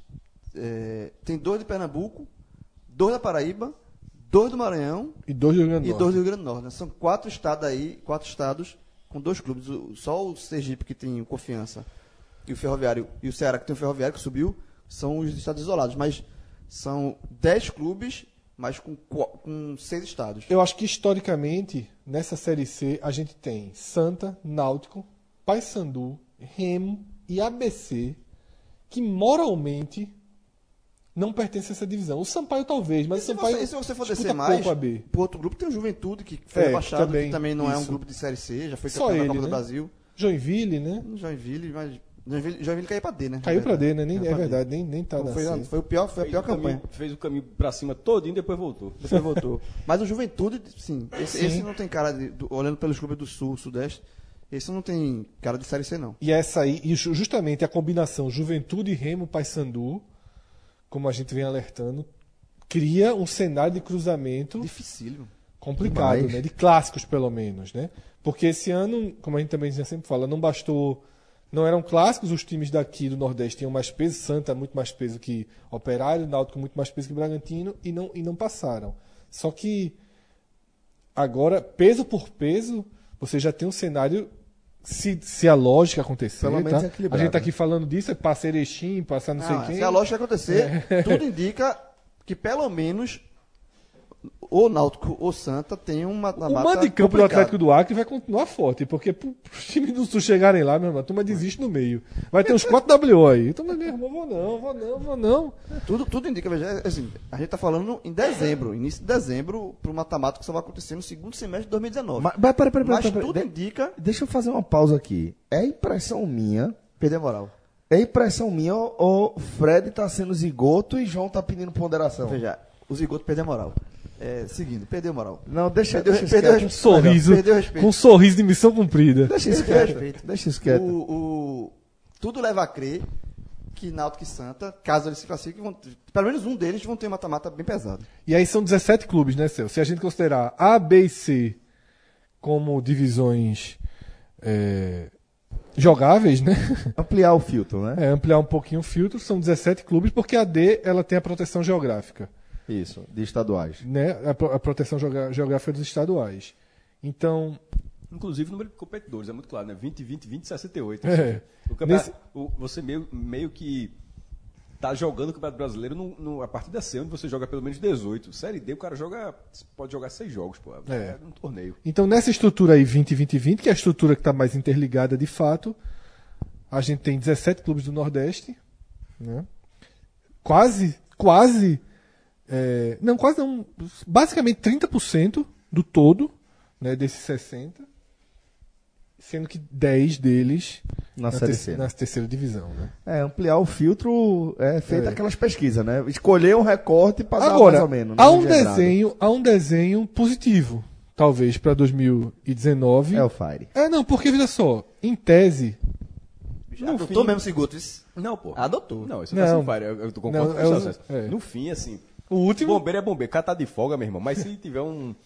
é, tem dois de Pernambuco, dois da Paraíba, dois do Maranhão E dois do Rio Grande do Norte. do Rio Grande do Norte. né? São quatro estados aí, quatro estados com dois clubes. O- Só o Sergipe que tem Confiança e o Ferroviário e o Ceará que tem o Ferroviário que subiu são os estados isolados, mas são 10 clubes, mas com, com seis estados. Eu acho que historicamente, nessa Série C, a gente tem Santa, Náutico, Paysandu, Remo e ABC, que moralmente não pertencem a essa divisão. O Sampaio talvez, mas E o se Sampaio você, se você for descer mais, pro outro grupo tem o Juventude, que foi É, rebaixado, também, que também não é um isso. grupo de Série C, já foi campeão da Copa né? do Brasil. Joinville, né? Joinville, mas Joinville, Joinville caiu pra D, né? Caiu pra D, né? Nem, é verdade, nem, nem tá na Foi, foi, o pior, foi a pior o caminho- campanha. Fez o caminho pra cima todinho e depois voltou. Depois voltou. Mas o Juventude, sim, esse, Sim. esse não tem cara de. do- olhando pelos clubes do Sul, Sudeste, esse não tem cara de Série C, não. E essa aí, e ju- justamente a combinação Juventude, Remo, Paysandu, como a gente vem alertando, cria um cenário de cruzamento Dificílimo. complicado, Demais. né? De clássicos, pelo menos, né? Porque esse ano, como a gente também já sempre fala, não bastou. Não eram clássicos, os times daqui do Nordeste tinham mais peso, Santa muito mais peso que Operário, Náutico muito mais peso que Bragantino, e não, e não passaram. Só que agora, peso por peso, você já tem um cenário. Se, se a lógica acontecer, tá? a gente tá aqui falando disso, é passar Erechim, passar não, Não, sei se quem. a lógica acontecer, tudo indica que pelo menos o Náutico ou Santa tem uma O mando de campo do Atlético do Acre vai continuar forte, porque pro, os times do Sul chegarem lá, meu irmão, a turma desiste no meio. Vai ter uns 4 WO aí. Então, meu irmão, vou não, vou não, vou não. Tudo, tudo indica, veja, assim, a gente tá falando em dezembro, início de dezembro, pro mata-mata que só vai acontecer no segundo semestre de 2019. Mas, mas peraí, peraí, Mas peraí, peraí, tudo peraí. indica Deixa eu fazer uma pausa aqui. É impressão minha. perder a moral. É impressão minha ou o Fred tá sendo zigoto e João tá pedindo ponderação? Veja, o Zigoto perdeu a moral. É, seguindo, perdeu moral. Não, deixa, Perdeu- deixa isso perdeu Um sorriso, Perdeu respeito. com um sorriso de missão cumprida. Deixa isso quieto. respeito. Deixa isso quieto. O, o- tudo leva a crer que Náutico e Santa, caso eles se classifiquem, vão, pelo menos um deles vão ter um mata-mata bem pesado. E aí são 17 clubes, né, Celso? Se a gente considerar A, B e C como divisões é, jogáveis, né? Ampliar o filtro, né? É, ampliar um pouquinho o filtro, são 17 clubes, porque a D ela tem a proteção geográfica. Isso, de estaduais. né, a, a proteção geográfica dos estaduais. Então, Inclusive o número de competidores, é muito claro, né? 20, 20, 20, 68. É. O campeonato- Nesse- o- você meio, meio que tá jogando o Campeonato Brasileiro no, no- a partir da C, onde você joga pelo menos 18. Série D, o cara joga. Pode jogar seis jogos, pô. É. É um torneio. então nessa estrutura aí 20 20 20, que é a estrutura que está mais interligada de fato, a gente tem 17 clubes do Nordeste, né? Quase, quase é, não, quase não, basicamente 30% do todo, né, desses 60, sendo que 10 deles Na Série ter- C, né? na terceira divisão, né? É, ampliar o filtro é feito É. aquelas pesquisas, né? Escolher um recorte para dar mais ou menos. há né? um Gebrado. desenho, há um desenho positivo, talvez para 2019. É o Fire. É, não, porque veja só, em tese, Já adotou mesmo Zigoto, isso? Não, pô. Adotou. Não, isso Não. não, é assim, eu, eu tô concordando Não, com é o- Celso. é. No fim, assim. O último Bombeiro é bombeiro, o cara tá de folga, meu irmão. Mas se tiver um.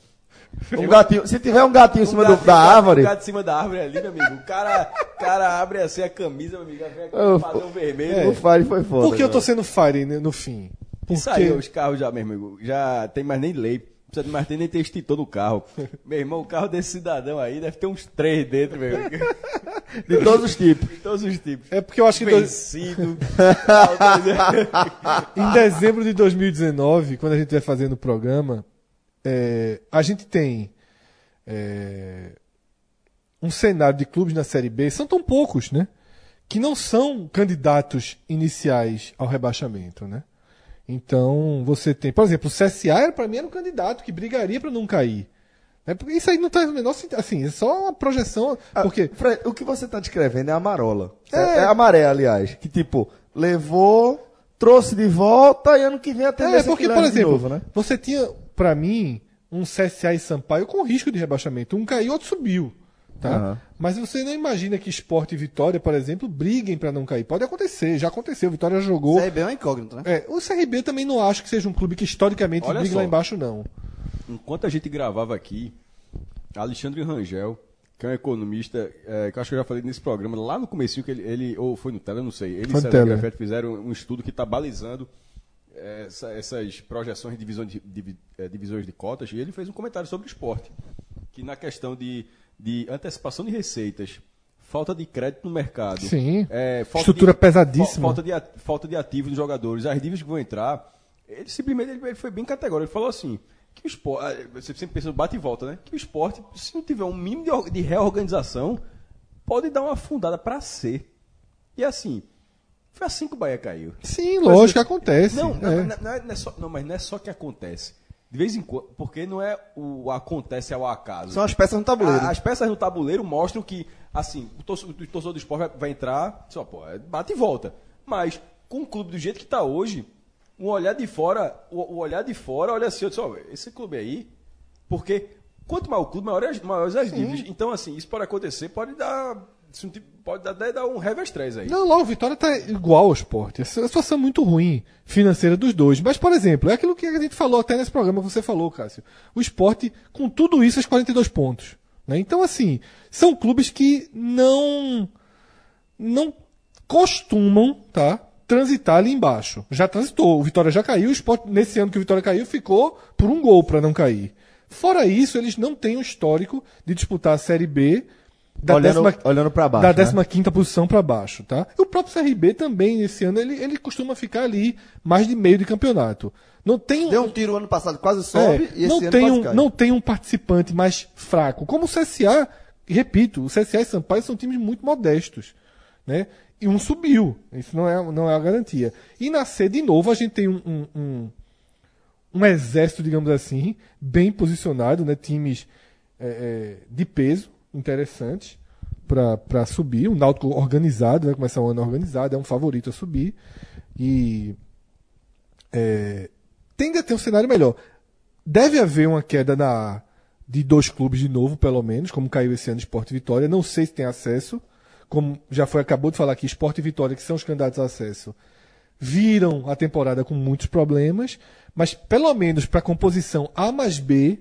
Um gatinho, se tiver um gatinho em cima um do- da um árvore, Um gato em cima da árvore ali, meu amigo. O cara, o cara abre assim a camisa, meu amigo. Vem um padrão vermelho. o Fire foi foda. Por que eu tô sendo fire né, no fim? Isso aí, os carros já, meu amigo, já tem mais nem lei. Precisa de mais nem ter extintor no carro. meu irmão, o carro desse cidadão aí deve ter uns três dentro, meu amigo. De todos os tipos. De todos os tipos. É porque eu acho que Vencido. em dezembro de 2019, quando a gente vai fazendo o programa, é, a gente tem é, um cenário de clubes na Série B, são tão poucos, né? Que não são candidatos iniciais ao rebaixamento, né? Então, você tem, por exemplo, o CSA era para mim era um candidato que brigaria para não cair. Né? Porque isso aí não tá no menor sentido. Assim, é só uma projeção. Porque Ah, Fred, o que você tá descrevendo é a marola. É, É. é a maré, aliás. Que tipo, levou, trouxe de volta e ano que vem a tendência É, porque, que por exemplo, novo, né? você tinha, pra mim, um CSA e Sampaio com risco de rebaixamento. Um caiu, outro subiu. Tá? Aham. Mas você não imagina que Sport e Vitória, por exemplo, briguem pra não cair. Pode acontecer, já aconteceu. Vitória já jogou. CRB é uma incógnita, né? É, o CRB também não acho que seja um clube que historicamente Olha brigue só. lá embaixo, não. Enquanto a gente gravava aqui, Alexandre Rangel, que é um economista, é, que eu acho que eu já falei nesse programa, lá no comecinho que ele, ele- ou foi no Tele, não sei, ele e. Grafete fizeram um estudo que está balizando é, essa- essas projeções de divisões de, divi- é, divisões de cotas, e ele fez um comentário sobre o esporte, que na questão de, de antecipação de receitas, falta de crédito no mercado, Sim. é, falta Estrutura de- pesadíssima. fa- Falta de, falta de ativos dos jogadores, as dívidas que vão entrar. Ele simplesmente ele, ele foi bem categórico. Ele falou assim: que o esporte. ah, Você sempre pensa no bate e volta, né? Que o esporte, se não tiver um mínimo de, or- de reorganização, pode dar uma afundada para ser. E assim, foi assim que o Bahia caiu. Sim, lógico, Mas, acontece. Não, é. não, não é, não é só, não, mas não é só que acontece. De vez em quando, porque não é o acontece ao acaso. São as peças no tabuleiro. A- As peças no tabuleiro mostram que, assim, o torcedor, o torcedor do esporte vai, vai entrar, só, pô, é bate e volta. Mas, com o clube do jeito que está hoje, um olhar de fora, o, olhar de fora, olha assim, eu disse, ó, esse clube aí, porque quanto maior o clube, maiores, maiores as dívidas. Então, assim, isso pode acontecer, pode dar. Pode dar, dar um reverstress aí. Não, lá o Vitória tá igual ao esporte. A situação é muito ruim financeira dos dois. Mas, por exemplo, é aquilo que a gente falou até nesse programa, você falou, Cássio. O esporte, com tudo isso, faz 42 pontos. né? Então, assim, são clubes que não. não costumam, tá? Transitar ali embaixo. Já transitou. O Vitória já caiu. O esporte, nesse ano que o Vitória caiu, ficou por um gol para não cair. Fora isso, eles não têm um histórico de disputar a Série B da Olhando- décima, olhando pra baixo, Da né? 15 quinta posição para baixo, tá? E o próprio CRB também, esse ano, ele, ele costuma ficar ali mais de meio de campeonato. Não tem Deu um tiro ano passado, quase é, sobe, e esse não ano tem um, cai. não tem um participante mais fraco. Como o CSA, repito, o CSA e Sampaio são times muito modestos, né? E um subiu, isso não é, não é a garantia. E na C, de novo, a gente tem um, um, um, um exército, digamos assim, bem posicionado, né? Times é, é, de peso interessantes para subir. O Náutico organizado, vai começar o ano organizado, é um favorito a subir. E é, tende a ter um cenário melhor. Deve haver uma queda na de dois clubes de novo, pelo menos, como caiu esse ano Sport e Vitória. Não sei se tem acesso, como já foi acabou de falar aqui, Sport e Vitória, que são os candidatos a acesso, viram a temporada com muitos problemas, mas pelo menos para a composição A mais B,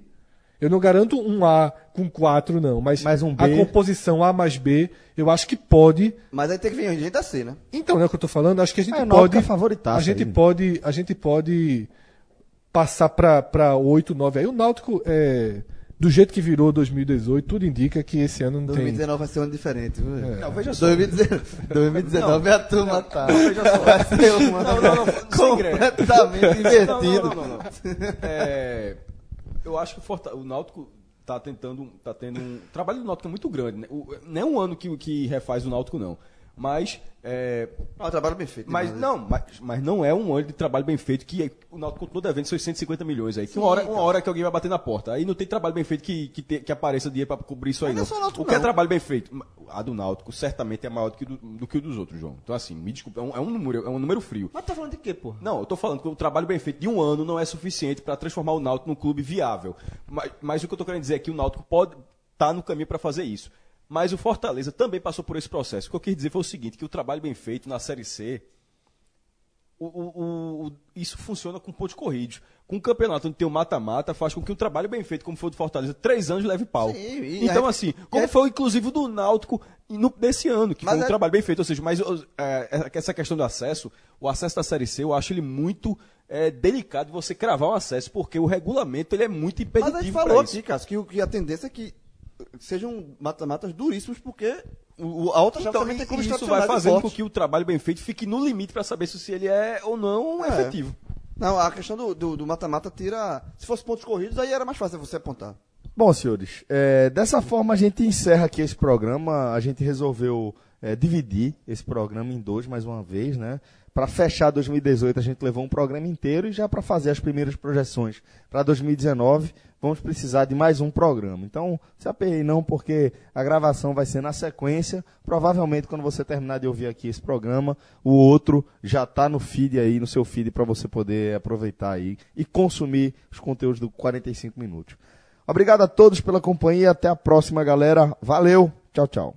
eu não garanto um A com quatro, não, mas Mais um a B. composição A mais B, eu acho que pode Mas aí tem que vir gente da C, né? então, não é o que eu tô falando, acho que a gente É, o Náutico pode. é a gente aí. pode. A gente pode passar pra, pra 8, 9 aí. O Náutico, é, do jeito que virou 2018, tudo indica que esse ano não tem. 2019 vai ser um ano diferente. viu? Não, veja só. 2019, 2019 a turma tá. veja só. Vai ser um ano Não, não, não, completamente invertido. Não, não, não, não, não. É, eu acho que o, Forta- o Náutico tá tentando, tá tendo um o trabalho do Náutico é muito grande, né? O- não é um ano que, que refaz o Náutico não, mas é, Ah, trabalho bem feito. mas demais. não, mas, mas não é um ano de trabalho bem feito que o Náutico continua devendo seus 150 milhões aí. Que uma hora, uma hora que alguém vai bater na porta. Aí não tem trabalho bem feito que, que, te- que apareça dinheiro para cobrir isso aí Mas não é Náutico, o que é não. trabalho bem feito? A do Náutico certamente é maior do que, do, do que o dos outros, João. Então assim, me desculpa, é um, é um número, é um número frio. Mas tá falando de quê, pô? Não, eu tô falando que o trabalho bem feito de um ano não é suficiente para transformar o Náutico num clube viável. Mas, mas o que eu tô querendo dizer é que o Náutico pode estar no caminho para fazer isso. Mas o Fortaleza também passou por esse processo. O que eu quis dizer foi o seguinte, que o trabalho bem feito na Série C, o- o- o- isso funciona com pontos corridos. Com um campeonato onde tem o mata-mata, faz com que um trabalho bem feito, como foi o do Fortaleza, três anos leve pau. Sim, então, aí- assim, como aí- foi inclusive o do Náutico no, desse ano, que Mas foi um é- trabalho bem feito. Ou seja, mas os- é, essa questão do acesso, o acesso da Série C, eu acho ele muito é, delicado de você cravar o acesso, porque o regulamento ele é muito Mas a gente impeditivo falou aqui, Cássio, que, o- que a tendência é que sejam mata-matas duríssimos, porque o- a outra chave Então, também tem clubes isso vai fazendo com que o trabalho bem feito fique no limite para saber se ele é ou não É. efetivo. Não, a questão do- do do mata-mata tira. Se fosse pontos corridos, aí era mais fácil você apontar. Bom, senhores, é, dessa forma a gente encerra aqui esse programa. A gente resolveu é, dividir esse programa em dois mais uma vez, né? Para fechar 2018, a gente levou um programa inteiro e já para fazer as primeiras projeções para 2019, vamos precisar de mais um programa. Então, se apeie não, porque a gravação vai ser na sequência. Provavelmente, quando você terminar de ouvir aqui esse programa, o outro já está no feed aí, no seu feed, para você poder aproveitar aí e consumir os conteúdos do 45 minutos. Obrigado a todos pela companhia. Até a próxima, galera. Valeu. Tchau, tchau.